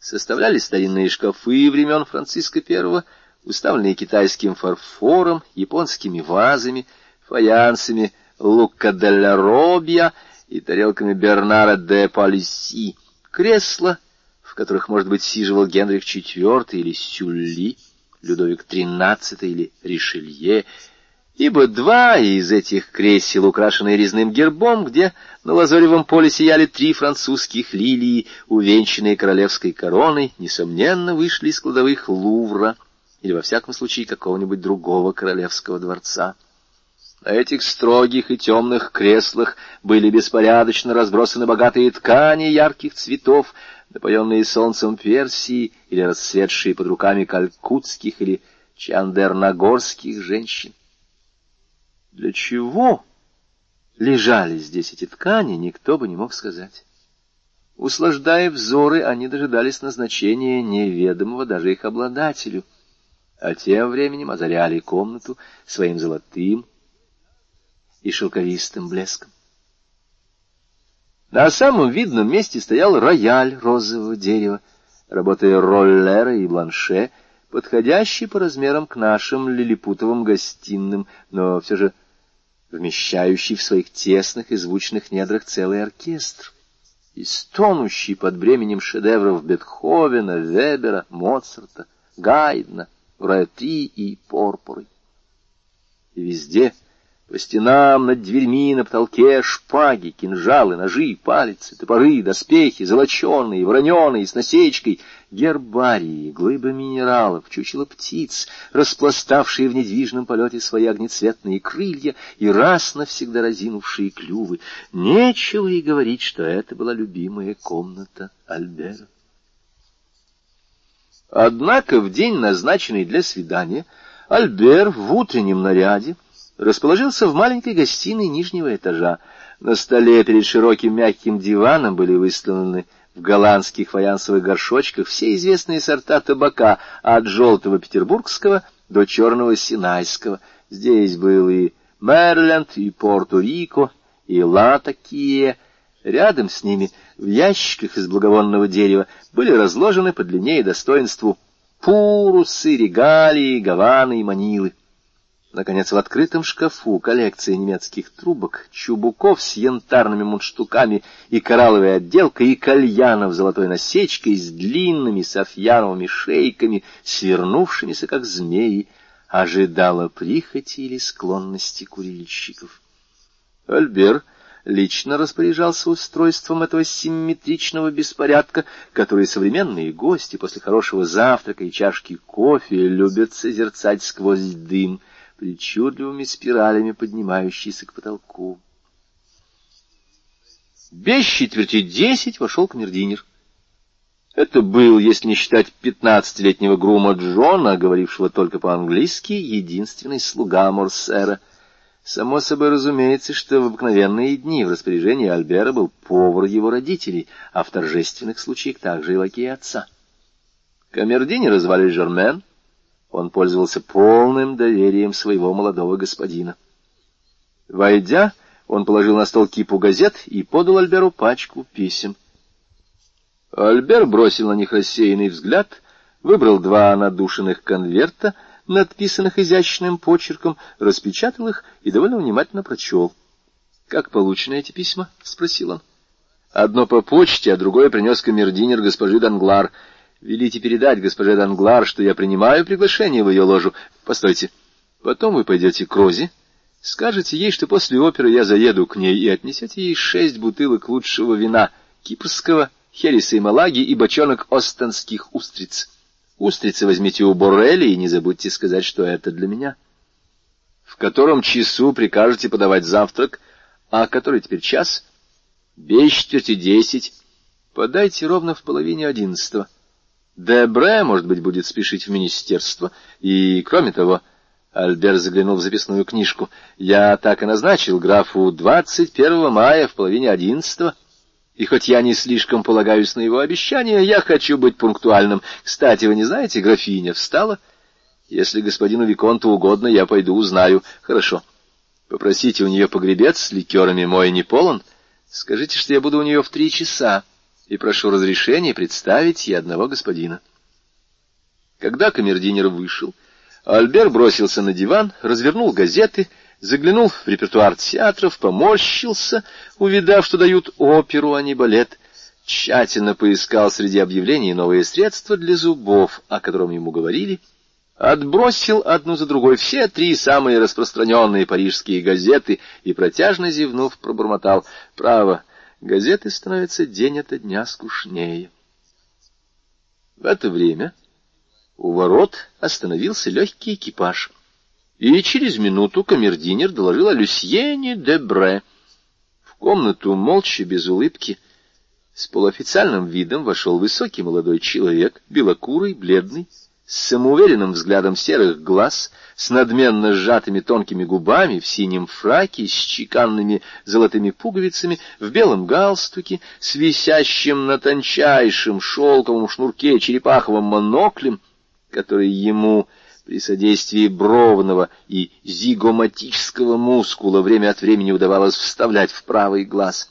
составляли старинные шкафы времен Франциска I, уставленные китайским фарфором, японскими вазами, фаянсами Лука де ла Робья и тарелками Бернара де Палиси, кресла — в которых, может быть, сиживал Генрих IV или Сюлли, Людовик XIII или Ришелье, ибо два из этих кресел, украшенные резным гербом, где на лазоревом поле сияли три французских лилии, увенчанные королевской короной, несомненно, вышли из кладовых Лувра или, во всяком случае, какого-нибудь другого королевского дворца. На этих строгих и темных креслах были беспорядочно разбросаны богатые ткани ярких цветов, напоенные солнцем Персии или расцветшие под руками калькутских или чандернагорских женщин. Для чего лежали здесь эти ткани, никто бы не мог сказать. Услаждая взоры, они дожидались назначения неведомого даже их обладателю, а тем временем озаряли комнату своим золотым и шелковистым блеском. На самом видном месте стоял рояль розового дерева, работая роллера и бланше, подходящий по размерам к нашим лилипутовым гостиным, но все же вмещающий в своих тесных и звучных недрах целый оркестр, и стонущий под бременем шедевров Бетховена, Вебера, Моцарта, Гайдна, Рэти и Порпоры. И везде — по стенам, над дверьми, на потолке шпаги, кинжалы, ножи, палицы, топоры, доспехи, золоченые, вороненые, с насечкой, гербарии, глыбы минералов, чучело птиц, распластавшие в недвижном полете свои огнецветные крылья и раз навсегда разинувшие клювы. Нечего и говорить, что это была любимая комната Альбера. Однако в день, назначенный для свидания, Альбер в утреннем наряде, расположился в маленькой гостиной нижнего этажа. На столе перед широким мягким диваном были выставлены в голландских фаянсовых горшочках все известные сорта табака, от желтого петербургского до черного синайского. Здесь был и Мэриленд, и Порто-Рико, и Латакия. Рядом с ними, в ящиках из благовонного дерева, были разложены по длине и достоинству пурусы, регалии, гаваны и манилы. Наконец, в открытом шкафу коллекция немецких трубок, чубуков с янтарными мундштуками и коралловой отделкой, и кальянов золотой насечкой с длинными софьяновыми шейками, свернувшимися, как змеи, ожидала прихоти или склонности курильщиков. Альбер лично распоряжался устройством этого симметричного беспорядка, который современные гости после хорошего завтрака и чашки кофе любят созерцать сквозь дым — причудливыми спиралями, поднимающиеся к потолку. Без четверти десять вошел камердинер. Это был, если не считать пятнадцатилетнего грума Джона, говорившего только по-английски, единственный слуга Морсера. Само собой разумеется, что в обыкновенные дни в распоряжении Альбера был повар его родителей, а в торжественных случаях также и лакей отца. Камердинера звали Жермен, он пользовался полным доверием своего молодого господина. Войдя, он положил на стол кипу газет и подал Альберу пачку писем. Альбер бросил на них рассеянный взгляд, выбрал два надушенных конверта, надписанных изящным почерком, распечатал их и довольно внимательно прочел. — Как получены эти письма? — спросил он. — Одно по почте, а другое принес камердинер госпожи Данглар — Велите передать госпоже Данглар, что я принимаю приглашение в ее ложу. Постойте, потом вы пойдете к Розе, скажете ей, что после оперы я заеду к ней и отнесете ей шесть бутылок лучшего вина, кипрского, хереса и малаги и бочонок остонских устриц. Устрицы возьмите у Боррелли и не забудьте сказать, что это для меня. В котором часу прикажете подавать завтрак? А который теперь час? Без четверти десять. Подайте ровно в половине одиннадцатого. Дебре, может быть, будет спешить в министерство. И, кроме того, Альбер заглянул в записную книжку, я так и назначил графу 21 мая в половине одиннадцатого. И хоть я не слишком полагаюсь на его обещания, я хочу быть пунктуальным. Кстати, вы не знаете, графиня встала? Если господину Виконту угодно, я пойду узнаю. Хорошо. Попросите у нее погребец с ликерами, мой не полон. Скажите, что я буду у нее в три часа, и прошу разрешения представить ей одного господина. Когда камердинер вышел, Альбер бросился на диван, развернул газеты — заглянул в репертуар театров, поморщился, увидав, что дают оперу, а не балет, тщательно поискал среди объявлений новые средства для зубов, о котором ему говорили, отбросил одну за другой все три самые распространенные парижские газеты и, протяжно зевнув, пробормотал «Право, газеты становятся день ото дня скучнее». В это время у ворот остановился легкий экипаж — и через минуту камердинер доложил о Люсьене де Бре. В комнату молча, без улыбки, с полуофициальным видом вошел высокий молодой человек, белокурый, бледный, с самоуверенным взглядом серых глаз, с надменно сжатыми тонкими губами, в синем фраке, с чеканными золотыми пуговицами, в белом галстуке, с висящим на тончайшем шелковом шнурке черепаховым моноклем, который ему при содействии бровного и зигоматического мускула время от времени удавалось вставлять в правый глаз.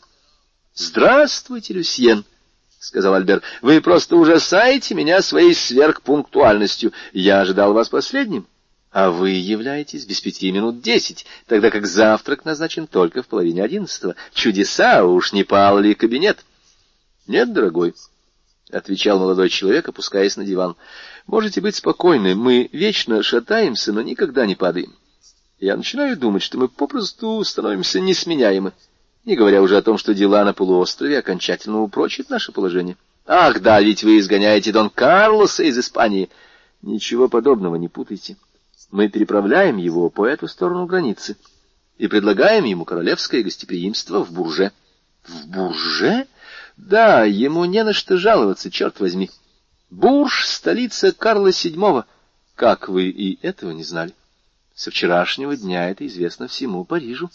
«Здравствуйте, Люсьен!» — сказал Альбер. — Вы просто ужасаете меня своей сверхпунктуальностью. Я ожидал вас последним, а вы являетесь без пяти минут десять, тогда как завтрак назначен только в половине одиннадцатого. Чудеса, уж не пал ли кабинет? — Нет, дорогой, — отвечал молодой человек, опускаясь на диван. Можете быть спокойны, мы вечно шатаемся, но никогда не падаем. Я начинаю думать, что мы попросту становимся несменяемы, не говоря уже о том, что дела на полуострове окончательно упрочат наше положение. Ах, да, ведь вы изгоняете Дон Карлоса из Испании. Ничего подобного не путайте. Мы переправляем его по эту сторону границы и предлагаем ему королевское гостеприимство в Бурже. В Бурже? Да, ему не на что жаловаться, черт возьми. Бурж — столица Карла VII. Как вы и этого не знали? Со вчерашнего дня это известно всему Парижу.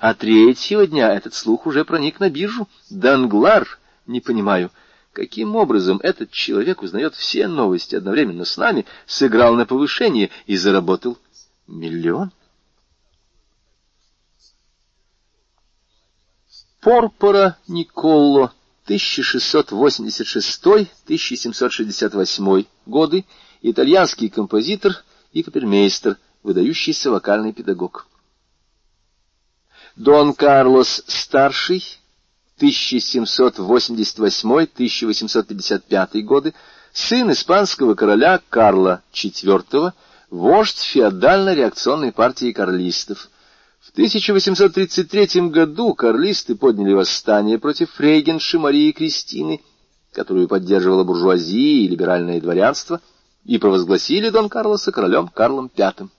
А третьего дня этот слух уже проник на биржу. Данглар, не понимаю, каким образом этот человек узнает все новости одновременно с нами, сыграл на повышение и заработал миллион. Порпора Николло 1686-1768 годы, итальянский композитор и капермейстер, выдающийся вокальный педагог. Дон Карлос Старший, 1788-1855 годы, сын испанского короля Карла IV, вождь феодально-реакционной партии карлистов, в 1833 году карлисты подняли восстание против фрейгенши Марии Кристины, которую поддерживала буржуазия и либеральное дворянство, и провозгласили Дон Карлоса королем Карлом V.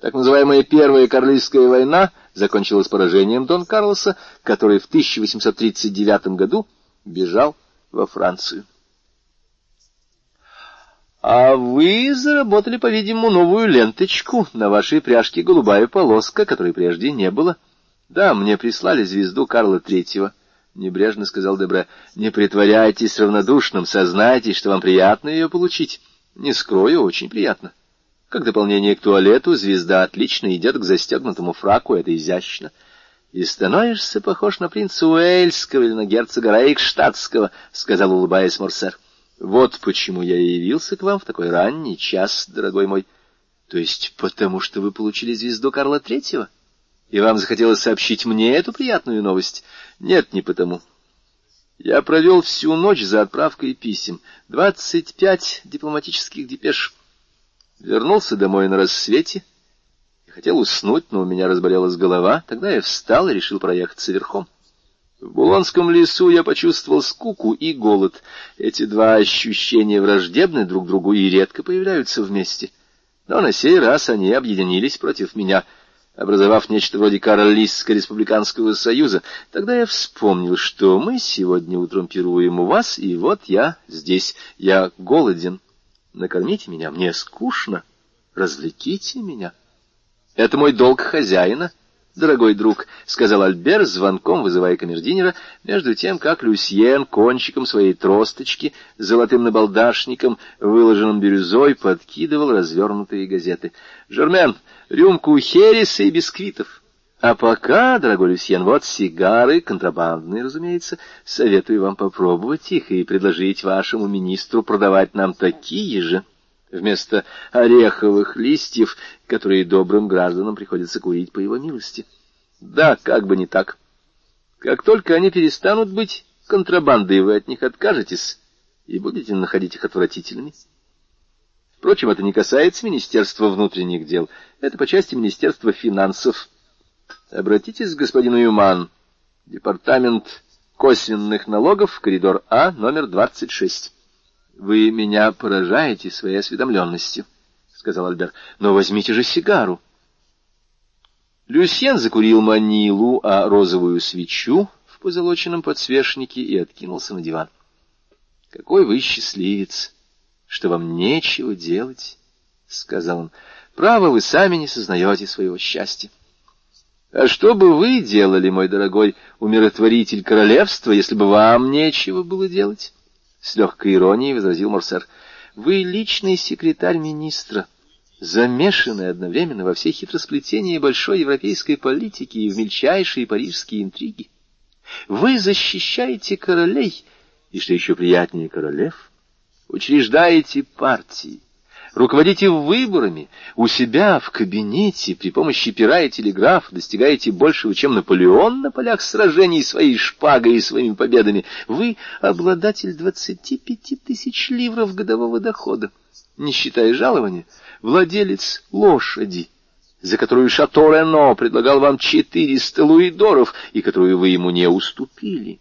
Так называемая Первая Карлистская война закончилась поражением Дон Карлоса, который в 1839 году бежал во Францию. А вы заработали, по-видимому, новую ленточку. На вашей пряжке голубая полоска, которой прежде не было. Да, мне прислали звезду Карла Третьего. Небрежно сказал Дебре. Не притворяйтесь равнодушным, сознайтесь, что вам приятно ее получить. Не скрою, очень приятно. Как дополнение к туалету, звезда отлично идет к застегнутому фраку, это изящно. И становишься похож на принца Уэльского или на герцога Рейкштадтского, — сказал, улыбаясь Морсер. Вот почему я и явился к вам в такой ранний час, дорогой мой. То есть потому, что вы получили звезду Карла Третьего? И вам захотелось сообщить мне эту приятную новость? Нет, не потому. Я провел всю ночь за отправкой писем. Двадцать пять дипломатических депеш. Вернулся домой на рассвете. и Хотел уснуть, но у меня разболелась голова. Тогда я встал и решил проехаться верхом. В Булонском лесу я почувствовал скуку и голод. Эти два ощущения враждебны друг другу и редко появляются вместе. Но на сей раз они объединились против меня, образовав нечто вроде Каролистско-республиканского союза. Тогда я вспомнил, что мы сегодня утром пируем у вас, и вот я здесь. Я голоден. Накормите меня, мне скучно. Развлеките меня. Это мой долг хозяина — дорогой друг», — сказал Альбер, звонком вызывая камердинера, между тем, как Люсьен кончиком своей тросточки, золотым набалдашником, выложенным бирюзой, подкидывал развернутые газеты. «Жермен, рюмку хереса и бисквитов». А пока, дорогой Люсьен, вот сигары, контрабандные, разумеется, советую вам попробовать их и предложить вашему министру продавать нам такие же вместо ореховых листьев, которые добрым гражданам приходится курить по его милости. Да, как бы не так. Как только они перестанут быть контрабандой, вы от них откажетесь и будете находить их отвратительными. Впрочем, это не касается Министерства внутренних дел. Это по части Министерства финансов. Обратитесь к господину Юман, департамент косвенных налогов, коридор А, номер 26. Вы меня поражаете своей осведомленностью, — сказал Альбер. — Но возьмите же сигару. Люсьен закурил манилу, а розовую свечу в позолоченном подсвечнике и откинулся на диван. — Какой вы счастливец, что вам нечего делать, — сказал он. — Право, вы сами не сознаете своего счастья. — А что бы вы делали, мой дорогой умиротворитель королевства, если бы вам нечего было делать? с легкой иронией возразил Морсер. Вы личный секретарь министра, замешанный одновременно во все хитросплетения большой европейской политики и в мельчайшие парижские интриги. Вы защищаете королей, и, что еще приятнее, королев, учреждаете партии, руководите выборами, у себя в кабинете при помощи пера и телеграфа достигаете большего, чем Наполеон на полях сражений своей шпагой и своими победами. Вы обладатель двадцати пяти тысяч ливров годового дохода, не считая жалования, владелец лошади, за которую Шато Рено предлагал вам четыреста луидоров и которую вы ему не уступили.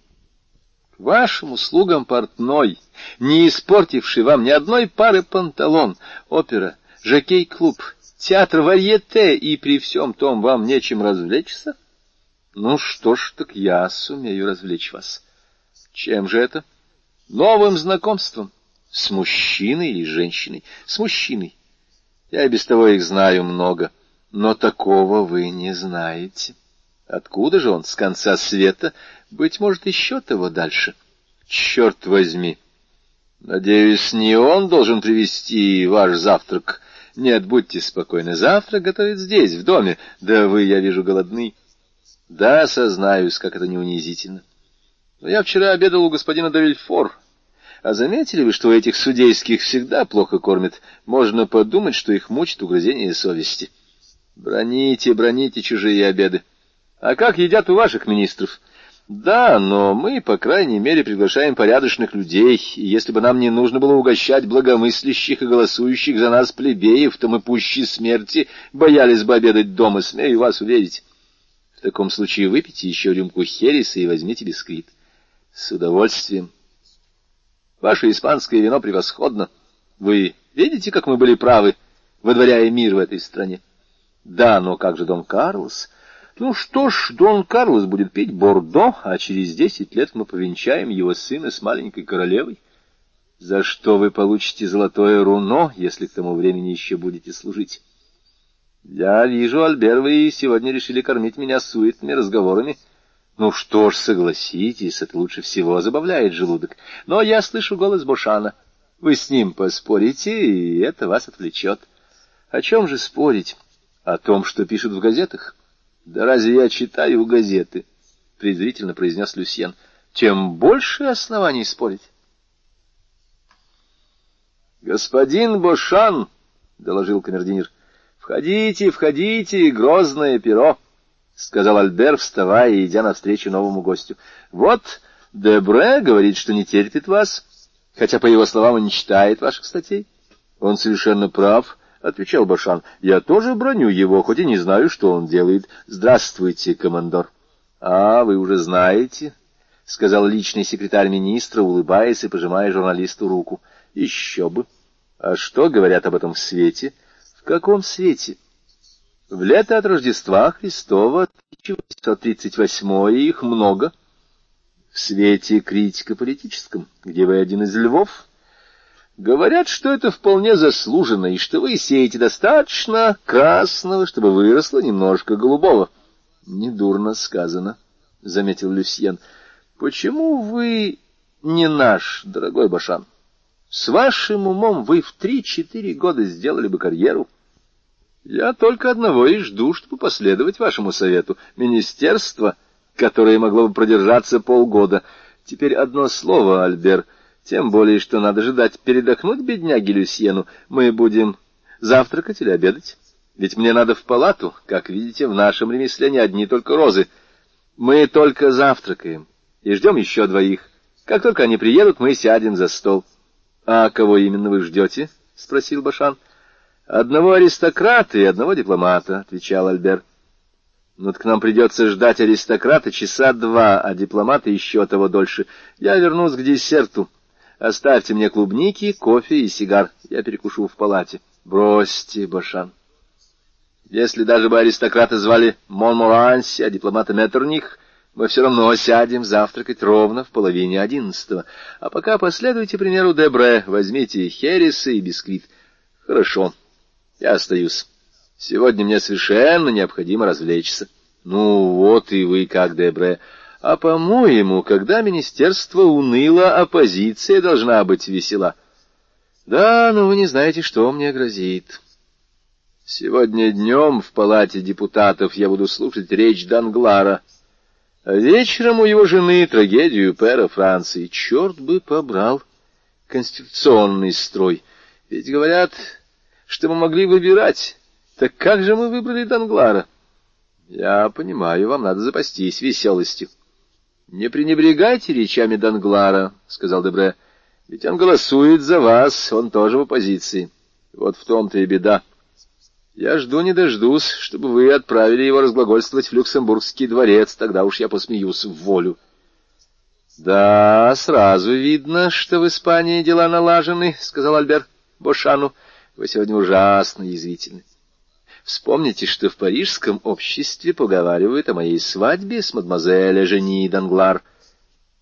Вашим услугам портной, не испортивший вам ни одной пары панталон, опера, жокей-клуб, театр варьете, и при всем том вам нечем развлечься? Ну что ж, так я сумею развлечь вас. Чем же это? Новым знакомством. С мужчиной или женщиной? С мужчиной. Я и без того их знаю много, но такого вы не знаете. Откуда же он? С конца света? Быть может, еще того дальше. Черт возьми! Надеюсь, не он должен привезти ваш завтрак. Нет, будьте спокойны. Завтрак готовит здесь, в доме. Да вы, я вижу, голодны. Да, сознаюсь, как это не унизительно. Но я вчера обедал у господина Давильфор. А заметили вы, что этих судейских всегда плохо кормят? Можно подумать, что их мучит угрызение совести. Броните, броните чужие обеды. А как едят у ваших министров? Да, но мы, по крайней мере, приглашаем порядочных людей, и если бы нам не нужно было угощать благомыслящих и голосующих за нас плебеев, то мы пуще смерти боялись бы обедать дома, смею вас уверить. В таком случае выпейте еще рюмку хереса и возьмите бисквит. С удовольствием. Ваше испанское вино превосходно. Вы видите, как мы были правы, водворяя мир в этой стране? Да, но как же Дон Карлос? Ну что ж, Дон Карлос будет петь Бордо, а через десять лет мы повенчаем его сына с маленькой королевой. За что вы получите золотое руно, если к тому времени еще будете служить? Я вижу, Альбер, вы сегодня решили кормить меня суетными разговорами. Ну что ж, согласитесь, это лучше всего забавляет желудок. Но я слышу голос Бушана. Вы с ним поспорите, и это вас отвлечет. О чем же спорить? О том, что пишут в газетах? Да разве я читаю газеты? — презрительно произнес Люсьен. — Тем больше оснований спорить. — Господин Бошан, — доложил камердинер, — входите, входите, грозное перо, — сказал Альбер, вставая и идя навстречу новому гостю. — Вот Дебре говорит, что не терпит вас, хотя, по его словам, он не читает ваших статей. Он совершенно прав, —— отвечал Башан. — Я тоже броню его, хоть и не знаю, что он делает. Здравствуйте, командор. — А, вы уже знаете, — сказал личный секретарь министра, улыбаясь и пожимая журналисту руку. — Еще бы. А что говорят об этом в свете? — В каком свете? — В лето от Рождества Христова, 1838 их много. В свете критика политическом, где вы один из львов. Говорят, что это вполне заслуженно, и что вы сеете достаточно красного, чтобы выросло немножко голубого. — Недурно сказано, — заметил Люсьен. — Почему вы не наш, дорогой Башан? С вашим умом вы в три-четыре года сделали бы карьеру. Я только одного и жду, чтобы последовать вашему совету. Министерство, которое могло бы продержаться полгода. Теперь одно слово, Альбер. Тем более, что надо же дать передохнуть бедняге Люсьену. Мы будем завтракать или обедать? Ведь мне надо в палату. Как видите, в нашем ремесле не одни только розы. Мы только завтракаем и ждем еще двоих. Как только они приедут, мы сядем за стол. — А кого именно вы ждете? — спросил Башан. — Одного аристократа и одного дипломата, — отвечал Альбер. — Но к нам придется ждать аристократа часа два, а дипломата еще того дольше. Я вернусь к десерту. Оставьте мне клубники, кофе и сигар. Я перекушу в палате. Бросьте, Башан. Если даже бы аристократа звали Монморанси, а дипломата Меттерних, мы все равно сядем завтракать ровно в половине одиннадцатого. А пока последуйте примеру Дебре, возьмите хересы и бисквит. Хорошо, я остаюсь. Сегодня мне совершенно необходимо развлечься. Ну вот и вы как, Дебре. А по-моему, когда министерство уныло, оппозиция должна быть весела. Да, но вы не знаете, что мне грозит. Сегодня днем в палате депутатов я буду слушать речь Данглара — а вечером у его жены трагедию пера Франции. Черт бы побрал конституционный строй. Ведь говорят, что мы могли выбирать. Так как же мы выбрали Данглара? Я понимаю, вам надо запастись веселостью. Не пренебрегайте речами Данглара, — сказал Дебре. Ведь он голосует за вас, он тоже в оппозиции. Вот в том-то и беда. Я жду не дождусь, чтобы вы отправили его разглагольствовать в Люксембургский дворец, тогда уж я посмеюсь в волю. — Да, сразу видно, что в Испании дела налажены, — сказал Альбер Бошану. — Вы сегодня ужасно язвительны. Вспомните, что в парижском обществе поговаривают о моей свадьбе с мадемуазель Жени Данглар.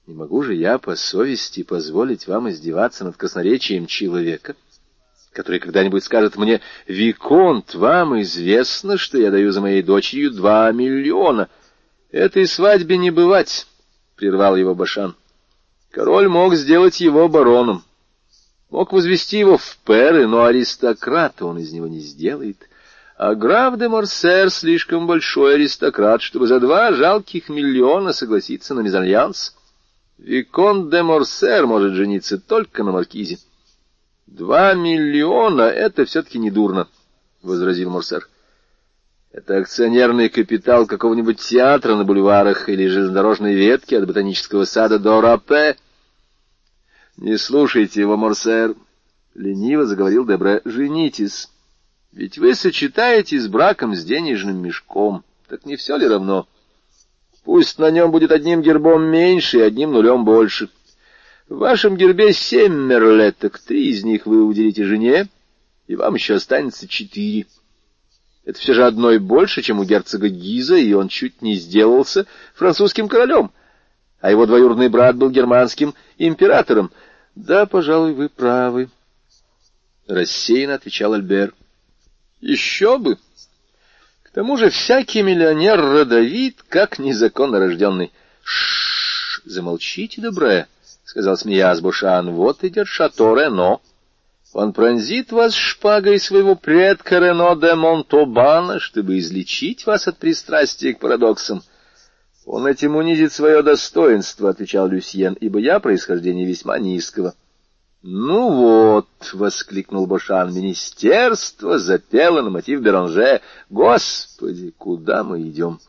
Не могу же я по совести позволить вам издеваться над красноречием человека, — который когда-нибудь скажет мне, «Виконт, вам известно, что я даю за моей дочерью два миллиона». «Этой свадьбе не бывать», — прервал его Башан. «Король мог сделать его бароном, мог возвести его в перы, но аристократа он из него не сделает». А граф де Морсер слишком большой аристократ, чтобы за два жалких миллиона согласиться на мезальянс. Виконт де Морсер может жениться только на маркизе. Два миллиона — это все-таки не дурно, — возразил Морсер. Это акционерный капитал какого-нибудь театра на бульварах или железнодорожной ветки от ботанического сада до Рапе. Не слушайте его, Морсер, — лениво заговорил Дебре. — Женитесь, ведь вы сочетаетесь с браком с денежным мешком. Так не все ли равно? Пусть на нем будет одним гербом меньше и одним нулем больше. — в вашем гербе семь мерлеток, три из них вы уделите жене, и вам еще останется четыре. Это все же одной больше, чем у герцога Гиза, и он чуть не сделался французским королем, а его двоюродный брат был германским императором. Да, пожалуй, вы правы, — рассеянно отвечал Альбер. Еще бы! К тому же всякий миллионер родовит, как незаконно рожденный. Шш, замолчите, добрая. — сказал смеясь Бушан, — вот идет шато Рено. Он пронзит вас шпагой своего предка Рено де Монтобана, чтобы излечить вас от пристрастия к парадоксам. — Он этим унизит свое достоинство, — отвечал Люсьен, — ибо я происхождения весьма низкого. — Ну вот, — воскликнул Бошан, — министерство запело на мотив Беранже. Господи, куда мы идем?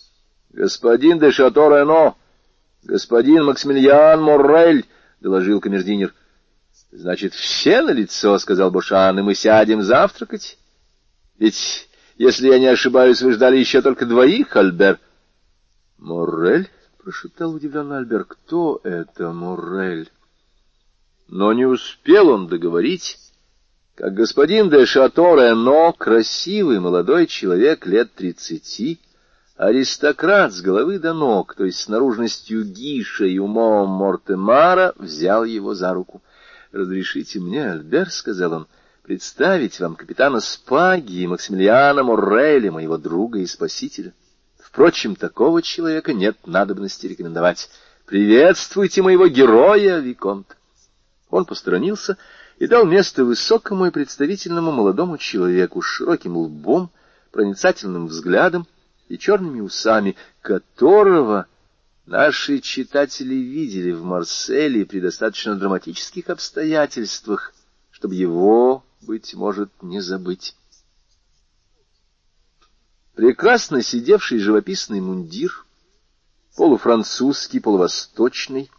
— Господин де Шато Рено! — Господин Максимилиан Моррель, — доложил камердинер. — Значит, все на лицо, сказал Бушан, — и мы сядем завтракать? Ведь, если я не ошибаюсь, вы ждали еще только двоих, Альбер. — Моррель? — прошептал удивленно Альбер. «Кто это Моррель?» Но не успел он договорить, как господин де Шато Рено, красивый молодой человек лет тридцати, аристократ с головы до ног, то есть с наружностью Гиша и умом Мортемара, взял его за руку. «Разрешите мне, Альбер», — сказал он, — «представить вам капитана Спаги и Максимилиана Морреля, моего друга и спасителя. Впрочем, такого человека нет надобности рекомендовать. Приветствуйте моего героя, Виконт!» Он посторонился и дал место высокому и представительному молодому человеку с широким лбом, проницательным взглядом и черными усами, которого наши читатели видели в Марселе при достаточно драматических обстоятельствах, чтобы его, быть может, не забыть. Прекрасно сидевший живописный мундир, полуфранцузский, полувосточный,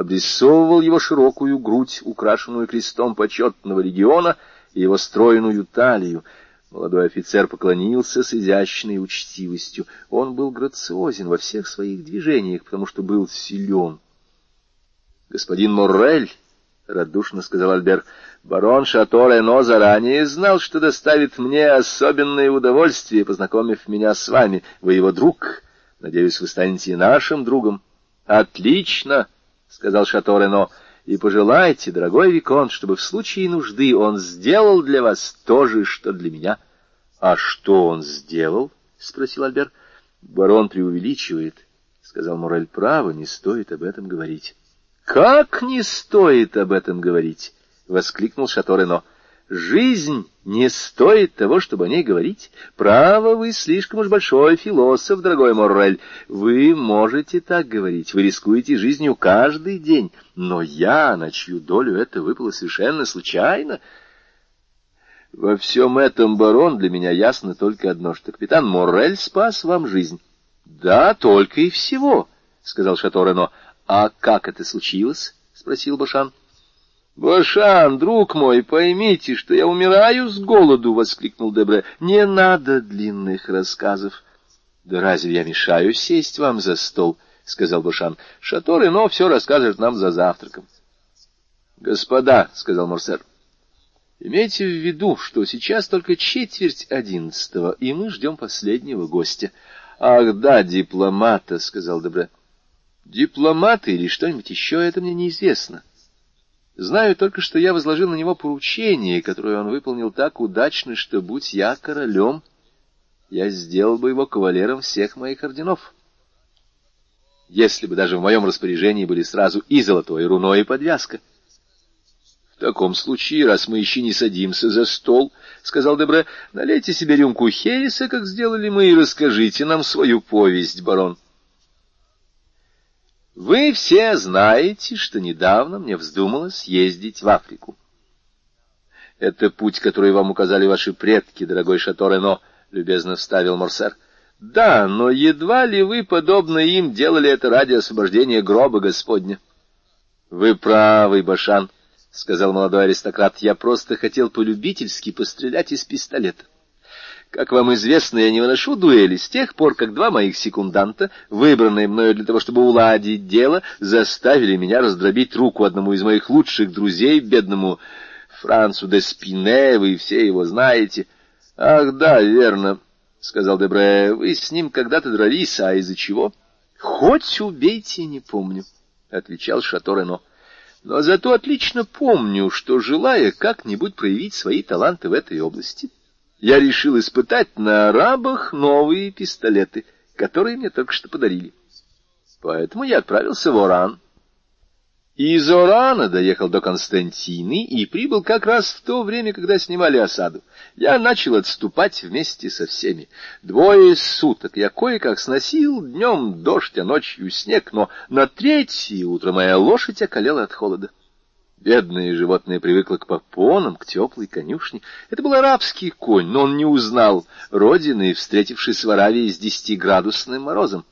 обрисовывал его широкую грудь, украшенную крестом почетного региона, и его стройную талию. Молодой офицер поклонился с изящной учтивостью. Он был грациозен во всех своих движениях, потому что был силен. «Господин Моррель», — радушно сказал Альбер, — «барон Шато Рено заранее знал, что доставит мне особенное удовольствие, познакомив меня с вами. Вы его друг. Надеюсь, вы станете нашим другом». «Отлично!» — сказал Шато Рено, — и пожелайте, дорогой Виконт, чтобы в случае нужды он сделал для вас то же, что для меня. — А что он сделал? — спросил Альбер. — Барон преувеличивает, — сказал Морель. — Право, не стоит об этом говорить. — Как не стоит об этом говорить? — воскликнул Шато Рено. Жизнь не стоит того, чтобы о ней говорить. Право, вы слишком уж большой философ, дорогой Моррель. Вы можете так говорить, вы рискуете жизнью каждый день. Но я, на чью долю это выпало совершенно случайно... Во всем этом, барон, для меня ясно только одно, что капитан Моррель спас вам жизнь. — Да, только и всего, — сказал Шато Рено. — А как это случилось? — спросил Башан. «Башан, друг мой, поймите, что я умираю с голоду!» — воскликнул Дебре. «Не надо длинных рассказов!» «Да разве я мешаю сесть вам за стол?» — сказал Башан. «Шато Рено все расскажет нам за завтраком». «Господа», — сказал Морсер, — «имейте в виду, что сейчас только четверть одиннадцатого, и мы ждем последнего гостя». «Ах да, дипломата», — сказал Дебре. «Дипломата или что-нибудь еще, это мне неизвестно». Знаю только, что я возложил на него поручение, которое он выполнил так удачно, что, будь я королем, я сделал бы его кавалером всех моих орденов. Если бы даже в моем распоряжении были сразу и золотое руно, и подвязка. — В таком случае, раз мы еще не садимся за стол, — сказал Дебре, — налейте себе рюмку Хереса, как сделали мы, и расскажите нам свою повесть, барон. — вы все знаете, что недавно мне вздумалось ездить в Африку. Это путь, который вам указали ваши предки, дорогой Шато Рено, — любезно вставил Морсер. Да, но едва ли вы, подобно им, делали это ради освобождения гроба Господня. Вы правы, Башан, — сказал молодой аристократ, — я просто хотел полюбительски пострелять из пистолета. Как вам известно, я не выношу дуэли с тех пор, как два моих секунданта, выбранные мною для того, чтобы уладить дело, заставили меня раздробить руку одному из моих лучших друзей, бедному Францу де Спине, вы все его знаете. — Ах, да, верно, — сказал Дебре, — вы с ним когда-то дрались, а из-за чего? — Хоть убейте, не помню, — отвечал Шато Рено. Но зато отлично помню, что, желая как-нибудь проявить свои таланты в этой области, — я решил испытать на арабах новые пистолеты, которые мне только что подарили. Поэтому я отправился в Оран. Из Орана доехал до Константины и прибыл как раз в то время, когда снимали осаду. Я начал отступать вместе со всеми. Двое суток я кое-как сносил, днем дождь, а ночью снег, но на третье утро моя лошадь околела от холода. Бедное животное привыкло к попонам, к теплой конюшне. Это был арабский конь, но он не узнал родины, встретившись в Аравии с десятиградусным морозом.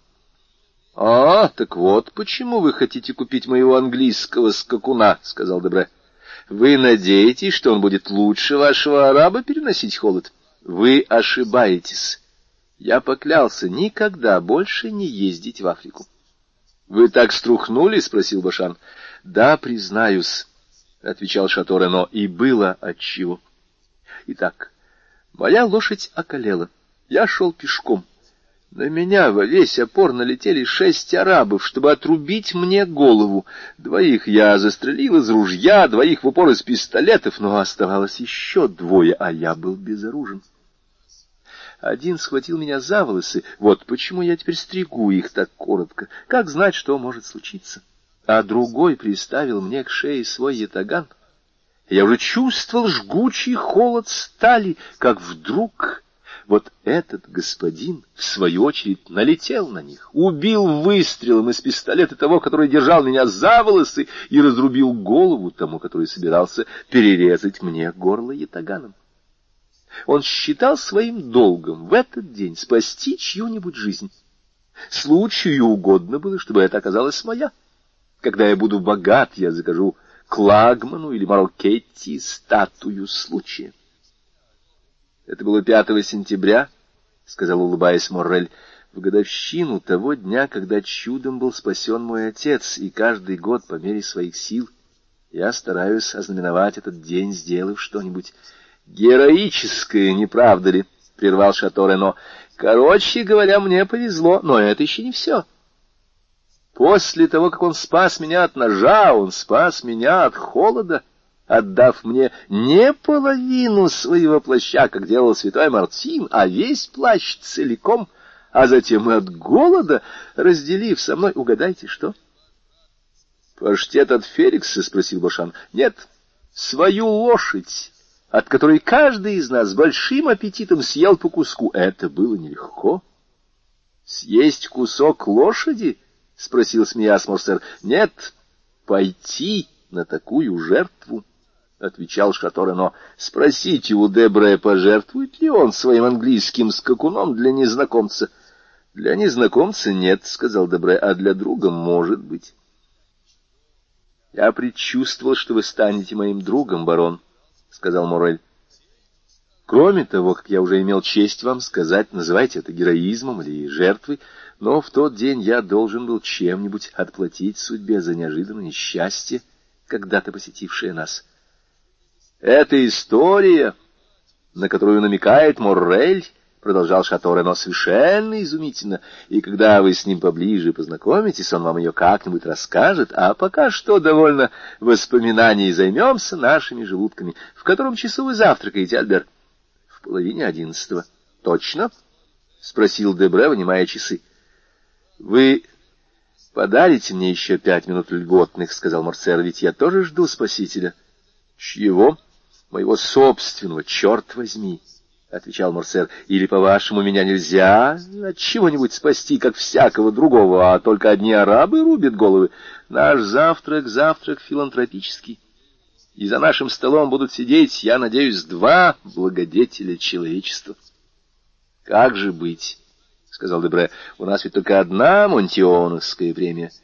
— А, так вот почему вы хотите купить моего английского скакуна, — сказал Дебре. — Вы надеетесь, что он будет лучше вашего араба переносить холод? Вы ошибаетесь. Я поклялся никогда больше не ездить в Африку. — Вы так струхнули? — спросил Башан. — Да, признаюсь, — отвечал Шато Рено, — и было отчего. Итак, моя лошадь околела. Я шел пешком. На меня во весь опор налетели шесть арабов, чтобы отрубить мне голову. Двоих я застрелил из ружья, двоих в упор из пистолетов, но оставалось еще двое, а я был безоружен. Один схватил меня за волосы, вот почему я теперь стригу их так коротко, как знать, что может случиться. А другой приставил мне к шее свой ятаган. Я уже чувствовал жгучий холод стали, как вдруг вот этот господин, в свою очередь, налетел на них, убил выстрелом из пистолета того, который держал меня за волосы, и разрубил голову тому, который собирался перерезать мне горло ятаганом. Он считал своим долгом в этот день спасти чью-нибудь жизнь. Случаю угодно было, чтобы это оказалась моя. Когда я буду богат, я закажу Клагману или Марокетти статую случая. Это было 5 сентября, — сказал, улыбаясь Моррель, — в годовщину того дня, когда чудом был спасен мой отец, и каждый год по мере своих сил я стараюсь ознаменовать этот день, сделав что-нибудь героическое, не правда ли? — прервал Шато Рено. — Короче говоря, мне повезло, но это еще не все. После того, как он спас меня от ножа, он спас меня от холода отдав мне не половину своего плаща, как делал святой Мартин, а весь плащ целиком, а затем и от голода, разделив со мной, угадайте, что? — Паштет от Феликса? — спросил Башан. — Нет, свою лошадь, от которой каждый из нас с большим аппетитом съел по куску. Это было нелегко. — Съесть кусок лошади? — спросил смеясь Морсер. — Нет, пойти на такую жертву. — отвечал Шаторено. — Спросите у Дебре, пожертвует ли он своим английским скакуном для незнакомца. — Для незнакомца нет, — сказал Дебре, — а для друга может быть. — Я предчувствовал, что вы станете моим другом, барон, — сказал Морель. Кроме того, как я уже имел честь вам сказать, называйте это героизмом или жертвой, но в тот день я должен был чем-нибудь отплатить судьбе за неожиданное счастье, когда-то посетившее нас. Эта история, на которую намекает Моррель, продолжал Шато Рено, совершенно изумительно, и когда вы с ним поближе познакомитесь, он вам ее как-нибудь расскажет, а пока что довольно воспоминаний займемся нашими желудками. В котором часу вы завтракаете, Альбер? В половине одиннадцатого. Точно? — спросил Дебре, вынимая часы. — Вы подарите мне еще пять минут льготных, — сказал Марсер, — ведь я тоже жду спасителя. — Чьего? — моего собственного, черт возьми, — отвечал Морсер, — или, по-вашему, меня нельзя от чего-нибудь спасти, как всякого другого, а только одни арабы рубят головы. Наш завтрак — завтрак филантропический, и за нашим столом будут сидеть, я надеюсь, два благодетеля человечества. — Как же быть? — сказал Дебре. — У нас ведь только одна Монтионовская премия. —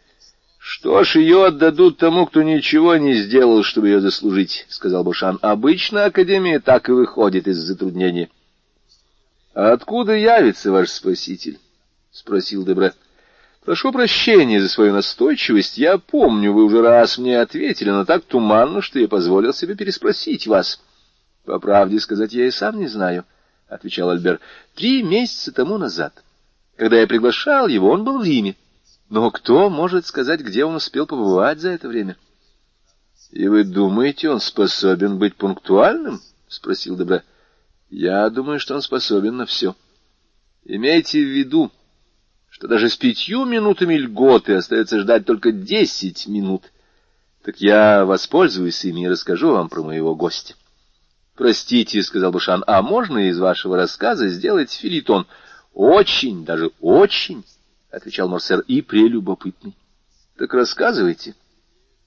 что ж, ее отдадут тому, кто ничего не сделал, чтобы ее заслужить, — сказал Бушан. — Обычно Академия так и выходит из затруднения. — А откуда явится ваш спаситель? — спросил Дебре. — Прошу прощения за свою настойчивость. Я помню, вы уже раз мне ответили, но так туманно, что я позволил себе переспросить вас. — По правде сказать, я и сам не знаю, — отвечал Альбер. — Три месяца тому назад, когда я приглашал его, он был в Риме. Но кто может сказать, где он успел побывать за это время? — И вы думаете, он способен быть пунктуальным? — спросил Добра. — Я думаю, что он способен на все. Имейте в виду, что даже с пятью минутами льготы остается ждать только десять минут. Так я воспользуюсь ими и расскажу вам про моего гостя. — Простите, — сказал Бушан, — а можно из вашего рассказа сделать филитон? — Очень, даже очень отвечал Морсер, — и прелюбопытный. — Так рассказывайте.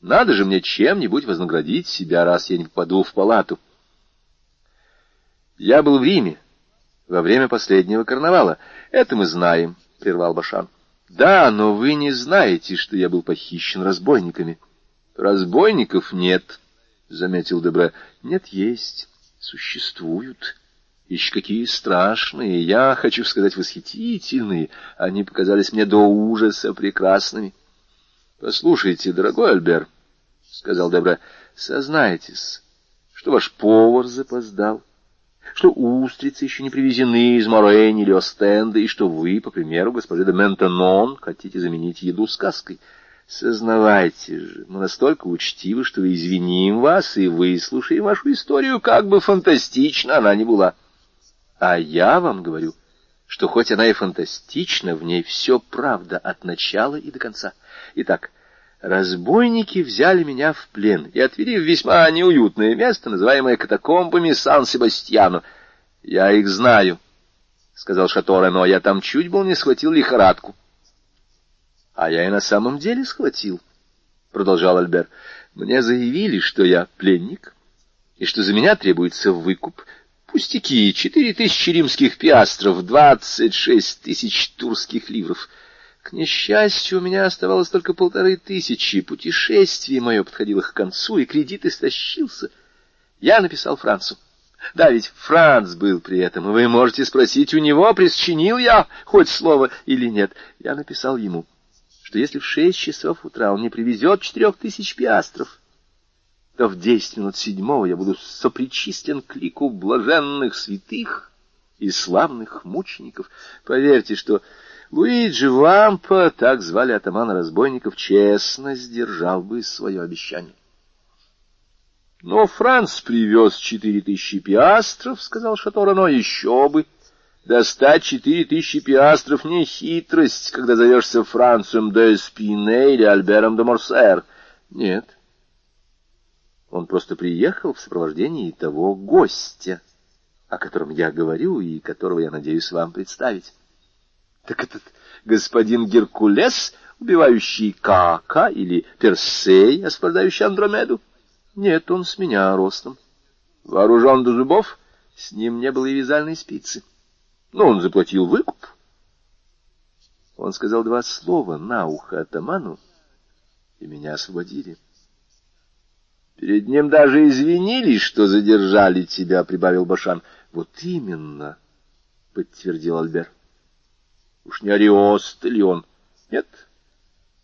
Надо же мне чем-нибудь вознаградить себя, раз я не попаду в палату. Я был в Риме во время последнего карнавала. Это мы знаем, — прервал Башан. — Да, но вы не знаете, что я был похищен разбойниками. — Разбойников нет, — заметил Дебре. — Нет, есть, существуют. Еще какие страшные, я хочу сказать, восхитительные. Они показались мне до ужаса прекрасными. — Послушайте, дорогой Альбер, — сказал Дебра, — сознайтесь, что ваш повар запоздал, что устрицы еще не привезены из Морейни или Остенда, и что вы, по примеру госпожи де Ментенон, хотите заменить еду сказкой. Сознавайте же, мы настолько учтивы, что извиним вас и выслушаем вашу историю, как бы фантастична она ни была. А я вам говорю, что хоть она и фантастична, в ней все правда от начала и до конца. Итак, разбойники взяли меня в плен и отвели в весьма неуютное место, называемое катакомбами Сан-Себастьяно. Я их знаю, — сказал Шаторе, — но я там чуть был не схватил лихорадку. — А я и на самом деле схватил, — продолжал Альбер. Мне заявили, что я пленник, и что за меня требуется выкуп. Пустяки, четыре тысячи римских пиастров, двадцать шесть тысяч турских ливров — к несчастью, у меня оставалось только полторы тысячи, путешествие мое подходило к концу, и кредит истощился. Я написал Францу. Да, ведь Франц был при этом, и вы можете спросить у него, присчинил я хоть слово или нет. Я написал ему, что если в шесть часов утра он не привезет четырех тысяч пиастров, то в десять минут седьмого я буду сопричислен к лику блаженных святых и славных мучеников. Поверьте, что Луиджи Вампа, так звали атамана разбойников, честно сдержал бы свое обещание. Но Франц привез четыре тысячи пиастров, — сказал Шатора, — но еще бы. Достать четыре тысячи пиастров — не хитрость, когда зовешься Францем де Спине или Альбером де Морсер. Нет. Он просто приехал в сопровождении того гостя, о котором я говорю и которого я надеюсь вам представить. Так этот господин Геркулес, убивающий Кака, или Персей, освобождающий Андромеду? Нет, он с меня ростом. Вооружен до зубов, с ним не было и вязальной спицы. Но он заплатил выкуп. Он сказал два слова на ухо атаману, и меня освободили. Перед ним даже извинились, что задержали тебя, — прибавил Башан. — Вот именно, — подтвердил Альбер. Уж не Ариост ли он? Нет,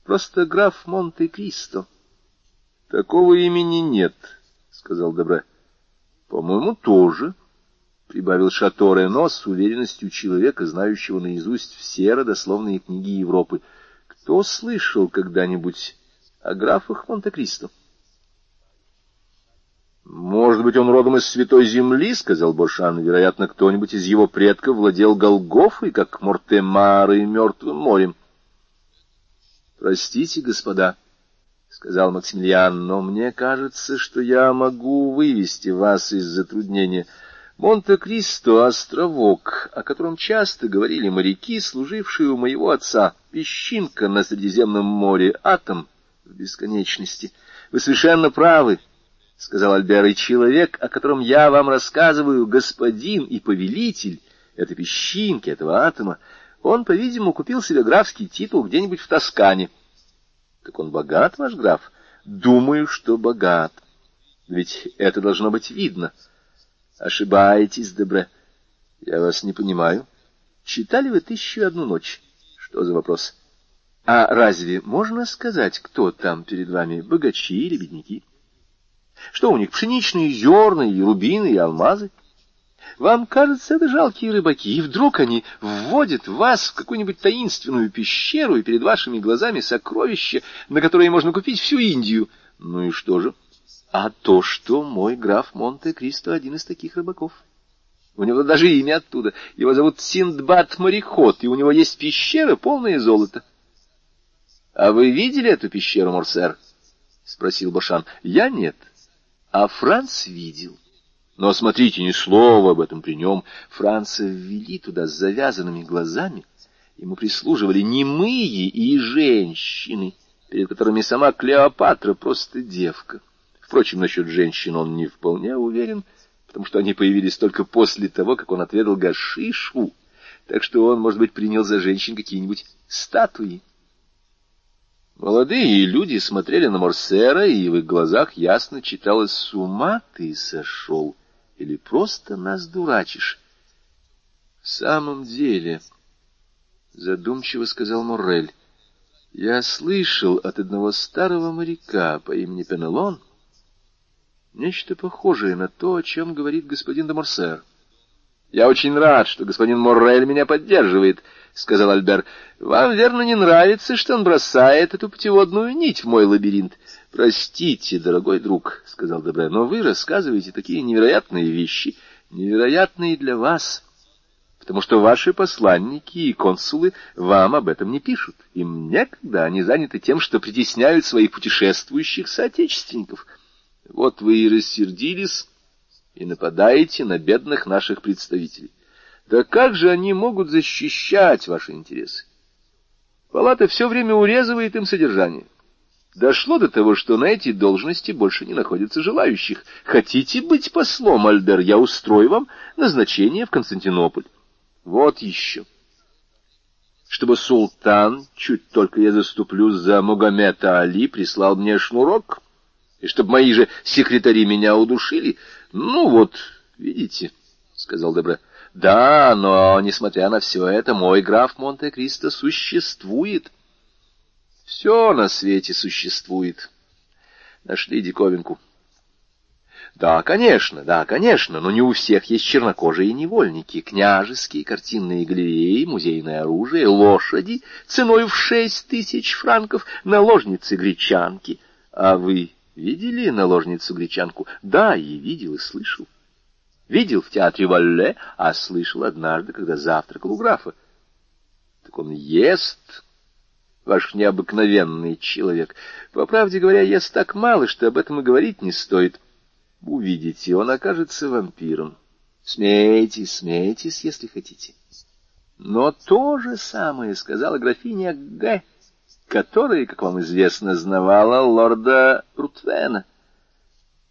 просто граф Монте-Кристо. Такого имени нет, — сказал Добре. По-моему, тоже, — прибавил Шаторе, но с уверенностью человека, знающего наизусть все родословные книги Европы. Кто слышал когда-нибудь о графах Монте-Кристо? — «Может быть, он родом из Святой Земли?» — сказал Бошан. «Вероятно, кто-нибудь из его предков владел Голгофой, как Мортемары и Мертвым морем». «Простите, господа», — сказал Максимилиан, — «но мне кажется, что я могу вывести вас из затруднения. Монте-Кристо — островок, о котором часто говорили моряки, служившие у моего отца, песчинка на Средиземном море, атом в бесконечности. Вы совершенно правы». — сказал Альбер, — и человек, о котором я вам рассказываю, господин и повелитель этой песчинки, этого атома, он, по-видимому, купил себе графский титул где-нибудь в Тоскане. Так он богат, ваш граф? Думаю, что богат. Ведь это должно быть видно. Ошибаетесь, Дебре. Я вас не понимаю. Читали вы «Тысячу одну ночь»? Что за вопрос? А разве можно сказать, кто там перед вами, богачи или бедняки? Что у них, пшеничные зерна и рубины и алмазы? Вам кажется, это жалкие рыбаки, и вдруг они вводят вас в какую-нибудь таинственную пещеру, и перед вашими глазами сокровище, на которое можно купить всю Индию. Ну и что же? А то, что мой граф Монте-Кристо один из таких рыбаков. У него даже имя оттуда. Его зовут Синдбад-мореход, и у него есть пещера, полная золота. — А вы видели эту пещеру, Морсер? — спросил Башан. — Я нет. — а Франц видел. Но смотрите, ни слова об этом при нем. Франца ввели туда с завязанными глазами. Ему прислуживали немые и женщины, перед которыми сама Клеопатра просто девка. Впрочем, насчет женщин он не вполне уверен, потому что они появились только после того, как он отведал гашишу, так что он, может быть, принял за женщин какие-нибудь статуи. Молодые люди смотрели на Морсера, и в их глазах ясно читалось «С ума ты сошел» или «Просто нас дурачишь». — В самом деле, — задумчиво сказал Моррель, — Я слышал от одного старого моряка по имени Пенелон нечто похожее на то, о чем говорит господин де Морсер. «Я очень рад, что господин Моррель меня поддерживает», — сказал Альбер. «Вам, верно, не нравится, что он бросает эту путеводную нить в мой лабиринт?» «Простите, дорогой друг», — сказал Дебре, — «но вы рассказываете такие невероятные вещи, невероятные для вас, потому что ваши посланники и консулы вам об этом не пишут. Им некогда, они заняты тем, что притесняют своих путешествующих соотечественников. Вот вы и рассердились» и нападаете на бедных наших представителей. Да как же они могут защищать ваши интересы? Палата все время урезывает им содержание. Дошло до того, что на эти должности больше не находится желающих. Хотите быть послом, Альбер, я устрою вам назначение в Константинополь. Вот еще. Чтобы султан, чуть только я заступлю за Магомета Али, прислал мне шнурок, и чтобы мои же секретари меня удушили, ну вот, видите, — сказал Дебре. — Да, но, несмотря на все это, мой граф Монте-Кристо существует. Все на свете существует. Нашли диковинку. Да, конечно, да, конечно, но не у всех есть чернокожие невольники, княжеские картинные галереи, музейное оружие, лошади ценой в шесть тысяч франков, наложницы-гречанки. А вы Видели наложницу-гречанку? Да, и видел, и слышал. Видел в театре Валле, а слышал однажды, когда завтракал у графа. Так он ест, ваш необыкновенный человек. По правде говоря, ест так мало, что об этом и говорить не стоит. Увидите, он окажется вампиром. Смейтесь, смейтесь, если хотите. Но то же самое сказала графиня Г который, как вам известно, знавала лорда Рутвена.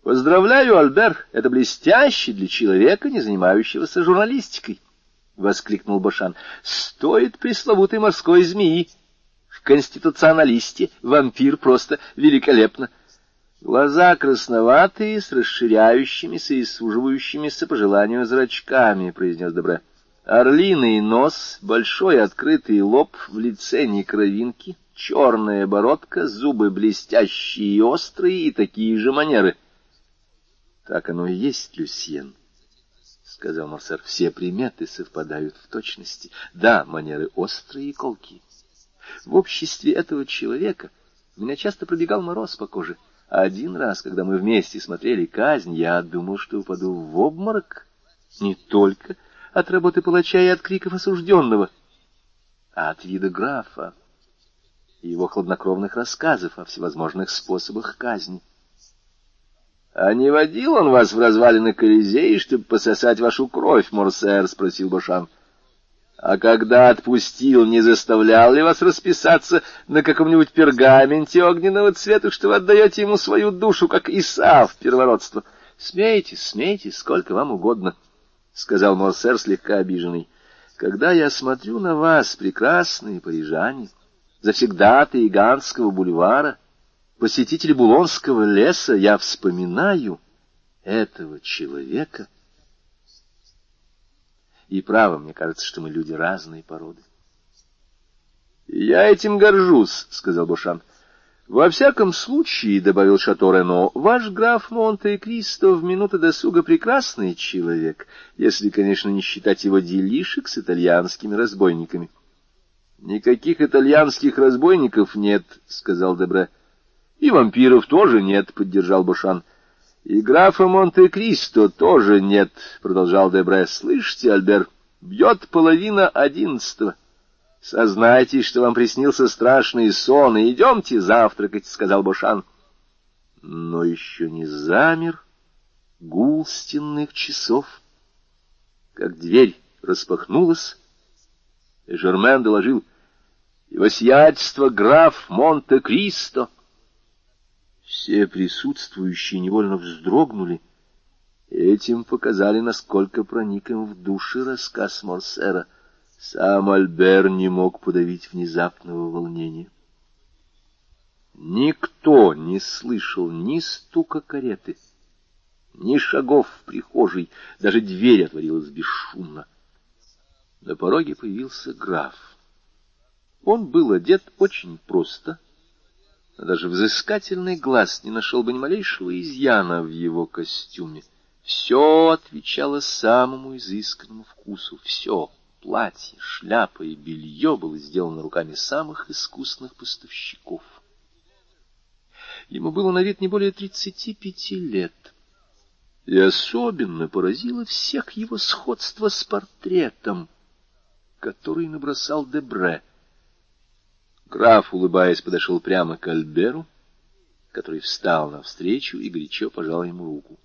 «Поздравляю, Альбер, это блестяще для человека, не занимающегося журналистикой», — воскликнул Башан. «Стоит пресловутой морской змеи. В конституционалисте вампир просто великолепно». Глаза красноватые, с расширяющимися и суживающимися по желанию зрачками, — произнес Добре. Орлиный нос, большой открытый лоб в лице некровинки, черная бородка, зубы блестящие и острые, и такие же манеры. — Так оно и есть, Люсьен, — сказал Марсер. — Все приметы совпадают в точности. Да, манеры острые и колкие. В обществе этого человека у меня часто пробегал мороз по коже. Один раз, когда мы вместе смотрели казнь, я думал, что упаду в обморок. Не только от работы палача и от криков осужденного, а от вида графа и его хладнокровных рассказов о всевозможных способах казни. — А не водил он вас в развалины Колизеи, чтобы пососать вашу кровь, Морсер? — спросил Башан. — А когда отпустил, не заставлял ли вас расписаться на каком-нибудь пергаменте огненного цвета, что вы отдаете ему свою душу, как Исаав первородство? — Смейтесь, смейтесь, сколько вам угодно, — сказал Морсер, слегка обиженный. — Когда я смотрю на вас, прекрасные парижане, — завсегдаты Иганского бульвара, посетители Булонского леса, я вспоминаю этого человека. И право, мне кажется, что мы люди разной породы. «Я этим горжусь», — сказал Бушан. «Во всяком случае», — добавил Шато Рено, — «ваш граф Монте-Кристо в минуты досуга прекрасный человек, если, конечно, не считать его делишек с итальянскими разбойниками». Никаких итальянских разбойников нет, сказал Дебре. И вампиров тоже нет, поддержал Бушан. И графа Монте-Кристо тоже нет, продолжал Дебре. Слышите, Альбер, бьет половина одиннадцатого. Сознайтесь, что вам приснился страшный сон, и идемте завтракать, сказал Бушан. Но еще не замер гул стенных часов, как дверь распахнулась, и Жермен доложил — его сиятельство граф Монте-Кристо. Все присутствующие невольно вздрогнули, этим показали, насколько проник им в души рассказ Морсера. Сам Альбер не мог подавить внезапного волнения. Никто не слышал ни стука кареты, ни шагов в прихожей, даже дверь отворилась бесшумно. На пороге появился граф. Он был одет очень просто, но даже взыскательный глаз не нашел бы ни малейшего изъяна в его костюме. Все отвечало самому изысканному вкусу, все — платье, шляпа и белье — было сделано руками самых искусных поставщиков. Ему было на вид не более тридцати пяти лет. И особенно поразило всех его сходство с портретом, который набросал Дебре. Граф, улыбаясь, подошел прямо к Альберу, который встал навстречу и горячо пожал ему руку.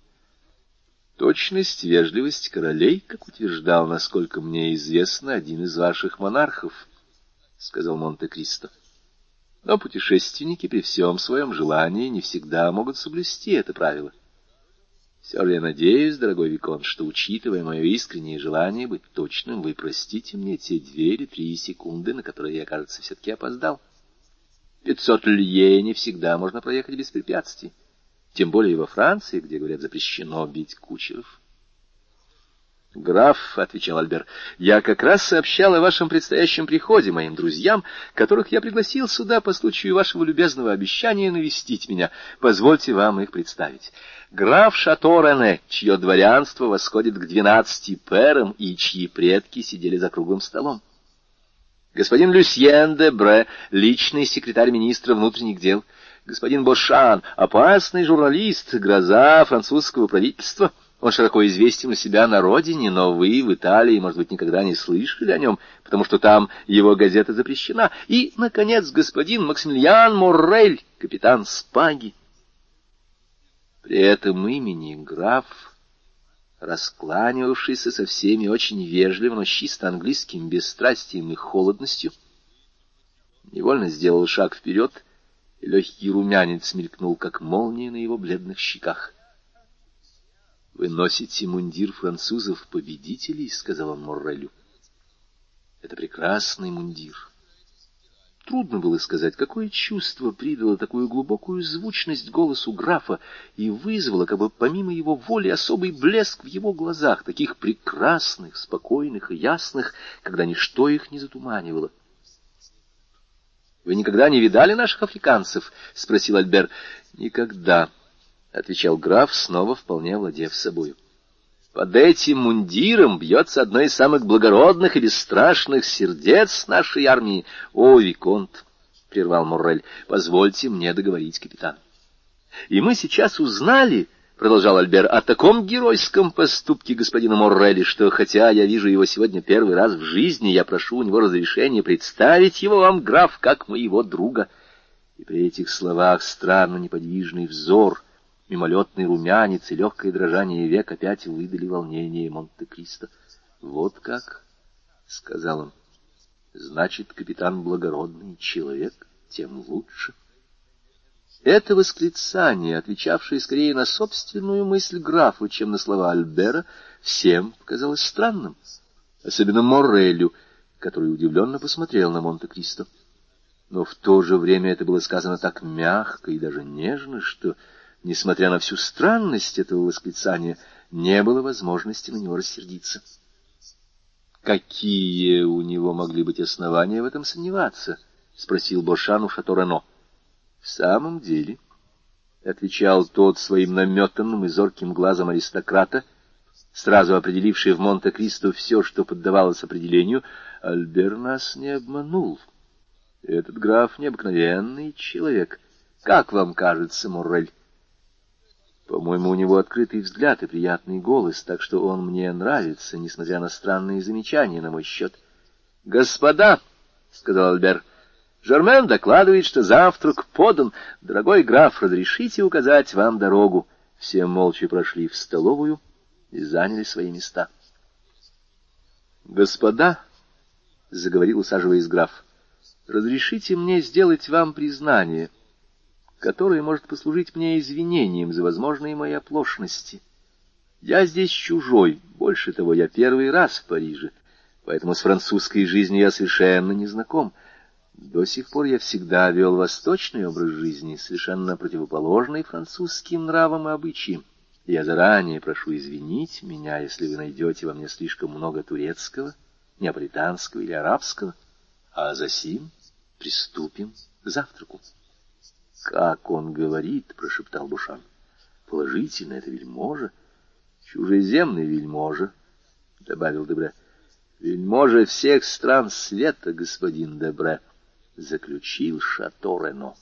Точность, вежливость королей, как утверждал, насколько мне известно, один из ваших монархов, — сказал Монте-Кристо. Но путешественники при всем своем желании не всегда могут соблюсти это правило. Все же я надеюсь, дорогой Викон, что, учитывая мое искреннее желание быть точным, вы простите мне те две или три секунды, на которые я, кажется, все-таки опоздал. Пятьсот лье не всегда можно проехать без препятствий, тем более во Франции, где, говорят, запрещено бить кучеров. «Граф», — отвечал Альбер, — «я как раз сообщал о вашем предстоящем приходе моим друзьям, которых я пригласил сюда по случаю вашего любезного обещания навестить меня. Позвольте вам их представить. Граф Шаторене, чье дворянство восходит к двенадцати перам и чьи предки сидели за круглым столом. Господин Люсьен де Бре, личный секретарь министра внутренних дел. Господин Бошан, опасный журналист, гроза французского правительства — он широко известен у себя на родине, но вы в Италии, может быть, никогда не слышали о нем, потому что там его газета запрещена. И, наконец, господин Максимилиан Моррель, капитан Спаги. При этом имени граф, раскланивавшийся со всеми очень вежливо, но чисто английским бесстрастием и холодностью, невольно сделал шаг вперед, и легкий румянец мелькнул, как молния на его бледных щеках. «Вы носите мундир французов-победителей», — сказал он Моррелю. «Это прекрасный мундир». Трудно было сказать, какое чувство придало такую глубокую звучность голосу графа и вызвало, как бы помимо его воли, особый блеск в его глазах, таких прекрасных, спокойных и ясных, когда ничто их не затуманивало. «Вы никогда не видали наших африканцев?» — спросил Альбер. «Никогда», — отвечал граф, снова вполне владев собою. «Под этим мундиром бьется одно из самых благородных и бесстрашных сердец нашей армии. О, Виконт!» — прервал Моррель. «Позвольте мне договорить, капитан». «И мы сейчас узнали...» — продолжал Альбер, — о таком геройском поступке господина Моррелли, что, хотя я вижу его сегодня первый раз в жизни, я прошу у него разрешения представить его вам, граф, как моего друга. И при этих словах странно неподвижный взор Мимолетный румянец и легкое дрожание век опять выдали волнение Монте-Кристо. — Вот как, — сказал он, — значит, капитан благородный человек, тем лучше. Это восклицание, отвечавшее скорее на собственную мысль графа, чем на слова Альбера, всем показалось странным, особенно Моррелю, который удивленно посмотрел на Монте-Кристо. Но в то же время это было сказано так мягко и даже нежно, что несмотря на всю странность этого восклицания, не было возможности на него рассердиться. «Какие у него могли быть основания в этом сомневаться?» — спросил Бошан у Шаторано. «В самом деле...» — отвечал тот своим наметанным и зорким глазом аристократа, сразу определивший в Монте-Кристо все, что поддавалось определению, Альбер нас не обманул. Этот граф необыкновенный человек. Как вам кажется, Муррель? По-моему, у него открытый взгляд и приятный голос, так что он мне нравится, несмотря на странные замечания на мой счет. — Господа, — сказал Альбер, — Жермен докладывает, что завтрак подан. Дорогой граф, разрешите указать вам дорогу. Все молча прошли в столовую и заняли свои места. — Господа, — заговорил, усаживаясь граф, — разрешите мне сделать вам признание — которое может послужить мне извинением за возможные мои оплошности. Я здесь чужой, больше того, я первый раз в Париже, поэтому с французской жизнью я совершенно не знаком. До сих пор я всегда вел восточный образ жизни, совершенно противоположный французским нравам и обычаям. Я заранее прошу извинить меня, если вы найдете во мне слишком много турецкого, неаполитанского или арабского, а за сим Приступим к завтраку. Как он говорит, прошептал Бушан. Положительно, это вельможа. Чужеземный вельможа, добавил Дебре. Вельможа всех стран света, господин Дебре, заключил Шато Рено.